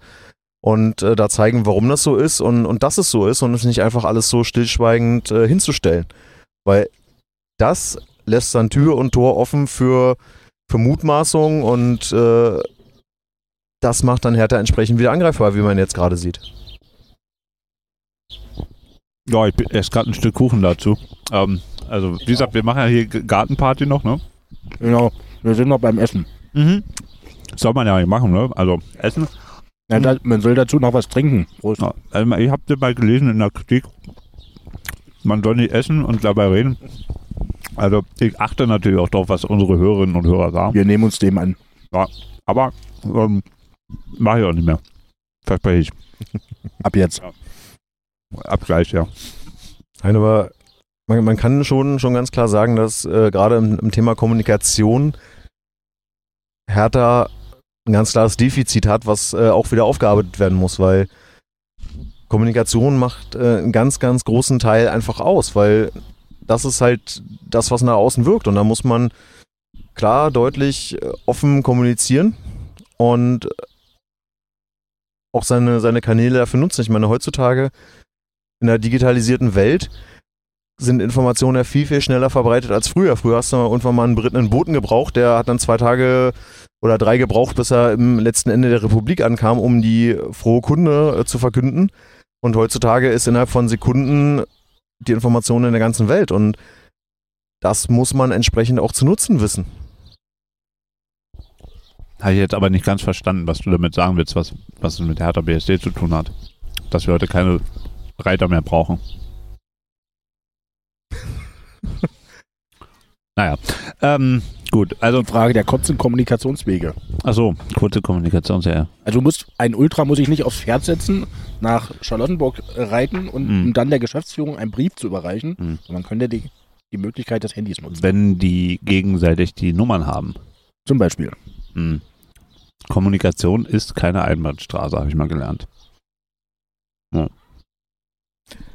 und äh, da zeigen, warum das so ist und, und dass es so ist und es nicht einfach alles so stillschweigend äh, hinzustellen. Weil das lässt dann Tür und Tor offen für, für Mutmaßungen und äh, das macht dann Hertha entsprechend wieder angreifbar, wie man jetzt gerade sieht. Ja, ich esse gerade ein Stück Kuchen dazu. Ähm, also, wie gesagt, wir machen ja hier Gartenparty noch, ne? Genau, wir sind noch beim Essen. Mhm. soll man ja nicht machen, ne? Also, Essen. Ja, da, man soll dazu noch was trinken. Prost. Ja, also ich habe mal gelesen in der Kritik, man soll nicht essen und dabei reden. Also, ich achte natürlich auch darauf, was unsere Hörerinnen und Hörer sagen. Wir nehmen uns dem an. Ja, aber ähm, mache ich auch nicht mehr. Verspreche ich. Ab jetzt. Ja. Abgleich, ja. Nein, aber man, man, kann schon, schon ganz klar sagen, dass äh, gerade im, im, Thema Kommunikation Hertha ein ganz klares Defizit hat, was äh, auch wieder aufgearbeitet werden muss, weil Kommunikation macht äh, einen ganz, ganz großen Teil einfach aus, weil das ist halt das, was nach außen wirkt. Und da muss man klar, deutlich, äh, offen kommunizieren und auch seine, seine Kanäle dafür nutzen. Ich meine, heutzutage in der digitalisierten Welt sind Informationen ja viel, viel schneller verbreitet als früher. Früher hast du irgendwann mal einen Briten einen Boten gebraucht, der hat dann zwei Tage oder drei gebraucht, bis er im letzten Ende der Republik ankam, um die frohe Kunde äh, zu verkünden. Und heutzutage ist innerhalb von Sekunden die Information in der ganzen Welt. Und das muss man entsprechend auch zu nutzen wissen. Habe ich jetzt aber nicht ganz verstanden, was du damit sagen willst, was, was es mit Hertha BSD zu tun hat. Dass wir heute keine Reiter mehr brauchen. naja, ähm, gut, also. Frage der kurzen Kommunikationswege. Achso, kurze Kommunikationswege. Also du musst, ein Ultra muss ich nicht aufs Pferd setzen, nach Charlottenburg reiten und Mhm. um dann der Geschäftsführung einen Brief zu überreichen. Mhm. Man könnte die, die Möglichkeit des Handys nutzen. Wenn die gegenseitig die Nummern haben. Zum Beispiel. Hm. Kommunikation ist keine Einbahnstraße, habe ich mal gelernt. Ja,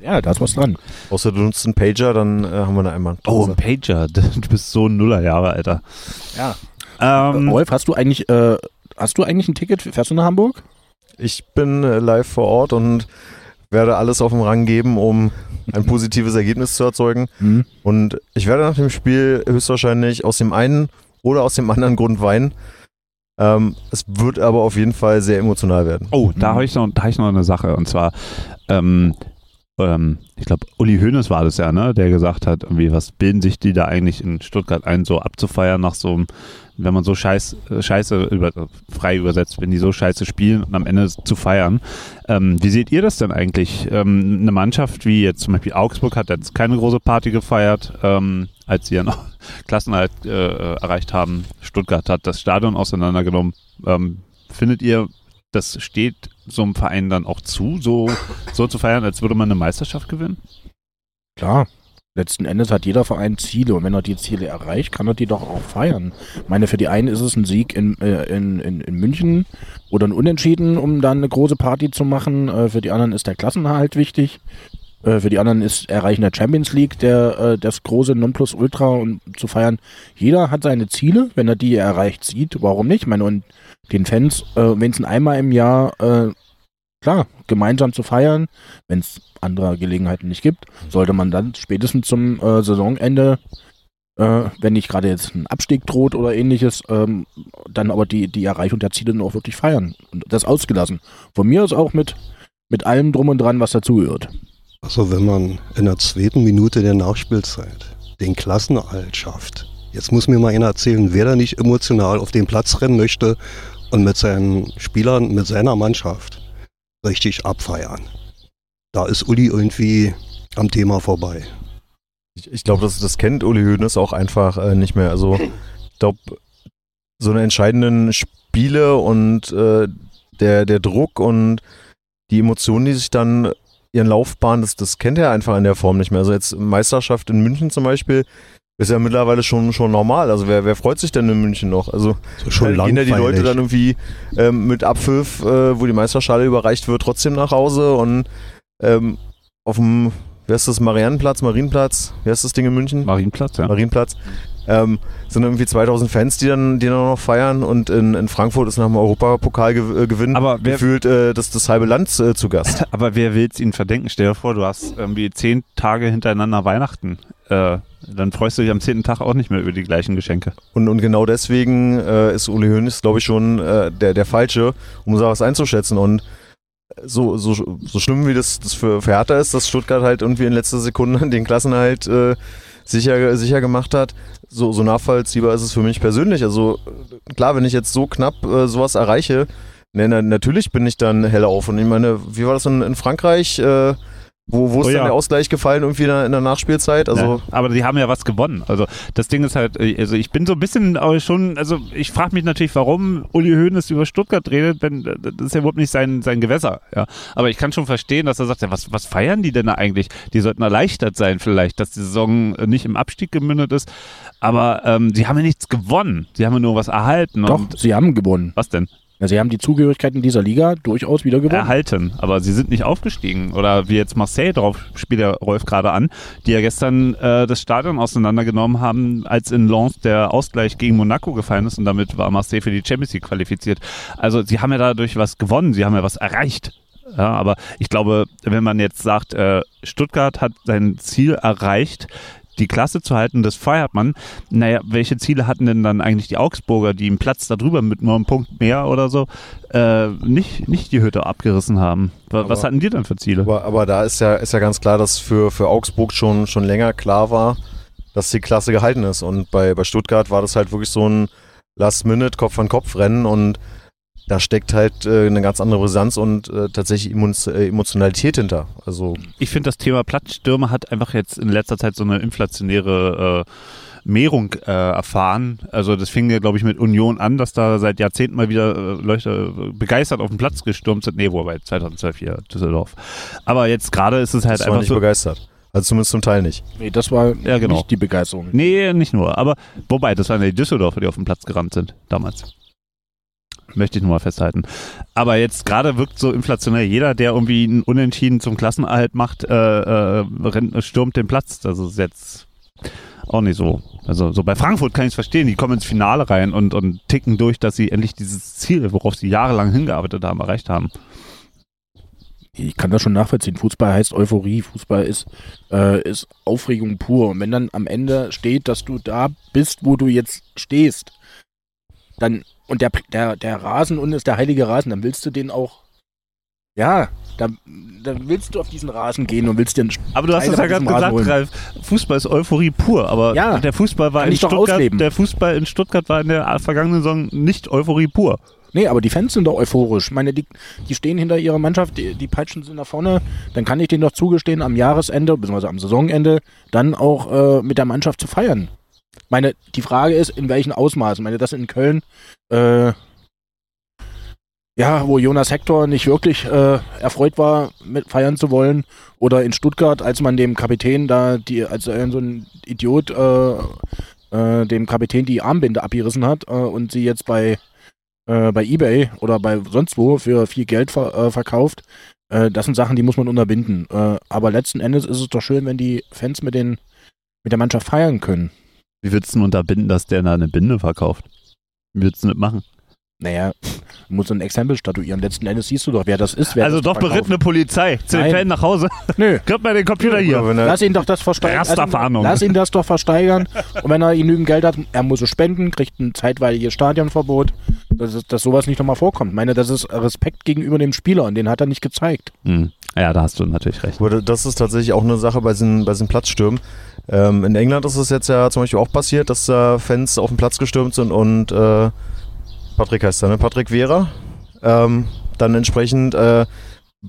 da ist was dran. Außer du nutzt einen Pager, dann äh, haben wir eine Oh, Einbahnpause. ein Pager. Du bist so ein Nullerjahre, Alter. Ja. Ähm, Wolf, hast du eigentlich, äh, hast du eigentlich ein Ticket? Fährst du nach Hamburg? Ich bin äh, live vor Ort und werde alles auf den Rang geben, um ein positives Ergebnis zu erzeugen. Hm. Und ich werde nach dem Spiel höchstwahrscheinlich aus dem einen oder aus dem anderen Grund weinen. Ähm, es wird aber auf jeden Fall sehr emotional werden. Oh, da Mhm. habe ich, noch- da hab ich noch eine Sache. Und zwar, ähm, ähm, ich glaube, Uli Hoeneß war das ja, ne, der gesagt hat, irgendwie, was bilden sich die da eigentlich in Stuttgart ein, so abzufeiern nach so einem, wenn man so scheiß, äh, scheiße, über, frei übersetzt, wenn die so scheiße spielen und am Ende zu feiern. Ähm, wie seht ihr das denn eigentlich? Ähm, eine Mannschaft wie jetzt zum Beispiel Augsburg hat jetzt keine große Party gefeiert, ähm, als sie ja noch Klassenhalt äh, erreicht haben. Stuttgart hat das Stadion auseinandergenommen. Ähm, findet ihr, das steht so einem Verein dann auch zu, so, so zu feiern, als würde man eine Meisterschaft gewinnen? Klar. Letzten Endes hat jeder Verein Ziele und wenn er die Ziele erreicht, kann er die doch auch feiern. Ich meine, für die einen ist es ein Sieg in, äh, in, in, in München oder ein Unentschieden, um dann eine große Party zu machen. Äh, für die anderen ist der Klassenerhalt wichtig. Äh, für die anderen ist Erreichen der Champions League der, äh, das große Nonplusultra und zu feiern. Jeder hat seine Ziele, wenn er die erreicht sieht. Warum nicht? Ich meine, und den Fans, äh, wenn es einmal im Jahr, äh, klar, gemeinsam zu feiern, wenn es andere Gelegenheiten nicht gibt, sollte man dann spätestens zum äh, Saisonende, äh, wenn nicht gerade jetzt ein Abstieg droht oder ähnliches, ähm, dann aber die, die Erreichung der Ziele auch wirklich feiern. Und das ausgelassen. Von mir aus auch mit, mit allem drum und dran, was dazugehört. Also wenn man in der zweiten Minute der Nachspielzeit den Klassenerhalt schafft, jetzt muss mir mal einer erzählen, wer da nicht emotional auf den Platz rennen möchte und mit seinen Spielern, mit seiner Mannschaft richtig abfeiern. Da ist Uli irgendwie am Thema vorbei. Ich, ich glaube, das, das kennt Uli Hoeneß auch einfach äh, nicht mehr. Also ich glaube, so eine entscheidenden Spiele und äh, der, der Druck und die Emotionen, die sich dann ihren Laufbahn, das, das kennt er einfach in der Form nicht mehr. Also jetzt Meisterschaft in München zum Beispiel ist ja mittlerweile schon, schon normal. Also wer, wer freut sich denn in München noch? Also So schon gehen ja die. Leute dann irgendwie ähm, mit Abpfiff, äh, wo die Meisterschale überreicht wird, trotzdem nach Hause und ähm, auf dem, wer ist das, Mariannenplatz, Marienplatz, wer ist das Ding in München? Marienplatz, ja. Marienplatz. Ähm, sind irgendwie 2000 Fans, die dann, die dann noch feiern und in, in Frankfurt ist nach dem Europapokalgewinn Aber wer- gefühlt äh, das, das halbe Land äh, zu Gast. Aber wer will es ihnen verdenken? Stell dir vor, du hast irgendwie zehn Tage hintereinander Weihnachten. Äh, dann freust du dich am zehnten Tag auch nicht mehr über die gleichen Geschenke. Und, und genau deswegen äh, ist Uli Hoeneß, glaube ich, schon äh, der, der Falsche, um sowas einzuschätzen. Und so, so, so schlimm wie das, das für, für Hertha ist, dass Stuttgart halt irgendwie in letzter Sekunde den Klassenhalt äh, sicher, sicher gemacht hat, so, so nachvollziehbar ist es für mich persönlich. Also klar, wenn ich jetzt so knapp äh, sowas erreiche, ne, na, natürlich bin ich dann heller auf. Und ich meine, wie war das in, in Frankreich? Äh, wo, wo ist Oh dann ja. der Ausgleich gefallen, irgendwie in der, in der Nachspielzeit? Also, ja, aber die haben ja was gewonnen. Also das Ding ist halt, äh, also ich bin so ein bisschen aber schon, also ich frage mich natürlich, warum Uli Hoeneß über Stuttgart redet, wenn äh, das ist ja überhaupt nicht sein, sein Gewässer. Ja. Aber ich kann schon verstehen, dass er sagt, ja, was, was feiern die denn da eigentlich? Die sollten erleichtert sein vielleicht, dass die Saison äh, nicht im Abstieg gemündet ist. Aber ähm, sie haben ja nichts gewonnen. Sie haben ja nur was erhalten. Doch, Und, sie haben gewonnen. was denn? Ja, sie haben die Zugehörigkeit in dieser Liga durchaus wieder gewonnen. erhalten, aber sie sind nicht aufgestiegen. Oder wie jetzt Marseille drauf spielt der Rolf gerade an, die ja gestern äh, das Stadion auseinandergenommen haben, als in Lens der Ausgleich gegen Monaco gefallen ist und damit war Marseille für die Champions League qualifiziert. Also sie haben ja dadurch was gewonnen, sie haben ja was erreicht. Ja, aber ich glaube, wenn man jetzt sagt, äh, Stuttgart hat sein Ziel erreicht, die Klasse zu halten, das feiert man. Naja, welche Ziele hatten denn dann eigentlich die Augsburger, die einen Platz darüber mit nur einem Punkt mehr oder so äh, nicht, nicht die Hütte abgerissen haben? Was Aber- hatten die denn für Ziele? Aber, aber da ist ja, ist ja ganz klar, dass für, für Augsburg schon, schon länger klar war, dass die Klasse gehalten ist. Und bei, bei Stuttgart war das halt wirklich so ein Last-Minute, Kopf-an-Kopf-Rennen und da steckt halt äh, eine ganz andere Brisanz und äh, tatsächlich äh, Emotionalität hinter. Also Ich finde, das Thema Platzstürme hat einfach jetzt in letzter Zeit so eine inflationäre äh, Mehrung äh, erfahren. Also das fing ja, glaube ich, mit Union an, dass da seit Jahrzehnten mal wieder äh, Leute äh, begeistert auf den Platz gestürmt sind. Nee, wobei 2012 hier Düsseldorf. Aber jetzt gerade ist es halt das war einfach nicht so. begeistert. Also zumindest zum Teil nicht. Nee, das war Ja, genau. nicht die Begeisterung. Nee, nicht nur. Aber wobei, das waren ja die Düsseldorfer, die auf den Platz gerannt sind damals. Möchte ich nur mal festhalten. Aber jetzt gerade wirkt so inflationär. Jeder, der irgendwie einen Unentschieden zum Klassenerhalt macht, äh, äh, stürmt den Platz. Das ist jetzt auch nicht so. Also so bei Frankfurt kann ich es verstehen. Die kommen ins Finale rein und, und ticken durch, dass sie endlich dieses Ziel, worauf sie jahrelang hingearbeitet haben, erreicht haben. Ich kann das schon nachvollziehen. Fußball heißt Euphorie. Fußball ist, äh, ist Aufregung pur. Und wenn dann am Ende steht, dass du da bist, wo du jetzt stehst, dann und der, der, der Rasen unten ist der heilige Rasen, dann willst du den auch. Ja, dann, dann willst du auf diesen Rasen gehen und willst den. Aber du hast es ja gerade gesagt, holen. Ralf. Fußball ist Euphorie pur, aber Ja, der Fußball war in Stuttgart, der Fußball in Stuttgart war in der vergangenen Saison nicht Euphorie pur. Nee, aber die Fans sind doch euphorisch. Ich meine, die, die stehen hinter ihrer Mannschaft, die, die peitschen sie nach vorne. Dann kann ich denen doch zugestehen, am Jahresende, beziehungsweise am Saisonende, dann auch äh, mit der Mannschaft zu feiern. Meine, die Frage ist, in welchen Ausmaßen. Ich meine, das in Köln, äh, ja, wo Jonas Hector nicht wirklich äh, erfreut war, mit feiern zu wollen. Oder in Stuttgart, als man dem Kapitän da, die, als er so ein Idiot äh, äh, dem Kapitän die Armbinde abgerissen hat äh, und sie jetzt bei äh, bei eBay oder bei sonst wo für viel Geld ver äh, verkauft. Äh, das sind Sachen, die muss man unterbinden. Äh, aber letzten Endes ist es doch schön, wenn die Fans mit, den, mit der Mannschaft feiern können. Wie würdest du denn unterbinden, dass der da eine Binde verkauft? Wie würdest du das machen? Naja, du musst ein Exempel statuieren. Letzten Endes siehst du doch, wer das ist. Wer also das doch verkauft. berittene Polizei. Zu den. Fällen nach Hause. Nö. Gib mal den Computer hier. Er, Lass ihn doch das versteigern. Erster Lass lass ihn das doch versteigern. Und wenn er genügend Geld hat, er muss es spenden, kriegt ein zeitweiliges Stadionverbot, dass, es- dass sowas nicht nochmal vorkommt. Ich meine, das ist Respekt gegenüber dem Spieler und den hat er nicht gezeigt. Hm. Ja, da hast du natürlich recht. Aber das ist tatsächlich auch eine Sache bei diesen, bei diesen Platzstürmen. Ähm, in England ist es jetzt ja zum Beispiel auch passiert, dass da Fans auf den Platz gestürmt sind und äh, Patrick heißt er, ne? Patrick Vera. Ähm, dann entsprechend äh,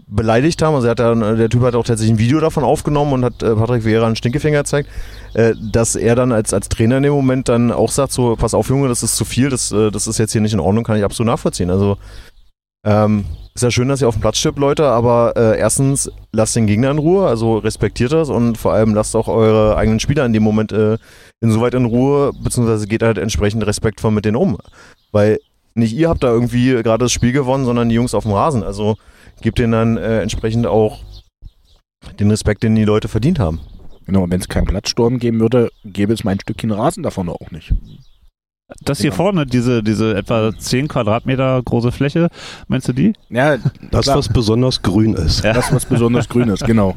beleidigt haben. Also er hat dann, der Typ hat auch tatsächlich ein Video davon aufgenommen und hat äh, Patrick Vera einen Stinkefinger gezeigt, äh, dass er dann als, als Trainer in dem Moment dann auch sagt, so, pass auf Junge, das ist zu viel, das, äh, das ist jetzt hier nicht in Ordnung, kann ich absolut nachvollziehen. Also ähm, ist ja schön, dass ihr auf dem Platz stirbt, Leute, aber äh, erstens lasst den Gegner in Ruhe, also respektiert das und vor allem lasst auch eure eigenen Spieler in dem Moment äh, insoweit in Ruhe, beziehungsweise geht halt entsprechend respektvoll mit denen um. Weil nicht ihr habt da irgendwie gerade das Spiel gewonnen, sondern die Jungs auf dem Rasen. Also gebt denen dann äh, entsprechend auch den Respekt, den die Leute verdient haben. Genau, und wenn es keinen Platzsturm geben würde, gäbe es mein Stückchen Rasen davon auch nicht. Das hier Genau. vorne, diese, diese etwa 10 Quadratmeter große Fläche, meinst du die? Ja, Das, klar, was besonders grün ist. das, was besonders grün ist, genau.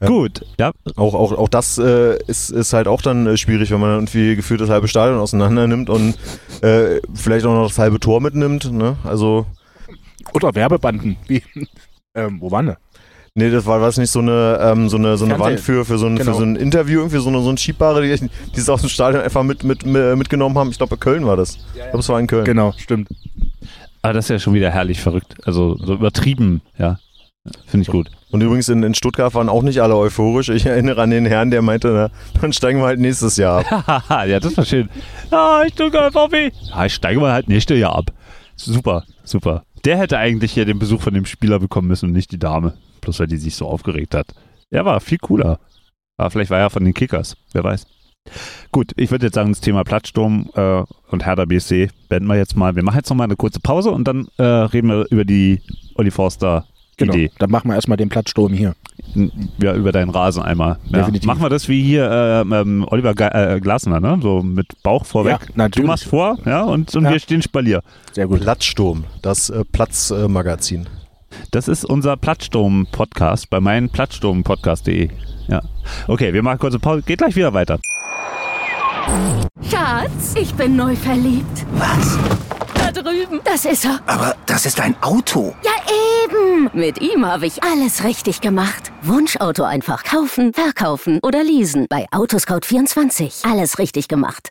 Ja. Gut, ja. Auch, auch, auch das äh, ist, ist halt auch dann äh, schwierig, wenn man irgendwie gefühlt das halbe Stadion auseinander nimmt und äh, vielleicht auch noch das halbe Tor mitnimmt. Ne? Also, Oder Werbebanden. Wie, ähm, wo waren ne? Nee, das war was nicht so eine, ähm, so eine, so eine Wand für, für, so ein, Genau. für so ein Interview, irgendwie so eine, so ein Schiebbare, die, die sie aus dem Stadion einfach mit, mit, mit, mitgenommen haben. Ich glaube, Köln war das. Ich glaube, es war in Köln. Genau, stimmt. Aber das ist ja schon wieder herrlich verrückt. Also so übertrieben, ja. Finde ich gut. Und übrigens in, in Stuttgart waren auch nicht alle euphorisch. Ich erinnere an den Herrn, der meinte, na, dann steigen wir halt nächstes Jahr ab. ja, das war schön. Ah, ich drücke VW. Ja, ich steige mal halt nächstes Jahr ab. Super, super. Der hätte eigentlich hier den Besuch von dem Spieler bekommen müssen und nicht die Dame. Bloß weil die sich so aufgeregt hat. Er war viel cooler. Aber vielleicht war er von den Kickers. Wer weiß. Gut, ich würde jetzt sagen, das Thema Platzsturm äh, und Hertha BSC beenden wir jetzt mal. Wir machen jetzt noch mal eine kurze Pause und dann äh, reden wir über die Olli Forster Genau. Idee. Dann machen wir erstmal den Platzsturm hier. Ja, über deinen Rasen einmal. Ja. Definitiv. Machen wir das wie hier ähm, ähm, Oliver Ge äh, Glasner, ne? So mit Bauch vorweg. Ja, natürlich. Du machst vor, ja, und, und Ja. wir stehen Spalier. Sehr gut. Platzsturm, das äh, Platzmagazin. Das ist unser Plattsturm-Podcast bei meinem Plattsturmpodcast.de. Ja. Okay, wir machen kurze Pause. Geht gleich wieder weiter. Schatz, ich bin neu verliebt. Was? Da drüben. Das ist er. Aber das ist ein Auto. Ja, eben. Mit ihm habe ich alles richtig gemacht. Wunschauto einfach kaufen, verkaufen oder leasen. Bei Autoscout24. Alles richtig gemacht.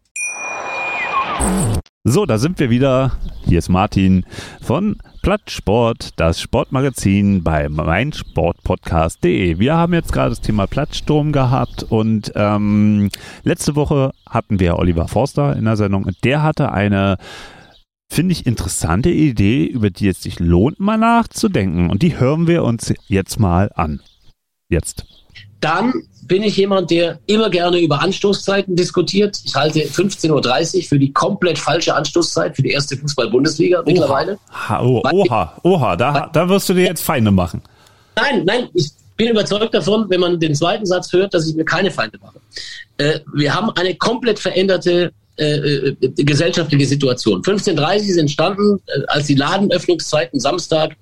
So, da sind wir wieder. Hier ist Martin von Plattsport, das Sportmagazin bei meinsportpodcast.de. Wir haben jetzt gerade das Thema Plattsturm gehabt und ähm, letzte Woche hatten wir Oliver Forster in der Sendung und der hatte eine, finde ich, interessante Idee, über die es sich lohnt, mal nachzudenken. Und die hören wir uns jetzt mal an. Jetzt. Dann bin ich jemand, der immer gerne über Anstoßzeiten diskutiert. Ich halte 15.30 Uhr für die komplett falsche Anstoßzeit für die erste Fußball-Bundesliga mittlerweile. Ha, oh, oha, oha, da, da wirst du dir jetzt Feinde machen. Nein, nein, ich bin überzeugt davon, wenn man den zweiten Satz hört, dass ich mir keine Feinde mache. Äh, wir haben eine komplett veränderte äh, äh, gesellschaftliche Situation. 15.30 ist entstanden, äh, als die Ladenöffnungszeiten Samstag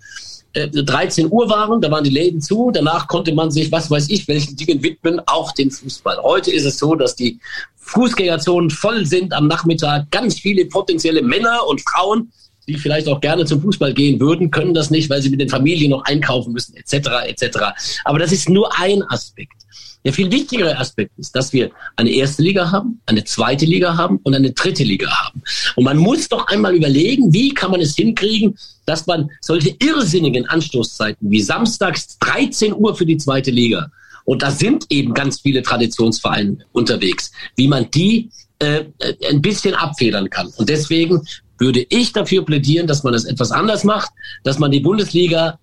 13 Uhr waren, da waren die Läden zu, danach konnte man sich, was weiß ich, welchen Dingen widmen, auch den Fußball. Heute ist es so, dass die Fußgängerzonen voll sind am Nachmittag, ganz viele potenzielle Männer und Frauen, die vielleicht auch gerne zum Fußball gehen würden, können das nicht, weil sie mit den Familien noch einkaufen müssen, etc., etc. Aber das ist nur ein Aspekt. Der viel wichtigere Aspekt ist, dass wir eine erste Liga haben, eine zweite Liga haben und eine dritte Liga haben. Und man muss doch einmal überlegen, wie kann man es hinkriegen, dass man solche irrsinnigen Anstoßzeiten wie samstags 13 Uhr für die zweite Liga, und da sind eben ganz viele Traditionsvereine unterwegs, wie man die äh, ein bisschen abfedern kann. Und deswegen würde ich dafür plädieren, dass man das etwas anders macht, dass man die Bundesliga,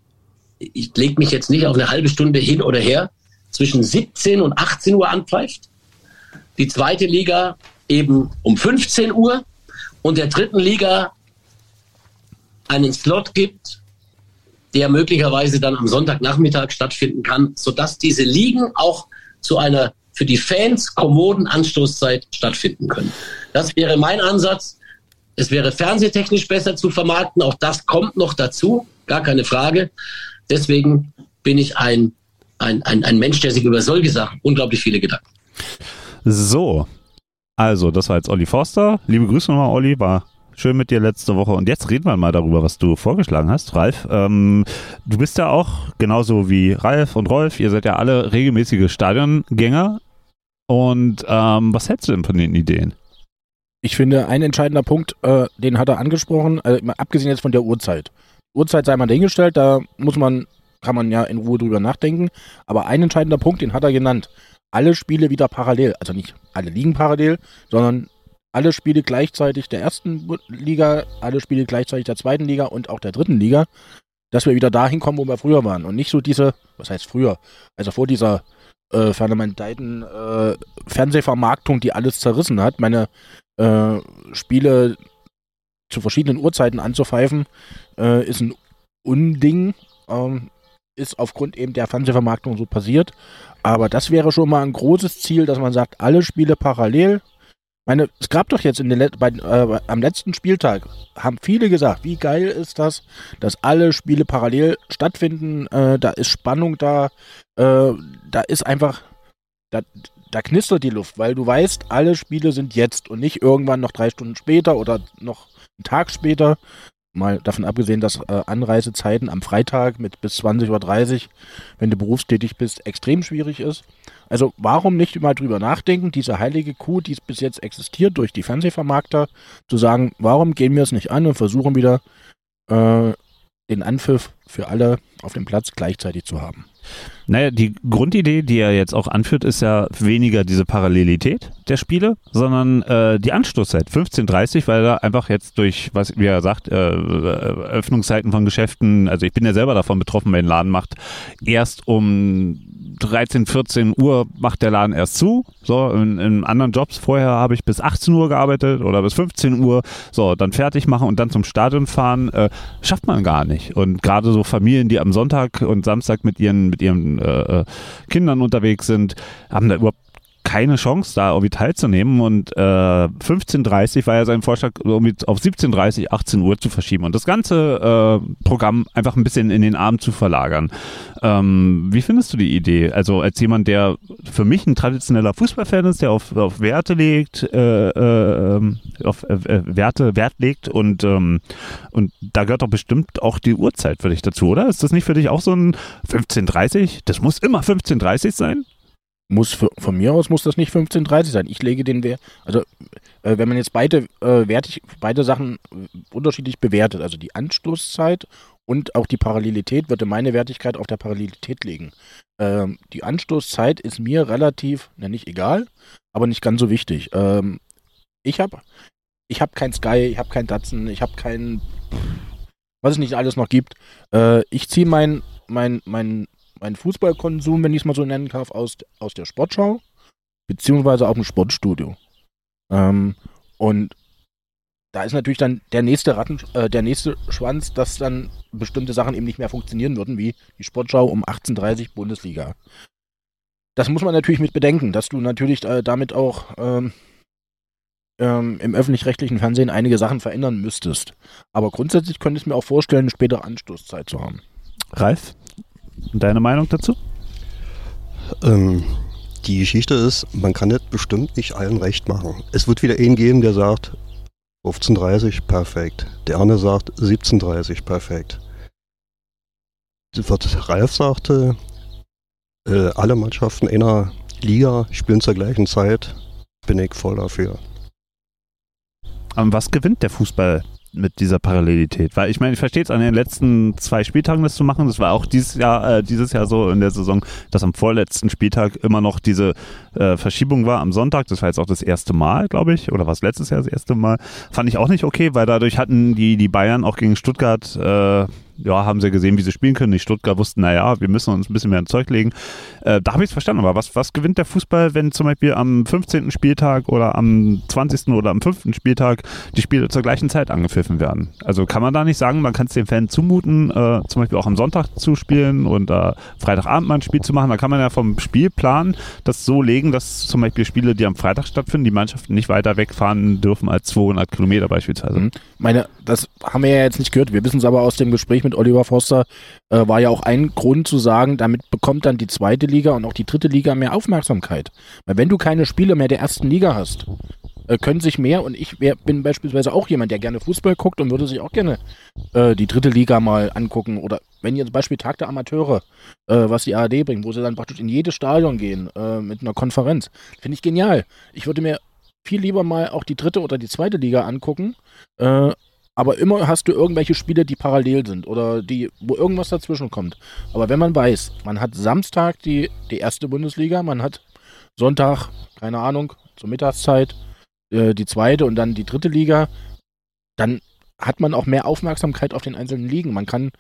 ich lege mich jetzt nicht auf eine halbe Stunde hin oder her, zwischen 17 und 18 Uhr anpfeift. Die zweite Liga eben um 15 Uhr und der dritten Liga einen Slot gibt, der möglicherweise dann am Sonntagnachmittag stattfinden kann, sodass diese Ligen auch zu einer für die Fans kommoden Anstoßzeit stattfinden können. Das wäre mein Ansatz. Es wäre fernsehtechnisch besser zu vermarkten. Auch das kommt noch dazu. Gar keine Frage. Deswegen bin ich ein ein, ein, ein Mensch, der sich über solche Sachen unglaublich viele Gedanken. So, also das war jetzt Olli Forster. Liebe Grüße nochmal, Olli, war schön mit dir letzte Woche. Und jetzt reden wir mal darüber, was du vorgeschlagen hast, Ralf. Ähm, du bist ja auch genauso wie Ralf und Rolf. Ihr seid ja alle regelmäßige Stadiongänger. Und ähm, was hältst du denn von den Ideen? Ich finde, ein entscheidender Punkt, äh, den hat er angesprochen, äh, abgesehen jetzt von der Uhrzeit. Uhrzeit sei mal dahingestellt, da muss man kann man ja in Ruhe drüber nachdenken. Aber ein entscheidender Punkt, den hat er genannt. Alle Spiele wieder parallel. Also nicht alle liegen parallel, sondern alle Spiele gleichzeitig der ersten Liga, alle Spiele gleichzeitig der zweiten Liga und auch der dritten Liga, dass wir wieder dahin kommen, wo wir früher waren. Und nicht so diese, was heißt früher, also vor dieser äh, phänomenalen äh, Fernsehvermarktung, die alles zerrissen hat. Meine äh, Spiele zu verschiedenen Uhrzeiten anzupfeifen, äh, ist ein Unding. Ähm, ist aufgrund eben der Fernsehvermarktung so passiert. Aber das wäre schon mal ein großes Ziel, dass man sagt, alle Spiele parallel. Meine, es gab doch jetzt in den bei, äh, am letzten Spieltag, haben viele gesagt, wie geil ist das, dass alle Spiele parallel stattfinden. Äh, da ist Spannung da. Äh, da ist einfach, da, da knistert die Luft, weil du weißt, alle Spiele sind jetzt und nicht irgendwann noch drei Stunden später oder noch einen Tag später, Mal davon abgesehen, dass äh, Anreisezeiten am Freitag mit bis 20.30 Uhr, wenn du berufstätig bist, extrem schwierig ist. Also warum nicht mal drüber nachdenken, diese heilige Kuh, die bis jetzt existiert durch die Fernsehvermarkter, zu sagen, warum gehen wir es nicht an und versuchen wieder äh, den Anpfiff für alle auf dem Platz gleichzeitig zu haben. Naja, die Grundidee, die er jetzt auch anführt, ist ja weniger diese Parallelität der Spiele, sondern äh, die Anstoßzeit 15.30, weil da einfach jetzt durch, was wie er sagt, äh, Öffnungszeiten von Geschäften, also ich bin ja selber davon betroffen, wenn ein Laden macht, erst um 13, 14 Uhr macht der Laden erst zu. So, in, in anderen Jobs vorher habe ich bis 18 Uhr gearbeitet oder bis 15 Uhr. So, dann fertig machen und dann zum Stadion fahren, äh, schafft man gar nicht. Und gerade so Familien, die am Sonntag und Samstag mit ihren, mit ihren äh, äh Kindern unterwegs sind, haben da überhaupt keine Chance, da irgendwie teilzunehmen. Und äh, 15.30 war ja sein Vorschlag, irgendwie auf 17.30, 18 Uhr zu verschieben und das ganze äh, Programm einfach ein bisschen in den Abend zu verlagern. Ähm, wie findest du die Idee? Also als jemand, der für mich ein traditioneller Fußballfan ist, der auf, auf Werte legt, äh, äh, auf äh, Werte Wert legt und, ähm, und da gehört doch bestimmt auch die Uhrzeit für dich dazu, oder? Ist das nicht für dich auch so ein 15.30? Das muss immer 15.30 sein? Muss für, von mir aus muss das nicht 15.30 sein. Ich lege den Wert, also äh, wenn man jetzt beide äh, wertig, beide Sachen äh, unterschiedlich bewertet, also die Anstoßzeit und auch die Parallelität, würde meine Wertigkeit auf der Parallelität liegen. Ähm, die Anstoßzeit ist mir relativ, na nicht egal, aber nicht ganz so wichtig. Ähm, ich habe ich hab kein Sky, ich habe kein Datsen, ich habe kein, was es nicht alles noch gibt. Äh, ich ziehe mein, mein, mein mein Fußballkonsum, wenn ich es mal so nennen darf, aus, aus der Sportschau, beziehungsweise auch dem Sportstudio. Ähm, und da ist natürlich dann der nächste Ratten, äh, der nächste Schwanz, dass dann bestimmte Sachen eben nicht mehr funktionieren würden, wie die Sportschau um 18.30 Bundesliga. Das muss man natürlich mit bedenken, dass du natürlich äh, damit auch ähm, ähm, im öffentlich-rechtlichen Fernsehen einige Sachen verändern müsstest. Aber grundsätzlich könnte ich mir auch vorstellen, eine spätere Anstoßzeit zu haben. Ralf? Und deine Meinung dazu? Ähm, die Geschichte ist, man kann das bestimmt nicht allen recht machen. Es wird wieder einen geben, der sagt 15.30 perfekt. Der andere sagt 17.30 perfekt. Was Ralf sagte, äh, alle Mannschaften in einer Liga spielen zur gleichen Zeit, bin ich voll dafür. Aber was gewinnt der Fußball mit dieser Parallelität. Weil ich meine, ich verstehe es an den letzten zwei Spieltagen das zu machen. Das war auch dieses Jahr, äh, dieses Jahr so in der Saison, dass am vorletzten Spieltag immer noch diese äh, Verschiebung war am Sonntag. Das war jetzt auch das erste Mal, glaube ich, oder war es letztes Jahr das erste Mal. Fand ich auch nicht okay, weil dadurch hatten die, die Bayern auch gegen Stuttgart äh, ja, haben sie gesehen, wie sie spielen können. Die Stuttgart wussten, naja, wir müssen uns ein bisschen mehr ins Zeug legen. Äh, da habe ich es verstanden. Aber was, was gewinnt der Fußball, wenn zum Beispiel am 15. Spieltag oder am 20. oder am 5. Spieltag die Spiele zur gleichen Zeit angepfiffen werden? Also kann man da nicht sagen, man kann es den Fans zumuten, äh, zum Beispiel auch am Sonntag zu spielen und äh, Freitagabend mal ein Spiel zu machen. Da kann man ja vom Spielplan das so legen, dass zum Beispiel Spiele, die am Freitag stattfinden, die Mannschaften nicht weiter wegfahren dürfen als 200 Kilometer beispielsweise. Mhm. Meine, das haben wir ja jetzt nicht gehört. Wir wissen es aber aus dem Gespräch mit Oliver Foster, äh, war ja auch ein Grund zu sagen, damit bekommt dann die zweite Liga und auch die dritte Liga mehr Aufmerksamkeit. Weil wenn du keine Spiele mehr der ersten Liga hast, äh, können sich mehr, und ich wär, bin beispielsweise auch jemand, der gerne Fußball guckt und würde sich auch gerne äh, die dritte Liga mal angucken. Oder wenn ihr zum Beispiel Tag der Amateure, äh, was die ARD bringt, wo sie dann praktisch in jedes Stadion gehen äh, mit einer Konferenz, finde ich genial. Ich würde mir viel lieber mal auch die dritte oder die zweite Liga angucken, äh, aber immer hast du irgendwelche Spiele, die parallel sind oder die, wo irgendwas dazwischen kommt. Aber wenn man weiß, man hat Samstag die, die erste Bundesliga, man hat Sonntag, keine Ahnung, zur Mittagszeit äh, die zweite und dann die dritte Liga, dann hat man auch mehr Aufmerksamkeit auf den einzelnen Ligen. Man kann,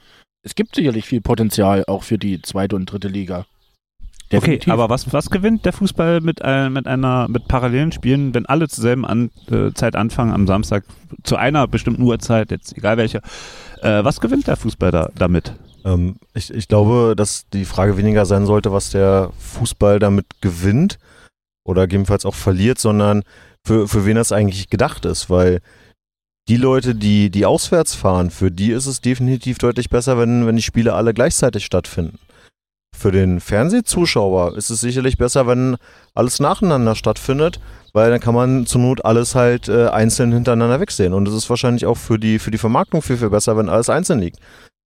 es gibt sicherlich viel Potenzial auch für die zweite und dritte Liga. Definitiv. Okay, aber was, was gewinnt der Fußball mit, äh, mit einer mit parallelen Spielen, wenn alle zur selben an, äh, Zeit anfangen am Samstag zu einer bestimmten Uhrzeit, jetzt egal welche? Äh, was gewinnt der Fußball da, damit? Ähm, ich, ich glaube, dass die Frage weniger sein sollte, was der Fußball damit gewinnt oder gegebenenfalls auch verliert, sondern für, für wen das eigentlich gedacht ist, weil die Leute, die, die auswärts fahren, für die ist es definitiv deutlich besser, wenn, wenn die Spiele alle gleichzeitig stattfinden. Für den Fernsehzuschauer ist es sicherlich besser, wenn alles nacheinander stattfindet, weil dann kann man zur Not alles halt äh, einzeln hintereinander wegsehen. Und es ist wahrscheinlich auch für die, für die Vermarktung viel, viel besser, wenn alles einzeln liegt.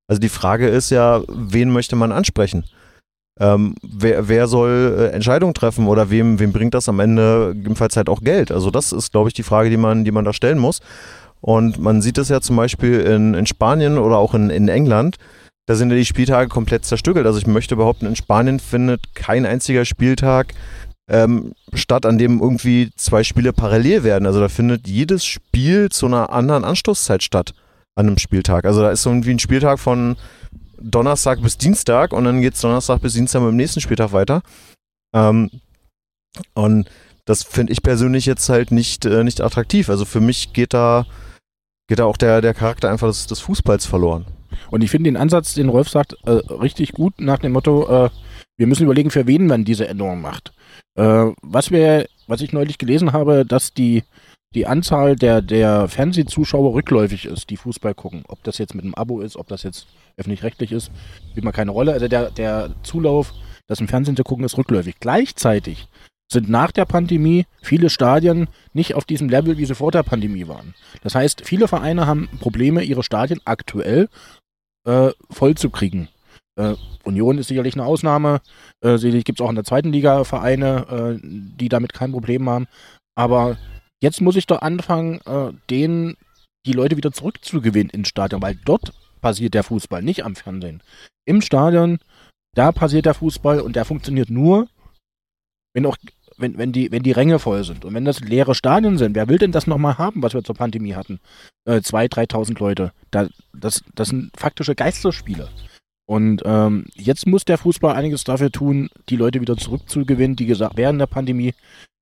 Also die Frage ist ja, wen möchte man ansprechen? Ähm, wer, wer soll äh, Entscheidungen treffen oder wem, wem bringt das am Ende jedenfalls halt auch Geld? Also das ist, glaube ich, die Frage, die man, die man da stellen muss. Und man sieht das ja zum Beispiel in, in Spanien oder auch in, in England. Da sind ja die Spieltage komplett zerstückelt. Also ich möchte behaupten, in Spanien findet kein einziger Spieltag ähm, statt, an dem irgendwie zwei Spiele parallel werden. Also da findet jedes Spiel zu einer anderen Anstoßzeit statt an einem Spieltag. Also da ist irgendwie ein Spieltag von Donnerstag bis Dienstag und dann geht es Donnerstag bis Dienstag mit dem nächsten Spieltag weiter. Ähm, und das finde ich persönlich jetzt halt nicht, äh, nicht attraktiv. Also für mich geht da, geht da auch der, der Charakter einfach des, des Fußballs verloren. Und ich finde den Ansatz, den Rolf sagt, äh, richtig gut nach dem Motto, äh, wir müssen überlegen, für wen man diese Änderung macht. Äh, was wir, was ich neulich gelesen habe, dass die, die Anzahl der, der Fernsehzuschauer rückläufig ist, die Fußball gucken. Ob das jetzt mit einem Abo ist, ob das jetzt öffentlich-rechtlich ist, spielt mal keine Rolle. Also der, der Zulauf, das im Fernsehen zu gucken, ist rückläufig. Gleichzeitig sind nach der Pandemie viele Stadien nicht auf diesem Level, wie sie vor der Pandemie waren. Das heißt, viele Vereine haben Probleme, ihre Stadien aktuell äh, voll zu kriegen. Äh, Union ist sicherlich eine Ausnahme. Äh, sicherlich gibt es auch in der zweiten Liga Vereine, äh, die damit kein Problem haben. Aber jetzt muss ich doch anfangen, äh, denen die Leute wieder zurückzugewinnen ins Stadion, weil dort passiert der Fußball, nicht am Fernsehen. Im Stadion, da passiert der Fußball und der funktioniert nur, wenn auch wenn, wenn, die, wenn die Ränge voll sind und wenn das leere Stadien sind, wer will denn das nochmal haben, was wir zur Pandemie hatten? Äh, 2.000, 3.000 Leute. Da, das, das sind faktische Geisterspiele. Und ähm, jetzt muss der Fußball einiges dafür tun, die Leute wieder zurückzugewinnen, die gesagt, während der Pandemie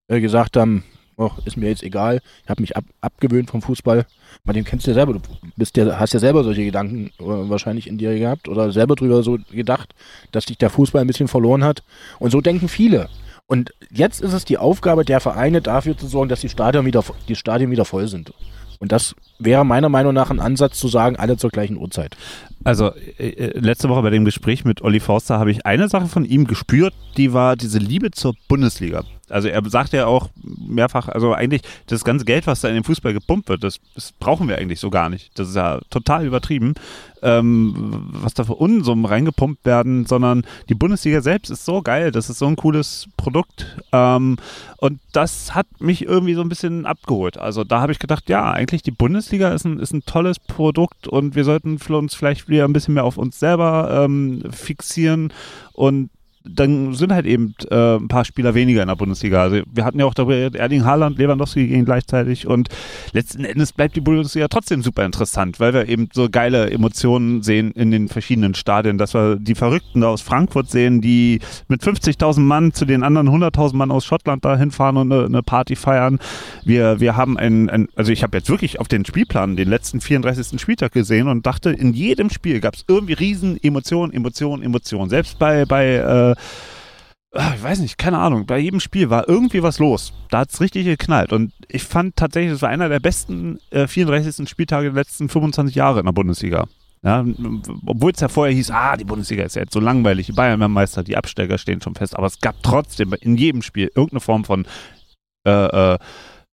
äh, gesagt haben, oh, ist mir jetzt egal, ich habe mich ab, abgewöhnt vom Fußball. Martin, kennst du ja selber, du bist ja, hast ja selber solche Gedanken äh, wahrscheinlich in dir gehabt oder selber drüber so gedacht, dass dich der Fußball ein bisschen verloren hat. Und so denken viele. Und jetzt ist es die Aufgabe der Vereine, dafür zu sorgen, dass die Stadien wieder, die Stadien wieder voll sind. Und das wäre meiner Meinung nach ein Ansatz zu sagen, alle zur gleichen Uhrzeit. Also äh, äh, letzte Woche bei dem Gespräch mit Olli Forster habe ich eine Sache von ihm gespürt, die war diese Liebe zur Bundesliga. Also er sagt ja auch mehrfach, also eigentlich das ganze Geld, was da in den Fußball gepumpt wird, das, das brauchen wir eigentlich so gar nicht. Das ist ja total übertrieben, ähm, was da für Unsummen reingepumpt werden, sondern die Bundesliga selbst ist so geil, das ist so ein cooles Produkt ähm, und das hat mich irgendwie so ein bisschen abgeholt. Also da habe ich gedacht, ja, eigentlich die Bundesliga ist ein, ist ein tolles Produkt und wir sollten uns vielleicht wieder ein bisschen mehr auf uns selber ähm, fixieren und dann sind halt eben äh, ein paar Spieler weniger in der Bundesliga. Also wir hatten ja auch darüber Erling Haaland, Lewandowski gehen gleichzeitig und letzten Endes bleibt die Bundesliga trotzdem super interessant, weil wir eben so geile Emotionen sehen in den verschiedenen Stadien, dass wir die Verrückten aus Frankfurt sehen, die mit 50.000 Mann zu den anderen 100.000 Mann aus Schottland da hinfahren und eine, eine Party feiern. Wir, wir haben ein, ein also ich habe jetzt wirklich auf den Spielplan den letzten 34. Spieltag gesehen und dachte, in jedem Spiel gab es irgendwie riesen Emotionen, Emotionen, Emotionen. Selbst bei, bei äh, Ah, ich weiß nicht, keine Ahnung, bei jedem Spiel war irgendwie was los. Da hat es richtig geknallt. Und ich fand tatsächlich, es war einer der besten äh, 34. Spieltage der letzten 25 Jahre in der Bundesliga. Ja, Obwohl es ja vorher hieß, ah, die Bundesliga ist ja jetzt so langweilig, die Bayern werden Meister, die Absteiger stehen schon fest. Aber es gab trotzdem in jedem Spiel irgendeine Form von äh, äh,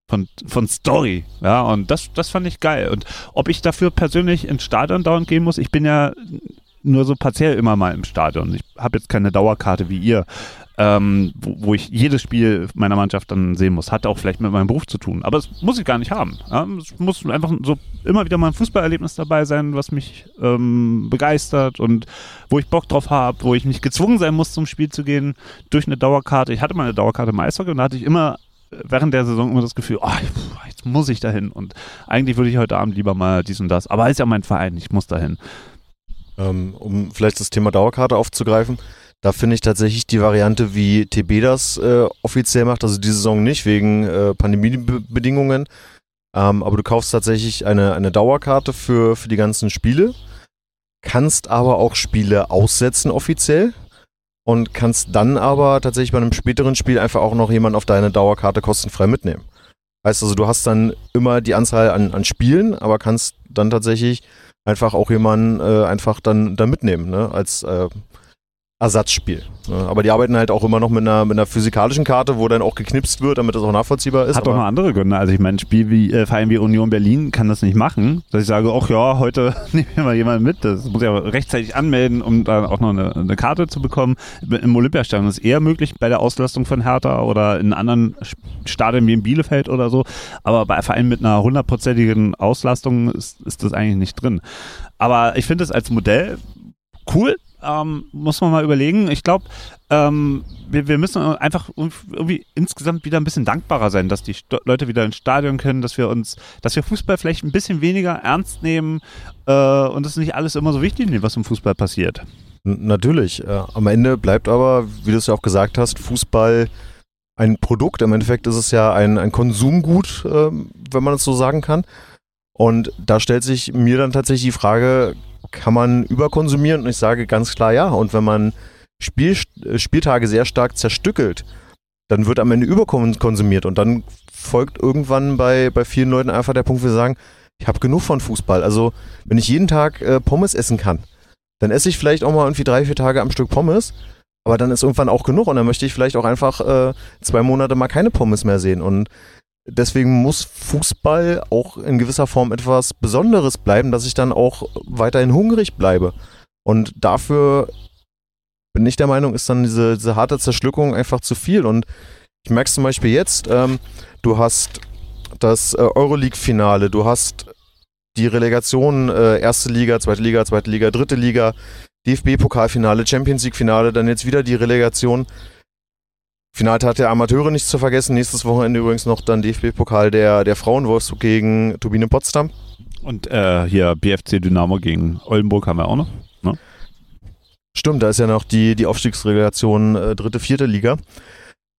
von, von Story. Ja, und das, das fand ich geil. Und ob ich dafür persönlich ins Stadion dauernd gehen muss, ich bin ja nur so partiell immer mal im Stadion. Ich habe jetzt keine Dauerkarte wie ihr ähm, wo, wo, ich jedes Spiel meiner Mannschaft dann sehen muss. Hat auch vielleicht mit meinem Beruf zu tun. Aber das muss ich gar nicht haben. Ja? Es muss einfach so immer wieder mal ein Fußballerlebnis dabei sein, was mich ähm, begeistert und wo ich Bock drauf habe, wo ich nicht gezwungen sein muss, zum Spiel zu gehen durch eine Dauerkarte. Ich hatte mal eine Dauerkarte im Eishockey und da hatte ich immer während der Saison immer das Gefühl, oh, jetzt muss ich dahin. Und eigentlich würde ich heute Abend lieber mal dies und das. Aber ist ja mein Verein, ich muss dahin. Ähm, um vielleicht das Thema Dauerkarte aufzugreifen. Da finde ich tatsächlich die Variante, wie TB das äh, offiziell macht, also die Saison nicht, wegen äh, Pandemiebedingungen. Ähm, aber du kaufst tatsächlich eine, eine Dauerkarte für, für die ganzen Spiele, kannst aber auch Spiele aussetzen offiziell und kannst dann aber tatsächlich bei einem späteren Spiel einfach auch noch jemanden auf deine Dauerkarte kostenfrei mitnehmen. Heißt also, du hast dann immer die Anzahl an, an Spielen, aber kannst dann tatsächlich einfach auch jemanden äh, einfach dann, dann mitnehmen, ne? Als äh, Ersatzspiel. Ne? Aber die arbeiten halt auch immer noch mit einer, mit einer physikalischen Karte, wo dann auch geknipst wird, damit das auch nachvollziehbar ist. Hat auch noch andere Gründe. Also ich meine, ein Spiel wie äh, Verein wie Union Berlin kann das nicht machen, dass ich sage, ach ja, heute nehmen wir mal jemanden mit. Das muss ich aber rechtzeitig anmelden, um dann auch noch eine, eine Karte zu bekommen. Im Olympiastadion ist es eher möglich bei der Auslastung von Hertha oder in anderen Stadien wie in Bielefeld oder so. Aber bei Vereinen mit einer hundertprozentigen Auslastung ist, ist das eigentlich nicht drin. Aber ich finde es als Modell cool, ähm, muss man mal überlegen. Ich glaube, ähm, wir, wir, müssen einfach irgendwie insgesamt wieder ein bisschen dankbarer sein, dass die St Leute wieder ins Stadion können, dass wir uns, dass wir Fußball vielleicht ein bisschen weniger ernst nehmen äh, und es nicht alles immer so wichtig nehmen, was im Fußball passiert. Natürlich. Äh, am Ende bleibt aber, wie du es ja auch gesagt hast, Fußball ein Produkt. Im Endeffekt ist es ja ein, ein Konsumgut, äh, wenn man es so sagen kann. Und da stellt sich mir dann tatsächlich die Frage, kann man überkonsumieren? Und ich sage ganz klar ja. Und wenn man Spiel, äh, Spieltage sehr stark zerstückelt, dann wird am Ende überkonsumiert. Und dann folgt irgendwann bei, bei vielen Leuten einfach der Punkt, sie sagen, ich habe genug von Fußball. Also wenn ich jeden Tag äh, Pommes essen kann, dann esse ich vielleicht auch mal irgendwie drei, vier Tage am Stück Pommes. Aber dann ist irgendwann auch genug und dann möchte ich vielleicht auch einfach äh, zwei Monate mal keine Pommes mehr sehen. Und deswegen muss Fußball auch in gewisser Form etwas Besonderes bleiben, dass ich dann auch weiterhin hungrig bleibe. Und dafür bin ich der Meinung, ist dann diese, diese harte Zerschluckung einfach zu viel. Und ich merke zum Beispiel jetzt, ähm, du hast das äh, Euroleague-Finale, du hast die Relegation, äh, erste Liga, zweite Liga, zweite Liga, dritte Liga, DFB-Pokalfinale, Champions League-Finale, dann jetzt wieder die Relegation. Finaltag der Amateure nicht zu vergessen. Nächstes Wochenende übrigens noch dann DFB-Pokal der, der Frauen Wolfsburg gegen Turbine Potsdam. Und äh, hier BFC Dynamo gegen Oldenburg haben wir auch noch. Ne? Stimmt, da ist ja noch die, die Aufstiegsrelegation äh, dritte, vierte Liga.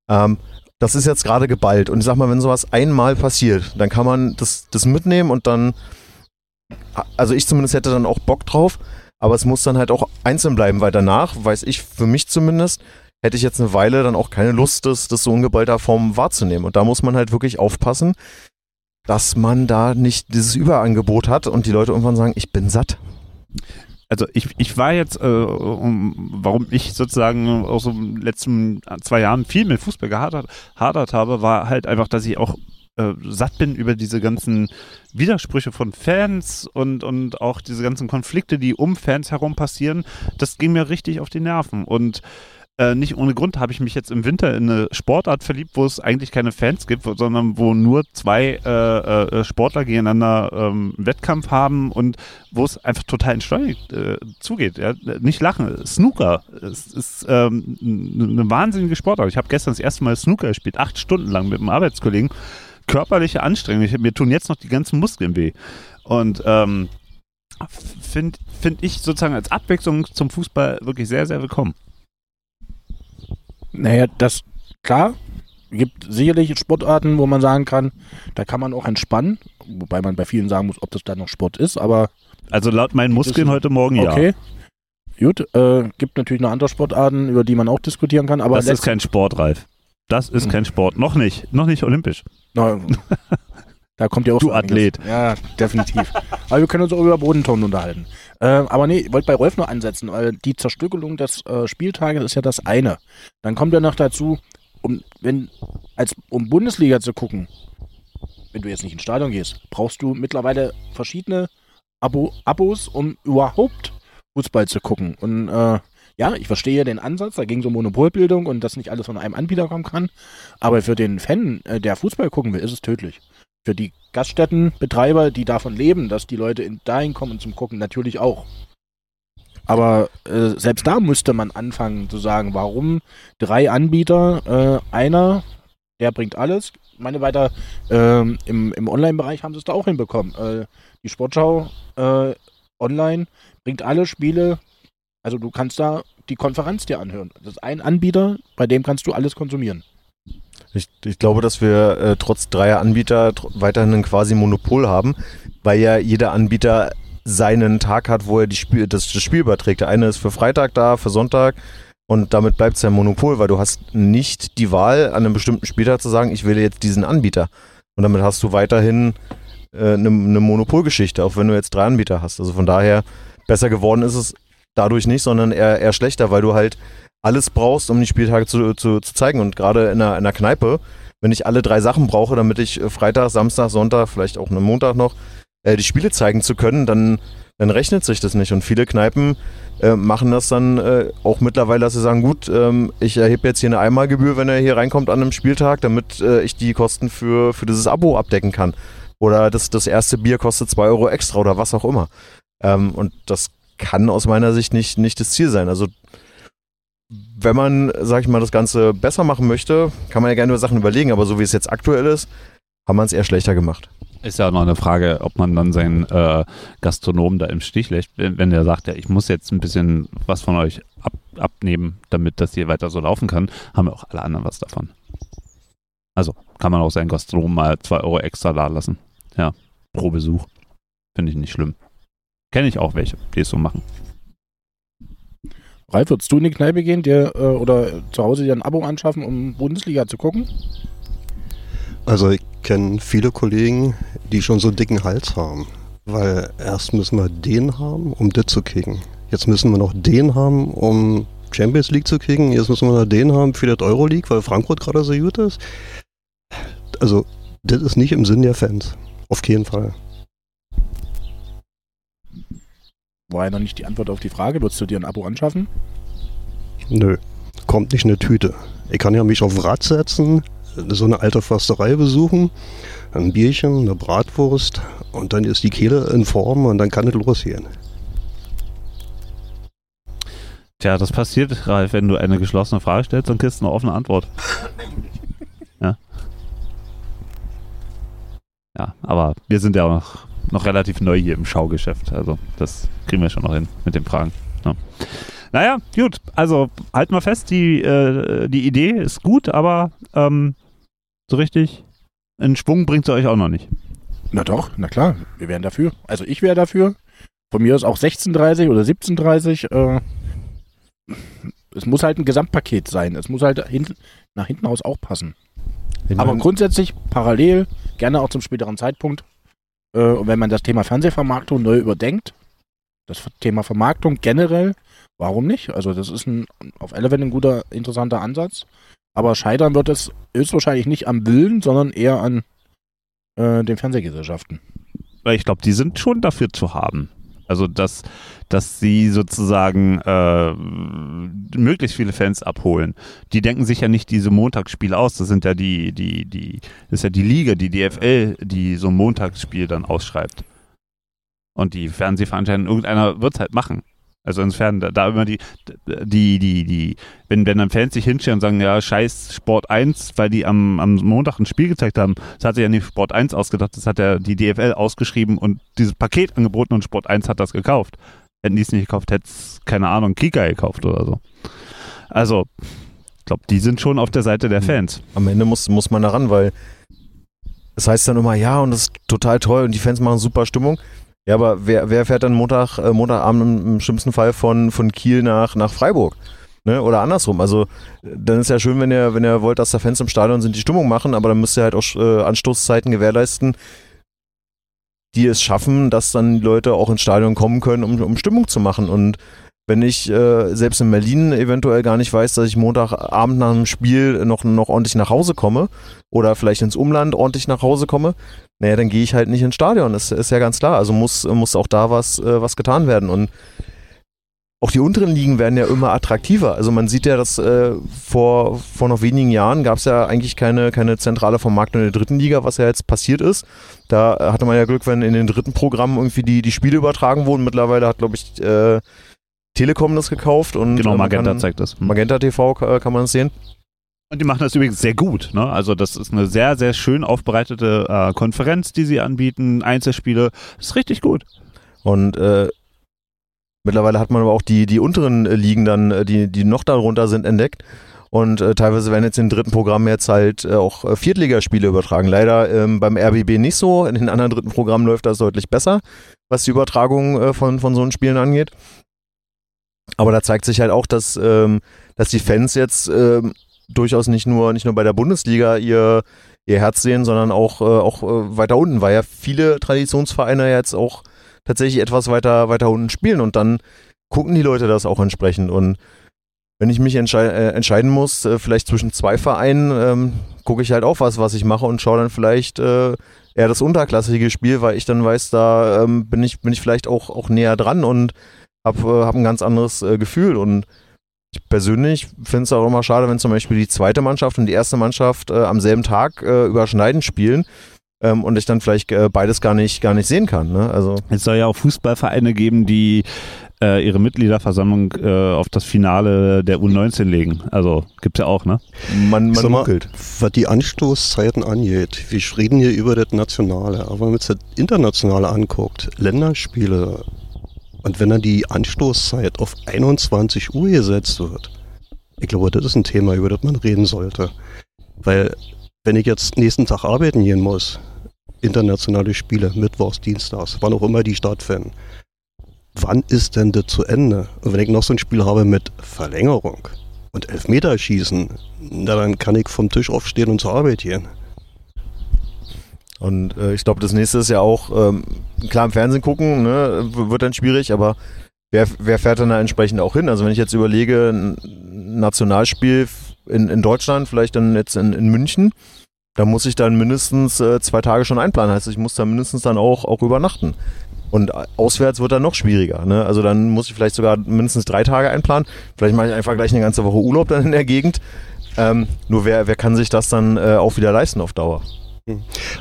Ähm, das ist jetzt gerade geballt. Und ich sag mal, wenn sowas einmal passiert, dann kann man das, das mitnehmen und dann, also ich zumindest hätte dann auch Bock drauf, aber es muss dann halt auch einzeln bleiben, weil danach, weiß ich für mich zumindest, hätte ich jetzt eine Weile dann auch keine Lust, das, das so in geballter Form wahrzunehmen. Und da muss man halt wirklich aufpassen, dass man da nicht dieses Überangebot hat und die Leute irgendwann sagen, ich bin satt. Also ich, ich war jetzt, äh, um, warum ich sozusagen aus den letzten zwei Jahren viel mit Fußball gehadert hadert habe, war halt einfach, dass ich auch äh, satt bin über diese ganzen Widersprüche von Fans und, und auch diese ganzen Konflikte, die um Fans herum passieren. Das ging mir richtig auf die Nerven. Und äh, nicht ohne Grund habe ich mich jetzt im Winter in eine Sportart verliebt, wo es eigentlich keine Fans gibt, sondern wo nur zwei äh, äh, Sportler gegeneinander ähm, Wettkampf haben und wo es einfach total entschleunigt äh, zugeht. Ja? Nicht lachen. Snooker ist, ist ähm, eine wahnsinnige Sportart. Ich habe gestern das erste Mal Snooker gespielt, acht Stunden lang mit einem Arbeitskollegen. Körperliche Anstrengung. Mir tun jetzt noch die ganzen Muskeln weh. Und ähm, finde find ich sozusagen als Abwechslung zum Fußball wirklich sehr, sehr willkommen. Naja, das, klar, gibt sicherlich Sportarten, wo man sagen kann, da kann man auch entspannen, wobei man bei vielen sagen muss, ob das dann noch Sport ist, aber. Also laut meinen Muskeln heute Morgen ja. Okay. Gut, äh, gibt natürlich noch andere Sportarten, über die man auch diskutieren kann, aber. Das ist kein Sport, Ralf. Das ist hm. kein Sport. Noch nicht. Noch nicht olympisch. No, da kommt ja auch Du Athlet. Ja, definitiv. aber wir können uns auch über Bodenton unterhalten. Äh, aber nee, ich wollte bei Rolf noch ansetzen, weil die Zerstückelung des äh, Spieltages ist ja das eine. Dann kommt ja noch dazu, um, wenn, als, um Bundesliga zu gucken, wenn du jetzt nicht ins Stadion gehst, brauchst du mittlerweile verschiedene Abo Abos, um überhaupt Fußball zu gucken. Und äh, ja, ich verstehe den Ansatz, da ging es um Monopolbildung und dass nicht alles von einem Anbieter kommen kann. Aber für den Fan, äh, der Fußball gucken will, ist es tödlich für die Gaststättenbetreiber, die davon leben, dass die Leute in, dahin kommen zum Gucken, natürlich auch. Aber äh, selbst da müsste man anfangen zu sagen, warum drei Anbieter, äh, einer, der bringt alles. Ich meine, weiter äh, im, im Online-Bereich haben sie es da auch hinbekommen. Äh, die Sportschau äh, online bringt alle Spiele, also du kannst da die Konferenz dir anhören. Das ist ein Anbieter, bei dem kannst du alles konsumieren. Ich, ich glaube, dass wir äh, trotz dreier Anbieter tr weiterhin ein quasi Monopol haben, weil ja jeder Anbieter seinen Tag hat, wo er die Spiel, das, das Spiel überträgt. Der eine ist für Freitag da, für Sonntag und damit bleibt es ja ein Monopol, weil du hast nicht die Wahl, an einem bestimmten Spieltag zu sagen, ich wähle jetzt diesen Anbieter. Und damit hast du weiterhin eine äh, ne, ne Monopolgeschichte, auch wenn du jetzt drei Anbieter hast. Also von daher, besser geworden ist es dadurch nicht, sondern eher, eher schlechter, weil du halt alles brauchst, um die Spieltage zu, zu, zu zeigen. Und gerade in einer, in einer Kneipe, wenn ich alle drei Sachen brauche, damit ich äh, Freitag, Samstag, Sonntag, vielleicht auch einen Montag noch, äh, die Spiele zeigen zu können, dann, dann rechnet sich das nicht. Und viele Kneipen äh, machen das dann äh, auch mittlerweile, dass sie sagen, gut, ähm, ich erhebe jetzt hier eine Einmalgebühr, wenn er hier reinkommt an einem Spieltag, damit äh, ich die Kosten für, für dieses Abo abdecken kann. Oder das, das erste Bier kostet zwei Euro extra oder was auch immer. Ähm, und das kann aus meiner Sicht nicht, nicht das Ziel sein. Also wenn man, sag ich mal, das Ganze besser machen möchte, kann man ja gerne über Sachen überlegen, aber so wie es jetzt aktuell ist, haben wir es eher schlechter gemacht. Ist ja auch noch eine Frage, ob man dann seinen äh, Gastronomen da im Stich lässt, wenn, der sagt, ja, ich muss jetzt ein bisschen was von euch ab, abnehmen, damit das hier weiter so laufen kann, haben ja auch alle anderen was davon. Also kann man auch seinen Gastronomen mal zwei Euro extra da lassen. Ja, pro Besuch. Finde ich nicht schlimm. Kenne ich auch welche, die es so machen. Ralf, würdest du in die Kneipe gehen dir, äh, oder zu Hause dir ein Abo anschaffen, um Bundesliga zu gucken? Also ich kenne viele Kollegen, die schon so einen dicken Hals haben. Weil erst müssen wir den haben, um das zu kicken. Jetzt müssen wir noch den haben, um Champions League zu kicken. Jetzt müssen wir noch den haben für das Euroleague, weil Frankfurt gerade so gut ist. Also, das ist nicht im Sinn der Fans. Auf keinen Fall. War ja noch nicht die Antwort auf die Frage. Würdest du dir ein Abo anschaffen? Nö, kommt nicht in eine Tüte. Ich kann ja mich auf Rad setzen, so eine alte Försterei besuchen, ein Bierchen, eine Bratwurst und dann ist die Kehle in Form und dann kann es losgehen. Tja, das passiert, Ralf, wenn du eine geschlossene Frage stellst, dann kriegst du eine offene Antwort. Ja. Ja, aber wir sind ja auch noch, noch relativ neu hier im Schaugeschäft. Also das kriegen wir schon noch hin mit den Fragen. Ja. Naja, gut. Also halten wir fest, die, äh, die Idee ist gut, aber ähm, so richtig in Schwung bringt sie euch auch noch nicht. Na doch, na klar, wir wären dafür. Also ich wäre dafür. Von mir ist auch 16.30 oder 17.30. Äh, es muss halt ein Gesamtpaket sein. Es muss halt hin, nach hinten aus auch passen. Ich Aber grundsätzlich parallel, gerne auch zum späteren Zeitpunkt. Äh, und wenn man das Thema Fernsehvermarktung neu überdenkt, das Thema Vermarktung generell, warum nicht? Also das ist ein, auf alle Fälle ein guter, interessanter Ansatz. Aber scheitern wird es höchstwahrscheinlich nicht am Willen, sondern eher an äh, den Fernsehgesellschaften. Weil ich glaube, die sind schon dafür zu haben. Also, dass, dass sie sozusagen äh, möglichst viele Fans abholen. Die denken sich ja nicht diese Montagsspiele aus. Das sind ja die, die, die, das ist ja die Liga, die DFL, die so ein Montagsspiel dann ausschreibt. Und die Fernsehveranstaltung, irgendeiner wird es halt machen. Also insofern, da, da immer die, die, die, die, wenn, wenn dann Fans sich hinstellen und sagen, ja, scheiß Sport 1, weil die am, am Montag ein Spiel gezeigt haben, das hat sich ja nicht Sport 1 ausgedacht, das hat ja die DFL ausgeschrieben und dieses Paket angeboten und Sport 1 hat das gekauft. Hätten die es nicht gekauft, hätte es, keine Ahnung, Kika gekauft oder so. Also, ich glaube, die sind schon auf der Seite der Fans. Am Ende muss, muss man da ran, weil es heißt dann immer, ja, und das ist total toll und die Fans machen super Stimmung. Ja, aber wer, wer fährt dann Montag, äh, Montagabend im, im schlimmsten Fall von, von Kiel nach, nach Freiburg? Ne? Oder andersrum. Also, dann ist ja schön, wenn ihr, wenn ihr wollt, dass da Fans im Stadion sind, die Stimmung machen, aber dann müsst ihr halt auch äh, Anstoßzeiten gewährleisten, die es schaffen, dass dann die Leute auch ins Stadion kommen können, um, um Stimmung zu machen. Und wenn ich äh, selbst in Berlin eventuell gar nicht weiß, dass ich Montagabend nach einem Spiel noch, noch ordentlich nach Hause komme oder vielleicht ins Umland ordentlich nach Hause komme, naja, dann gehe ich halt nicht ins Stadion. Das ist ja ganz klar. Also muss, muss auch da was, äh, was getan werden. Und auch die unteren Ligen werden ja immer attraktiver. Also man sieht ja, dass äh, vor, vor noch wenigen Jahren gab es ja eigentlich keine, keine zentrale Vermarktung in der dritten Liga, was ja jetzt passiert ist. Da hatte man ja Glück, wenn in den dritten Programmen irgendwie die, die Spiele übertragen wurden. Mittlerweile hat, glaube ich, äh, Telekom das gekauft und Genau, äh, Magenta kann, zeigt das. Hm. Magenta TV ka- kann man es sehen. Und die machen das übrigens sehr gut. Ne? Also das ist eine sehr, sehr schön aufbereitete äh, Konferenz, die sie anbieten, Einzelspiele. Das ist richtig gut. Und äh, mittlerweile hat man aber auch die, die unteren äh, Ligen dann, äh, die, die noch darunter sind, entdeckt. Und äh, teilweise werden jetzt in den dritten Programmen jetzt halt äh, auch äh, Viertligaspiele übertragen. Leider ähm, beim RBB nicht so. In den anderen dritten Programmen läuft das deutlich besser, was die Übertragung äh, von, von so einen Spielen angeht. Aber da zeigt sich halt auch, dass, ähm, dass die Fans jetzt ähm, durchaus nicht nur, nicht nur bei der Bundesliga ihr, ihr Herz sehen, sondern auch, äh, auch äh, weiter unten, weil ja viele Traditionsvereine jetzt auch tatsächlich etwas weiter, weiter unten spielen und dann gucken die Leute das auch entsprechend. Und wenn ich mich entschei äh, entscheiden muss, äh, vielleicht zwischen zwei Vereinen, ähm, gucke ich halt auch was, was ich mache und schaue dann vielleicht äh, eher das unterklassige Spiel, weil ich dann weiß, da ähm, bin, ich, bin ich vielleicht auch, auch näher dran und habe äh, hab ein ganz anderes äh, Gefühl. Und ich persönlich finde es auch immer schade, wenn zum Beispiel die zweite Mannschaft und die erste Mannschaft äh, am selben Tag äh, überschneidend spielen. Ähm, und ich dann vielleicht äh, beides gar nicht, gar nicht sehen kann. Ne? Also es soll ja auch Fußballvereine geben, die äh, ihre Mitgliederversammlung äh, auf das Finale der U19 legen. Also gibt's ja auch, ne? Man, man mal, munkelt. was die Anstoßzeiten angeht, wir reden hier über das Nationale, aber wenn man sich das Internationale anguckt, Länderspiele, und wenn dann die Anstoßzeit auf 21 Uhr gesetzt wird, ich glaube, das ist ein Thema, über das man reden sollte. Weil, wenn ich jetzt nächsten Tag arbeiten gehen muss, internationale Spiele, Mittwochs, Dienstags, wann auch immer die stattfinden, wann ist denn das zu Ende? Und wenn ich noch so ein Spiel habe mit Verlängerung und Elfmeterschießen, na dann kann ich vom Tisch aufstehen und zur Arbeit gehen. Und äh, ich glaube, das nächste ist ja auch, ähm, klar im Fernsehen gucken, ne, wird dann schwierig, aber wer, wer fährt dann da entsprechend auch hin? Also wenn ich jetzt überlege, ein Nationalspiel in, in Deutschland, vielleicht dann jetzt in, in München, da muss ich dann mindestens äh, zwei Tage schon einplanen. Heißt, ich muss da mindestens dann auch, auch übernachten. Und äh, auswärts wird dann noch schwieriger. Ne? Also dann muss ich vielleicht sogar mindestens drei Tage einplanen. Vielleicht mache ich einfach gleich eine ganze Woche Urlaub dann in der Gegend. Ähm, nur wer, wer kann sich das dann äh, auch wieder leisten auf Dauer?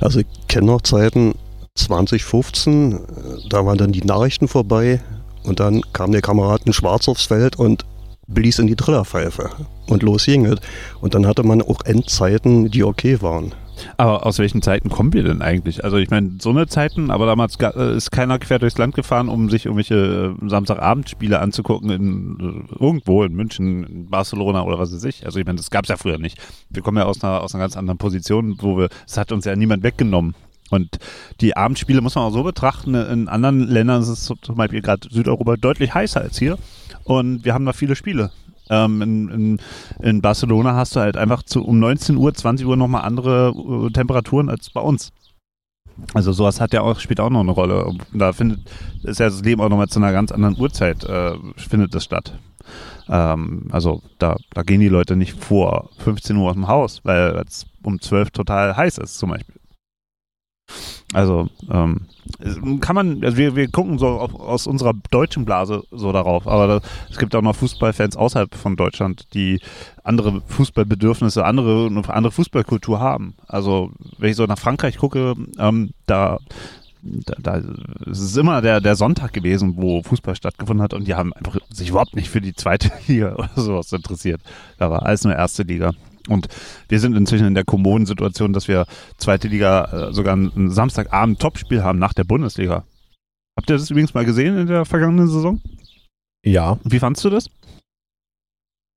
Also ich kenne noch Zeiten 2015, äh, da waren dann die Nachrichten vorbei und dann kam der Kamerad in Schwarz aufs Feld und blies in die Trillerpfeife und los ging es. Und dann hatte man auch Endzeiten, die okay waren. Aber aus welchen Zeiten kommen wir denn eigentlich? Also ich meine, so eine Zeiten, aber damals äh, ist keiner quer durchs Land gefahren, um sich irgendwelche äh, Samstagabendspiele anzugucken in äh, irgendwo in München, in Barcelona oder was weiß ich. Also ich meine, das gab es ja früher nicht. Wir kommen ja aus einer, aus einer ganz anderen Position, wo wir, es hat uns ja niemand weggenommen. Und die Abendspiele muss man auch so betrachten. In anderen Ländern ist es zum Beispiel gerade Südeuropa deutlich heißer als hier. Und wir haben da viele Spiele. Ähm, in, in, in Barcelona hast du halt einfach zu, um 19 Uhr, 20 Uhr nochmal andere äh, Temperaturen als bei uns. Also sowas hat ja auch, spielt auch noch eine Rolle. Und Da findet, ist ja das Leben auch nochmal zu einer ganz anderen Uhrzeit, äh, findet das statt. Ähm, also da, da gehen die Leute nicht vor 15 Uhr aus dem Haus, weil es um 12 total heiß ist zum Beispiel. Also ähm, kann man, also wir, wir gucken so auf, aus unserer deutschen Blase so darauf, aber da, es gibt auch noch Fußballfans außerhalb von Deutschland, die andere Fußballbedürfnisse, andere, andere Fußballkultur haben. Also wenn ich so nach Frankreich gucke, ähm, da da, da es ist immer der, der Sonntag gewesen, wo Fußball stattgefunden hat und die haben einfach sich überhaupt nicht für die zweite Liga oder sowas interessiert. Da war alles nur erste Liga. Und wir sind inzwischen in der kommoden Situation, dass wir zweite Liga äh, sogar ein Samstagabend Topspiel haben nach der Bundesliga. Habt ihr das übrigens mal gesehen in der vergangenen Saison? Ja. Wie fandst du das?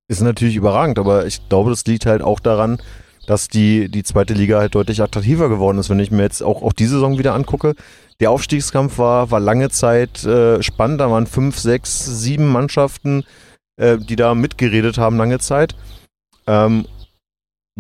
Ist natürlich überragend, aber ich glaube, das liegt halt auch daran, dass die, die zweite Liga halt deutlich attraktiver geworden ist. Wenn ich mir jetzt auch, auch die Saison wieder angucke, der Aufstiegskampf war, war lange Zeit äh, spannend. Da waren fünf, sechs, sieben Mannschaften, äh, die da mitgeredet haben lange Zeit. Ähm,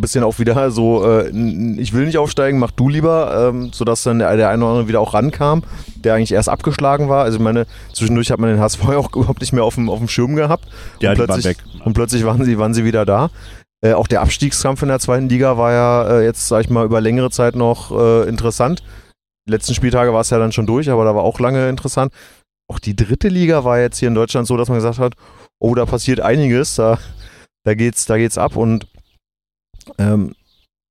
bisschen auch wieder so, äh, ich will nicht aufsteigen, mach du lieber, ähm, sodass dann der, der eine oder andere wieder auch rankam, der eigentlich erst abgeschlagen war. Also ich meine, zwischendurch hat man den HSV auch überhaupt nicht mehr auf dem, auf dem Schirm gehabt. Ja, und die waren plötzlich, weg. Und plötzlich waren sie, waren sie wieder da. Äh, auch der Abstiegskampf in der zweiten Liga war ja äh, jetzt, sag ich mal, über längere Zeit noch äh, interessant. Die letzten Spieltage war es ja dann schon durch, aber da war auch lange interessant. Auch die dritte Liga war jetzt hier in Deutschland so, dass man gesagt hat, oh, da passiert einiges, da, da geht's, da geht's ab und ähm,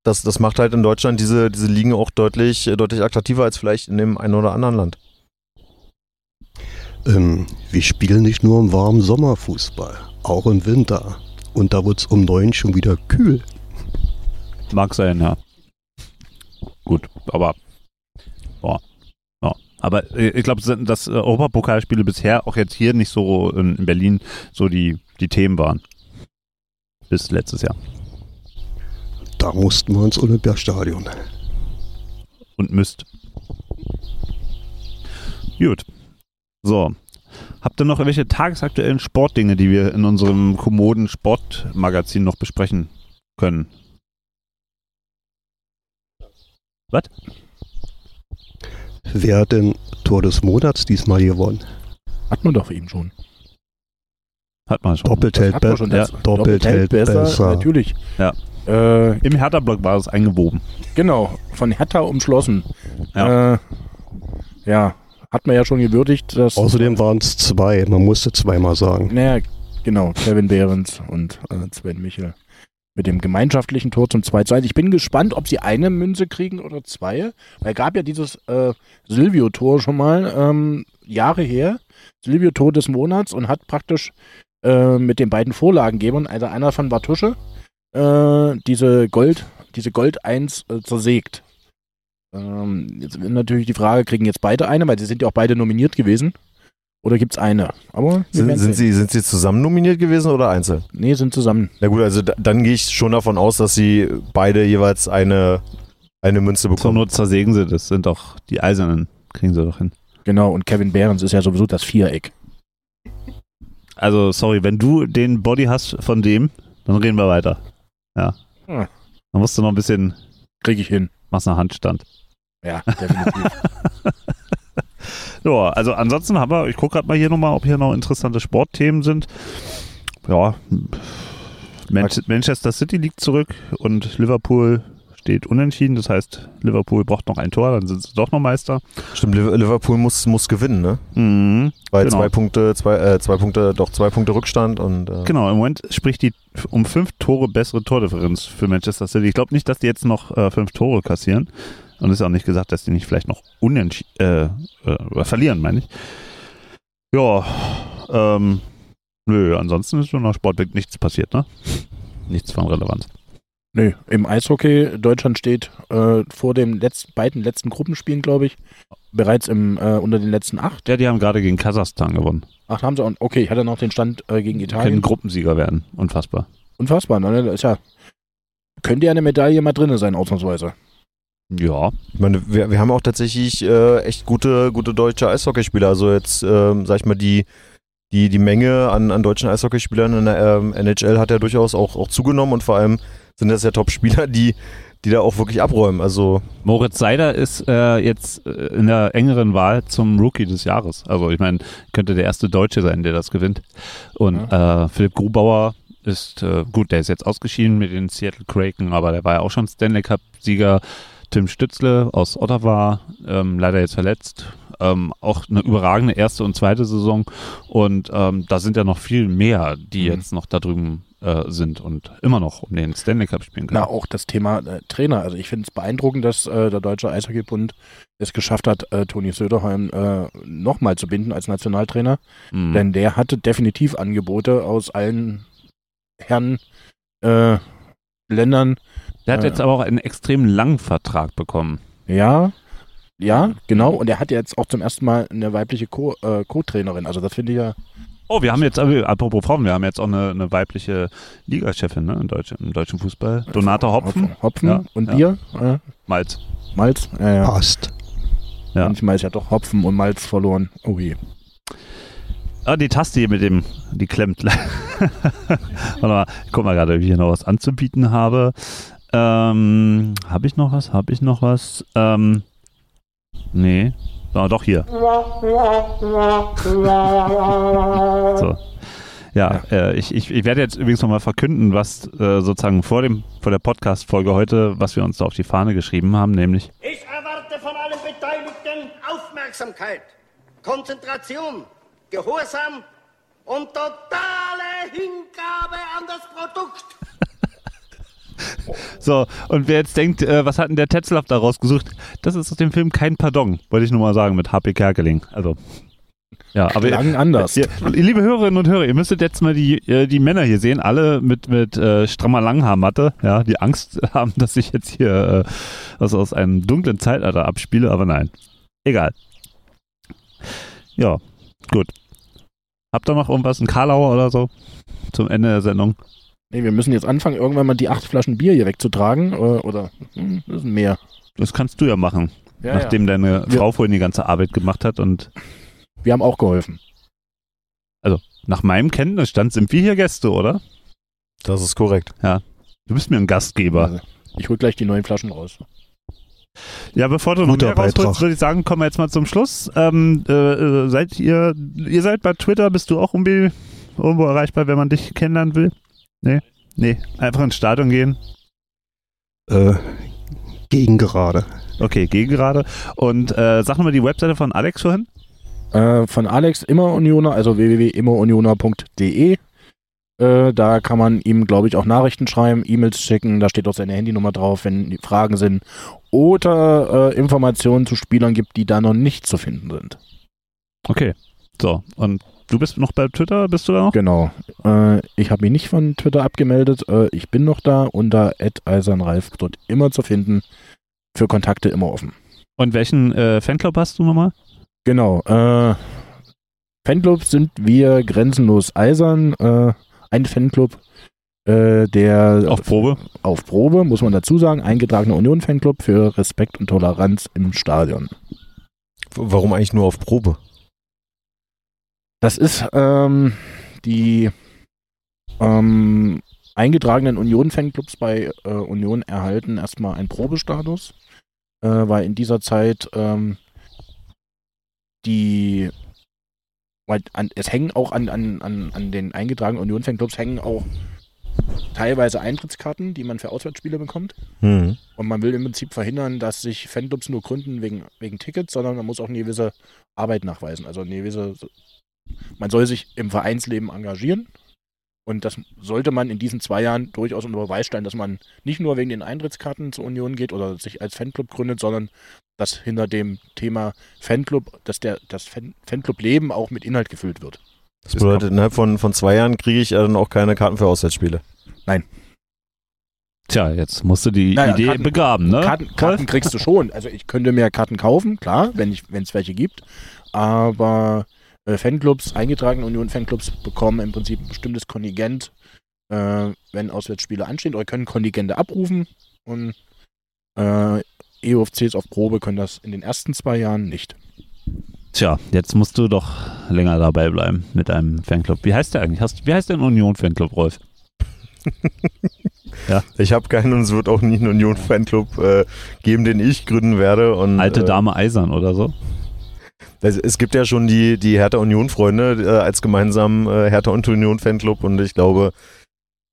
das, das macht halt in Deutschland diese, diese Ligen auch deutlich, äh, deutlich attraktiver als vielleicht in dem einen oder anderen Land. Ähm, wir spielen nicht nur im warmen Sommerfußball, auch im Winter. Und da wird es um neun schon wieder kühl. Mag sein, ja. Gut, aber boah, ja. Aber äh, ich glaube, dass äh, Europapokalspiele bisher auch jetzt hier nicht so in, in Berlin so die, die Themen waren. Bis letztes Jahr. Da mussten wir ins Olympiastadion. Und müsst. Gut. So. Habt ihr noch irgendwelche tagesaktuellen Sportdinge, die wir in unserem kommoden Sportmagazin noch besprechen können? Was? Wer hat denn Tor des Monats diesmal gewonnen? Hat man doch eben schon. Hat man schon. Doppelt hält, be ja, das- doppelt hält besser. Natürlich. Ja. Äh, Im Hertha-Block war es eingewoben. genau, von Hertha umschlossen. Ja. Äh, ja, hat man ja schon gewürdigt, dass. Außerdem waren es zwei, man musste zweimal sagen. Naja, genau, Kevin Behrens und äh, Sven Michel mit dem gemeinschaftlichen Tor zum 2 zu 1. Ich bin gespannt, ob sie eine Münze kriegen oder zwei. Weil gab ja dieses äh, Silvio-Tor schon mal ähm, Jahre her. Silvio-Tor des Monats und hat praktisch äh, mit den beiden Vorlagengebern, also einer von Bartusche, äh, diese Gold, diese Gold 1 äh, zersägt. Ähm, jetzt natürlich die Frage, kriegen jetzt beide eine, weil sie sind ja auch beide nominiert gewesen. Oder gibt es eine? Aber Sind, sind, sie, sind sie zusammen nominiert gewesen oder einzeln? Nee, sind zusammen. Na gut, also da, dann gehe ich schon davon aus, dass sie beide jeweils eine, eine Münze Zur bekommen. Not zersägen sie, das sind doch die Eisernen. Kriegen sie doch hin. Genau, und Kevin Behrens ist ja sowieso das Viereck. Also, sorry, wenn du den Body hast von dem, dann reden wir weiter. Ja. Hm. Dann musst du noch ein bisschen, Kriege ich hin. machst einen Handstand. Ja, definitiv. Ja, also ansonsten haben wir, ich gucke gerade mal hier nochmal, ob hier noch interessante Sportthemen sind. Ja, Man Manchester City liegt zurück und Liverpool steht unentschieden. Das heißt, Liverpool braucht noch ein Tor, dann sind sie doch noch Meister. Stimmt, Liv- Liverpool muss, muss gewinnen, ne? Mhm. Weil Genau. zwei Punkte, zwei, äh, zwei Punkte, doch zwei Punkte Rückstand und äh, Genau, im Moment spricht die um fünf Tore bessere Tordifferenz für Manchester City. Ich glaube nicht, dass die jetzt noch äh, fünf Tore kassieren. Und es ist auch nicht gesagt, dass die nicht vielleicht noch unentschieden äh, äh, verlieren, meine ich. Ja, ähm, nö, ansonsten ist so nach Sportweg nichts passiert, ne? Nichts von Relevanz. Nö, im Eishockey, Deutschland steht äh, vor den letzten, beiden letzten Gruppenspielen, glaube ich, bereits im, äh, unter den letzten acht. Ja, die haben gerade gegen Kasachstan gewonnen. Ach, haben sie auch. Okay, ich hatte noch den Stand äh, gegen Können Italien. Gruppensieger werden. Unfassbar. Unfassbar, ne? Das ist ja. Könnte ja eine Medaille mal drin sein, ausnahmsweise. Ja. Ich meine, wir, wir haben auch tatsächlich äh, echt gute, gute deutsche Eishockeyspieler. Also jetzt, ähm, sag ich mal, die, die, die Menge an, an deutschen Eishockeyspielern in der ähm, NHL hat ja durchaus auch, auch zugenommen und vor allem sind das ja Top-Spieler, die, die da auch wirklich abräumen. Also Moritz Seider ist äh, jetzt äh, in der engeren Wahl zum Rookie des Jahres. Also ich meine, könnte der erste Deutsche sein, der das gewinnt. Und äh, Philipp Grubauer ist, äh, gut, der ist jetzt ausgeschieden mit den Seattle Kraken, aber der war ja auch schon Stanley Cup-Sieger. Tim Stützle aus Ottawa, ähm, leider jetzt verletzt. Ähm, auch eine überragende erste und zweite Saison. Und ähm, da sind ja noch viel mehr, die Mhm. jetzt noch da drüben äh, sind und immer noch um den Stanley Cup spielen können. Na, auch das Thema äh, Trainer. Also ich finde es beeindruckend, dass äh, der Deutsche Eishockeybund es geschafft hat, äh, Toni Söderholm äh, nochmal zu binden als Nationaltrainer. Mhm. Denn der hatte definitiv Angebote aus allen Herren äh, Ländern. Der hat jetzt aber auch einen extrem langen Vertrag bekommen. Ja, ja, genau. Und er hat jetzt auch zum ersten Mal eine weibliche Co- äh, Co-Trainerin. also das finde ich ja. Oh, wir haben jetzt, äh, apropos Frauen, wir haben jetzt auch eine, eine weibliche Ligachefin ne, im, Deutschen, im deutschen Fußball. Donata Hopfen. Hopfen Ja, und ja. Bier. Äh, Malz. Malz. Ja, ja. Passt. Ja. Manchmal ist ja doch Hopfen und Malz verloren. Oh je. Ah, die Taste hier mit dem, die klemmt. Warte mal, ich guck mal gerade, ob ich hier noch was anzubieten habe. Ähm, habe ich noch was? Habe ich noch was? Ähm, nee. Ah, doch hier. So. Ja, Äh, ich, ich, ich werde jetzt übrigens nochmal verkünden, was äh, sozusagen vor, dem, vor der Podcast-Folge heute, was wir uns da auf die Fahne geschrieben haben, nämlich Ich erwarte von allen Beteiligten Aufmerksamkeit, Konzentration, Gehorsam und totale Hingabe an das Produkt. So, und wer jetzt denkt, äh, was hat denn der Tetzlaff da rausgesucht? Das ist aus dem Film Kein Pardon, wollte ich nur mal sagen, mit HP Kerkeling. Also, ja, aber Klang anders. Ihr, liebe Hörerinnen und Hörer, ihr müsstet jetzt mal die, äh, die Männer hier sehen, alle mit, mit äh, strammer Langhaarmatte, ja, die Angst haben, dass ich jetzt hier äh, was aus einem dunklen Zeitalter abspiele, aber nein. Egal. Ja, gut. Habt ihr noch irgendwas, ein Karlauer oder so zum Ende der Sendung? Nee, wir müssen jetzt anfangen, irgendwann mal die acht Flaschen Bier hier wegzutragen. Äh, oder hm, das ist mehr. Das kannst du ja machen, Ja, nachdem ja. deine Wir- Frau vorhin die ganze Arbeit gemacht hat und Wir haben auch geholfen. Also, nach meinem Kenntnisstand sind wir hier Gäste, oder? Das ist korrekt. Ja. Du bist mir ein Gastgeber. Also, ich hol gleich die neuen Flaschen raus. Ja, bevor du noch Guter mehr rausholst, würde ich sagen, kommen wir jetzt mal zum Schluss. Ähm, äh, äh, seid ihr, ihr seid bei Twitter, bist du auch irgendwie irgendwo erreichbar, wenn man dich kennenlernen will? Nee? Nee, einfach ins Stadion gehen. Äh, gegen gerade. Okay, gegen gerade. Und äh, sag nochmal die Webseite von Alex vorhin. Äh, von Alex Immer Unioner, also www.immerunioner.de. Äh, da kann man ihm, glaube ich, auch Nachrichten schreiben, E-Mails schicken, da steht auch seine Handynummer drauf, wenn die Fragen sind. Oder äh, Informationen zu Spielern gibt, die da noch nicht zu finden sind. Okay. So, und du bist noch bei Twitter, bist du da noch? Genau. Äh, ich habe mich nicht von Twitter abgemeldet. Äh, ich bin noch da unter @eisernralf dort immer zu finden. Für Kontakte immer offen. Und welchen äh, Fanclub hast du nochmal? Genau. Äh, Fanclub sind wir grenzenlos eisern. Äh, ein Fanclub, äh, der auf Probe. Auf Probe, muss man dazu sagen, eingetragener Union-Fanclub für Respekt und Toleranz im Stadion. Warum eigentlich nur auf Probe? Das ist ähm, die ähm, eingetragenen Union-Fanclubs bei äh, Union erhalten erstmal einen Probestatus, äh, weil in dieser Zeit ähm, die weil an, es hängen auch an, an, an, an den eingetragenen Union-Fanclubs hängen auch teilweise Eintrittskarten, die man für Auswärtsspiele bekommt. Mhm. Und man will im Prinzip verhindern, dass sich Fanclubs nur gründen wegen, wegen Tickets, sondern man muss auch eine gewisse Arbeit nachweisen. Also eine gewisse, man soll sich im Vereinsleben engagieren. Und das sollte man in diesen zwei Jahren durchaus unter Beweis stellen, dass man nicht nur wegen den Eintrittskarten zur Union geht oder sich als Fanclub gründet, sondern dass hinter dem Thema Fanclub, dass der, das Fan, Fanclub-Leben auch mit Inhalt gefüllt wird. Das bedeutet, innerhalb von, von zwei Jahren kriege ich dann auch keine Karten für Auswärtsspiele. Nein. Tja, jetzt musst du die Naja, Idee Karten- begraben, ne? Karten, Karten kriegst du schon. Also ich könnte mir Karten kaufen, klar, wenn es welche gibt. Aber äh, Fanclubs, eingetragene Union-Fanclubs bekommen im Prinzip ein bestimmtes Kontingent, äh, wenn Auswärtsspiele anstehen, oder können Kontingente abrufen. Und äh, EOFCs auf Probe können das in den ersten zwei Jahren nicht. Tja, jetzt musst du doch länger dabei bleiben mit deinem Fanclub. Wie heißt der eigentlich? Hast, wie heißt dein Union-Fanclub, Rolf? ja. Ich habe keinen und es wird auch nie einen Union-Fanclub äh, geben, den ich gründen werde. Und, Alte äh, Dame Eisern oder so? Es, gibt ja schon die, die Hertha Union-Freunde äh, als gemeinsamen äh, Hertha und Union-Fanclub und ich glaube,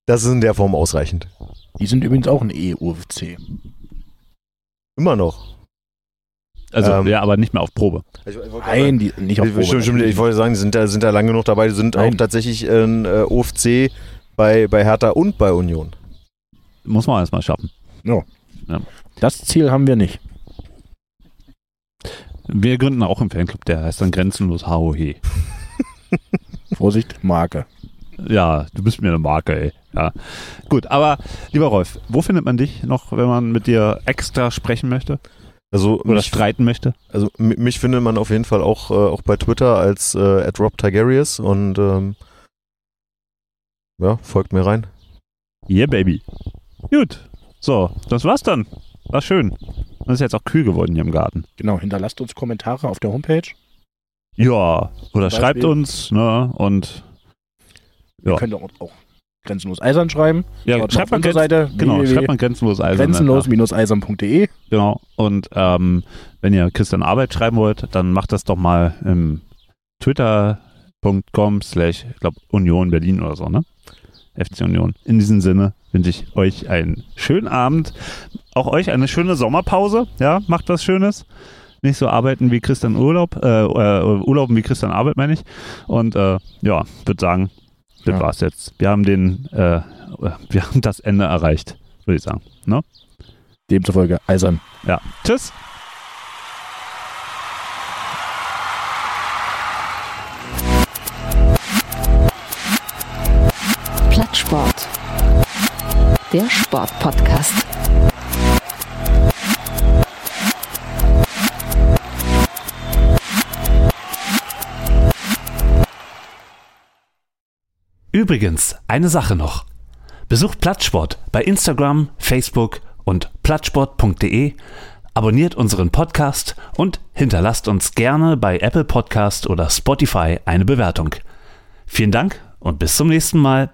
das ist in der Form ausreichend. Die sind übrigens auch ein EUFC. Immer noch. Also, Ähm, ja, aber nicht mehr auf Probe. Nein, die, nicht auf Ich, Probe. stimmt, stimmt, ich wollte sagen, die sind da, sind da lange genug dabei. Die sind auch Nein. tatsächlich ein äh, OFC bei, bei Hertha und bei Union. Muss man erstmal schaffen. Ja. Ja. Das Ziel haben wir nicht. Wir gründen auch einen Fanclub, der heißt dann Grenzenlos HOH. Vorsicht, Marke. Ja, du bist mir eine Marke, ey. Ja. Gut, aber lieber Rolf, wo findet man dich noch, wenn man mit dir extra sprechen möchte? Also Oder mich, streiten möchte? also mi- mich findet man auf jeden Fall auch, äh, auch bei Twitter als äh, Rob Tigerius und ähm, ja, folgt mir rein. Yeah, baby. Gut. So, das war's dann. War schön. Und ist jetzt auch kühl geworden hier im Garten. Genau, hinterlasst uns Kommentare auf der Homepage. Ja, oder schreibt uns, ne? Und Ihr Ja. könnt auch, auch grenzenlos eisern schreiben. ja, Schaut schreibt man, grenz, Seite genau, schreibt man grenzenlos Eisern. grenzenlos-eisern.de. Genau. Und ähm, wenn ihr Christian Arbeit schreiben wollt, dann macht das doch mal im twitter.com slash, ich glaube, Union Berlin oder so, ne? FC Union. In diesem Sinne wünsche ich euch einen schönen Abend. Auch euch eine schöne Sommerpause. Ja, macht was Schönes. Nicht so arbeiten wie Christian Urlaub, äh, äh, Urlauben wie Christian Arbeit, meine ich. Und äh, ja, würde sagen, das Ja. war's jetzt. Wir haben den, äh, wir haben das Ende erreicht, würde ich sagen. Ne? Demzufolge eisern. Ja. Tschüss. Plattsport. Der Sportpodcast. Übrigens, eine Sache noch. Besucht Plattsport bei Instagram, Facebook und plattsport.de, abonniert unseren Podcast und hinterlasst uns gerne bei Apple Podcast oder Spotify eine Bewertung. Vielen Dank und bis zum nächsten Mal.